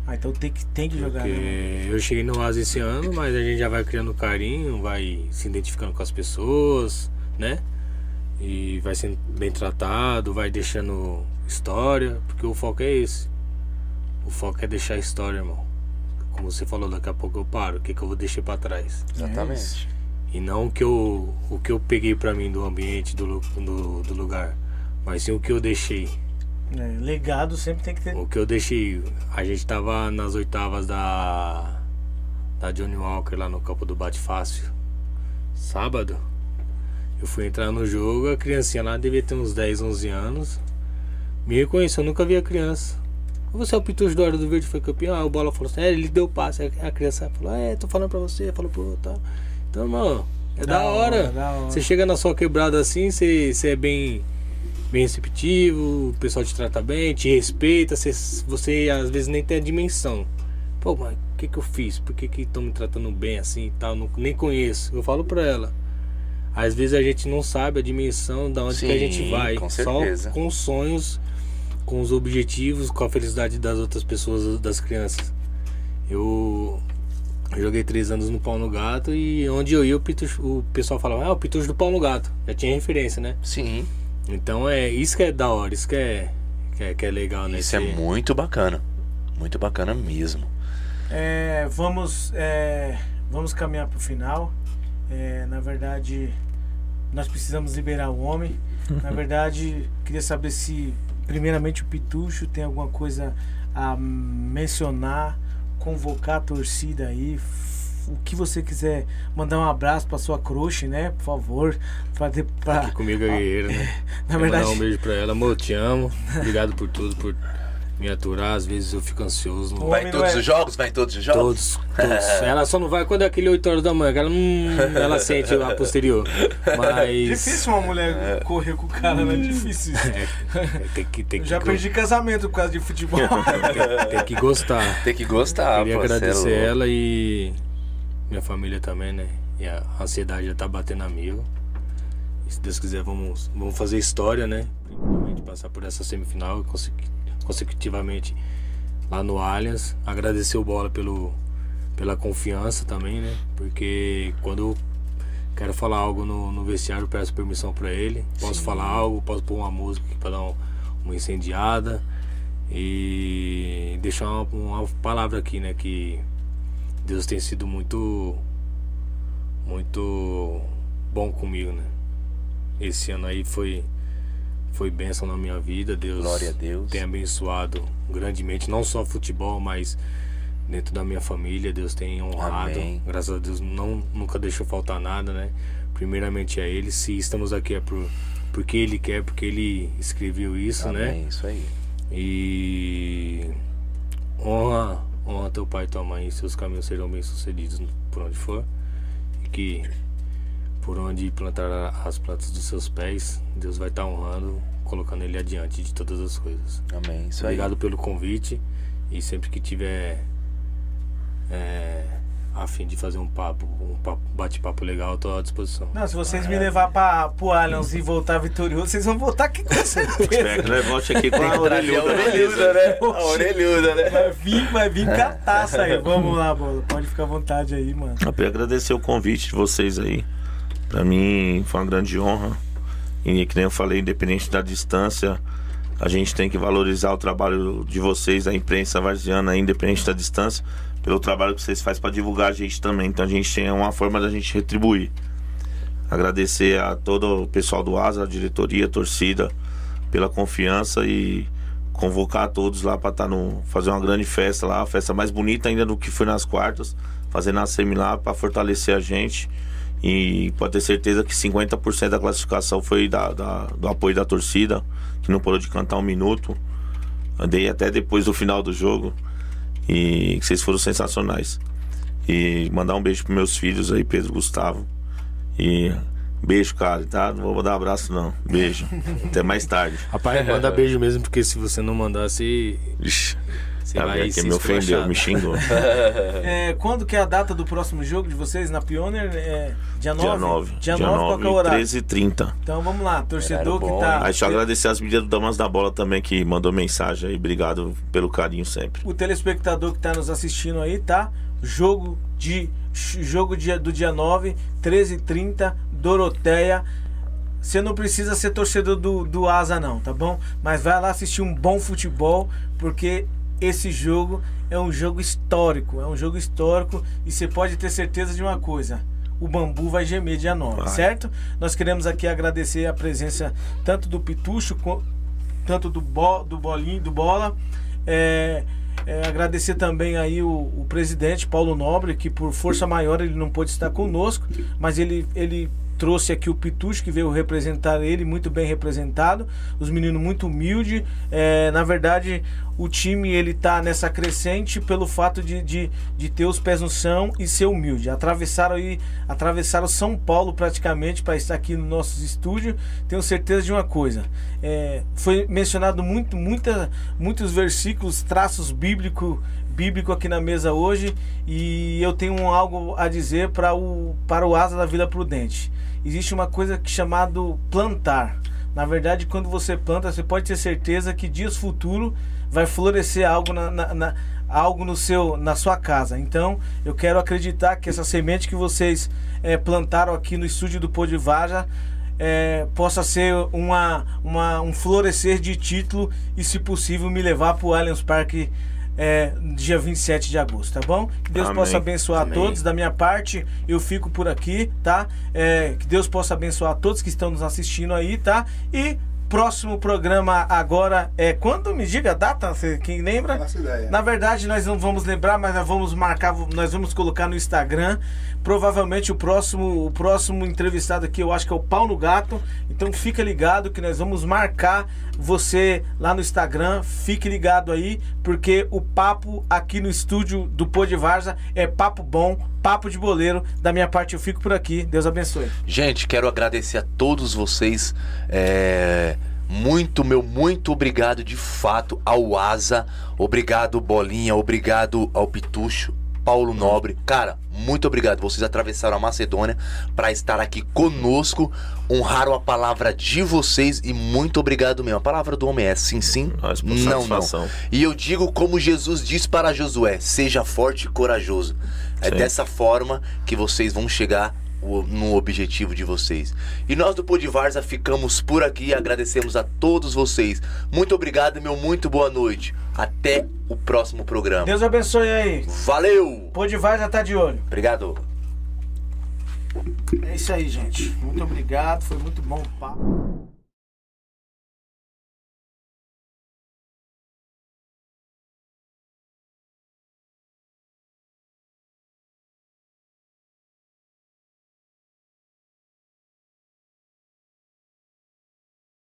Ah, então tem que, tem que jogar. Porque né? eu cheguei no Asa esse ano, mas a gente já vai criando carinho, vai se identificando com as pessoas, né? E vai sendo bem tratado, vai deixando história, porque o foco é esse. O foco é deixar história, irmão. Como você falou, daqui a pouco eu paro, o que, que eu vou deixar pra trás. Exatamente. E não o que eu, o que eu peguei pra mim do ambiente, do, do, do lugar, mas sim o que eu deixei. É, legado sempre tem que ter. O que eu deixei, a gente tava nas oitavas da da Johnny Walker lá no campo do Bate Fácil. Sábado. Eu fui entrar no jogo, a criancinha lá devia ter uns 10, 11 anos. Me reconheceu, eu nunca vi a criança. Você é o Pitucho do Hora do Verde, foi campeão. Aí o Bola falou assim, é, ele deu passe. Aí A criança falou, é, tô falando pra você, falou pro outro, tá. Então, irmão, é da, Da hora. hora, da hora. Você chega na sua quebrada assim, você, você é bem bem receptivo, o pessoal te trata bem, te respeita, você, você às vezes nem tem a dimensão. Pô, mas o que que eu fiz? Por que que estão me tratando bem assim e tal? Não, nem conheço. Eu falo pra ela. Às vezes a gente não sabe a dimensão da onde que a Sim, gente vai. com Só com os sonhos, com os objetivos, com a felicidade das outras pessoas, das crianças. Eu eu joguei três anos no Pau no Gato e onde eu ia o, pitucho, o pessoal falava, ah, o Pitucho do Pau no Gato. Já tinha referência, né? Sim, Então é isso que é da hora, isso que é, que é, que é legal, né? isso é muito bacana. Muito bacana mesmo. É, vamos, é, vamos caminhar pro final. É, na verdade, nós precisamos liberar o homem. Na verdade, queria saber se, primeiramente, o Pitucho tem alguma coisa a mencionar, convocar a torcida aí. O que você quiser mandar um abraço pra sua crush, né? Por favor. Pra, pra- Aqui comigo a guerreira, né? na verdade, mandar um beijo pra ela, amor, te amo. Obrigado por tudo, por me aturar. Às vezes eu fico ansioso. Não... Vai em todos é- os jogos? Vai em todos os jogos? Todos, todos. Ela só não vai quando é aquele 8 horas da manhã, que ela, hum, ela sente a posterior. Mas. difícil uma mulher correr com o cara, né? Difícil isso. É, tem que, tem que, já perdi casamento por causa de futebol. tem, tem que gostar. Tem que gostar, Queria pô, é agradecer ela e minha família também, né? E a ansiedade já tá batendo a mil. E se Deus quiser, vamos, vamos fazer história, né? Principalmente passar por essa semifinal e consecu- consecutivamente lá no Allianz. Agradecer o Bola pelo, pela confiança também, né? Porque quando eu quero falar algo no, no vestiário, eu peço permissão para ele. Posso Sim. falar algo, posso pôr uma música pra dar um- uma incendiada. E deixar uma, uma palavra aqui, né? Que Deus tem sido muito, muito bom comigo, né? Esse ano aí foi, foi bênção na minha vida. Deus Glória a Deus. tem abençoado grandemente, não só futebol, mas dentro da minha família. Deus tem honrado. Amém. Graças a Deus não, nunca deixou faltar nada, né? Primeiramente é Ele. Se estamos aqui é por, porque Ele quer, porque Ele escreveu isso, né? Amém, isso aí. E honra, honra teu pai e tua mãe, seus caminhos serão bem sucedidos por onde for. E que por onde plantar as plantas dos seus pés, Deus vai estar honrando, colocando ele adiante de todas as coisas. Amém, isso aí. Obrigado pelo convite e sempre que tiver é, a fim de fazer um papo, um papo- bate-papo legal, eu tô à disposição. Não, se vocês me levar pra, pro Allianz e voltar vitorioso, vocês vão voltar aqui com certeza. nós volte aqui com a A orelhuda. orelhuda, né? A orelhuda, né? Vai vir, vai vir cataça aí. Vamos lá, bola. Pode ficar à vontade aí, mano. Eu queria agradecer o convite de vocês aí. Pra mim foi uma grande honra. E que nem eu falei, independente da distância, a gente tem que valorizar o trabalho de vocês, da imprensa varziana, independente da distância, pelo trabalho que vocês fazem pra divulgar a gente também. Então a gente tem uma forma da gente retribuir. Agradecer a todo o pessoal do ASA, a diretoria, a torcida, pela confiança e convocar todos lá para estar no fazer uma grande festa lá, a festa mais bonita ainda do que foi nas quartas, fazer na semi lá para fortalecer a gente. E pode ter certeza que 50% da classificação foi da, da- do apoio da torcida, que não parou de cantar um minuto. Andei até depois do final do jogo. E que vocês foram sensacionais. E mandar um beijo pros meus filhos aí, Pedro e Gustavo. E beijo, cara, tá? Não vou dar abraço, não. Beijo. Até mais tarde. Rapaz, manda beijo mesmo, porque se você não mandar, você, Ixi, você a vai que se me ofendeu, me xingou. É, quando que é a data do próximo jogo de vocês na Pioneer? É, dia 9? Dia 9. Dia 9, qual que é o horário? 13 e 30. Então vamos lá, torcedor que tá. Aí deixa eu agradecer as meninas do Damas da Bola também que mandou mensagem aí. Obrigado pelo carinho sempre. o telespectador que está nos assistindo aí, tá? Jogo de jogo dia, do dia 9, 13h30, Doroteia. Você não precisa ser torcedor do, do Asa, não, tá bom? Mas vai lá assistir um bom futebol, porque esse jogo é um jogo histórico. É um jogo histórico e você pode ter certeza de uma coisa. O bambu vai gemer dia 9, Vai. certo? Nós queremos aqui agradecer a presença tanto do Pitucho tanto do, bo, do Bolinho, do Bola. É, é, agradecer também aí o, o presidente Paulo Nobre, que por força maior ele não pôde estar conosco, mas ele, ele trouxe aqui o Pitucho, que veio representar ele, muito bem representado. Os meninos muito humildes. É, na verdade, o time ele tá nessa crescente pelo fato de, de, de ter os pés no chão e ser humilde. Atravessaram aí, atravessaram São Paulo praticamente para estar aqui no nosso estúdio. Tenho certeza de uma coisa. É, foi mencionado muito, muita, muitos versículos, traços bíblicos bíblico aqui na mesa hoje e eu tenho algo a dizer para o para o asa da Vila Prudente. Existe uma coisa que chamado plantar. Na verdade, quando você planta, você pode ter certeza que dias futuro vai florescer algo na, na- na- algo no seu na sua casa. Então, eu quero acreditar que essa semente que vocês eh, plantaram aqui no estúdio do Pô de Vaja é, possa ser uma, uma- um florescer de título e, se possível, me levar para o Allianz Parque é, dia 27 de agosto, tá bom? Que Deus Amém. possa abençoar Amém. a todos. Da minha parte, eu fico por aqui, tá? É, que Deus possa abençoar a todos que estão nos assistindo aí, tá? E próximo programa agora é quando? Me diga a data, você- quem lembra? Ideia. Na verdade, nós não vamos lembrar, mas nós vamos marcar, nós vamos colocar no Instagram. Provavelmente o próximo, o próximo entrevistado aqui, eu acho que é o Pau no Gato. Então fica ligado que nós vamos marcar você lá no Instagram. Fique ligado aí, porque o papo aqui no estúdio do Pô de Varza é papo bom, papo de boleiro. Da minha parte, eu fico por aqui. Deus abençoe. Gente, quero agradecer a todos vocês. é, Muito, meu, muito obrigado de fato ao Asa. Obrigado, Bolinha. Obrigado ao Pitucho. Paulo Nobre. Cara, muito obrigado. Vocês atravessaram a Macedônia para estar aqui conosco, honraram a palavra de vocês e muito obrigado mesmo. A palavra do homem é sim, sim, não, não. E eu digo como Jesus disse para Josué: seja forte e corajoso. É Sim. dessa forma que vocês vão chegar no objetivo de vocês. E nós do Pod Varza ficamos por aqui e agradecemos a todos vocês. Muito obrigado, meu muito boa noite. Até o próximo programa. Deus abençoe aí. Valeu! Já tá de olho. Obrigado. É isso aí, gente. Muito obrigado. Foi muito bom o papo.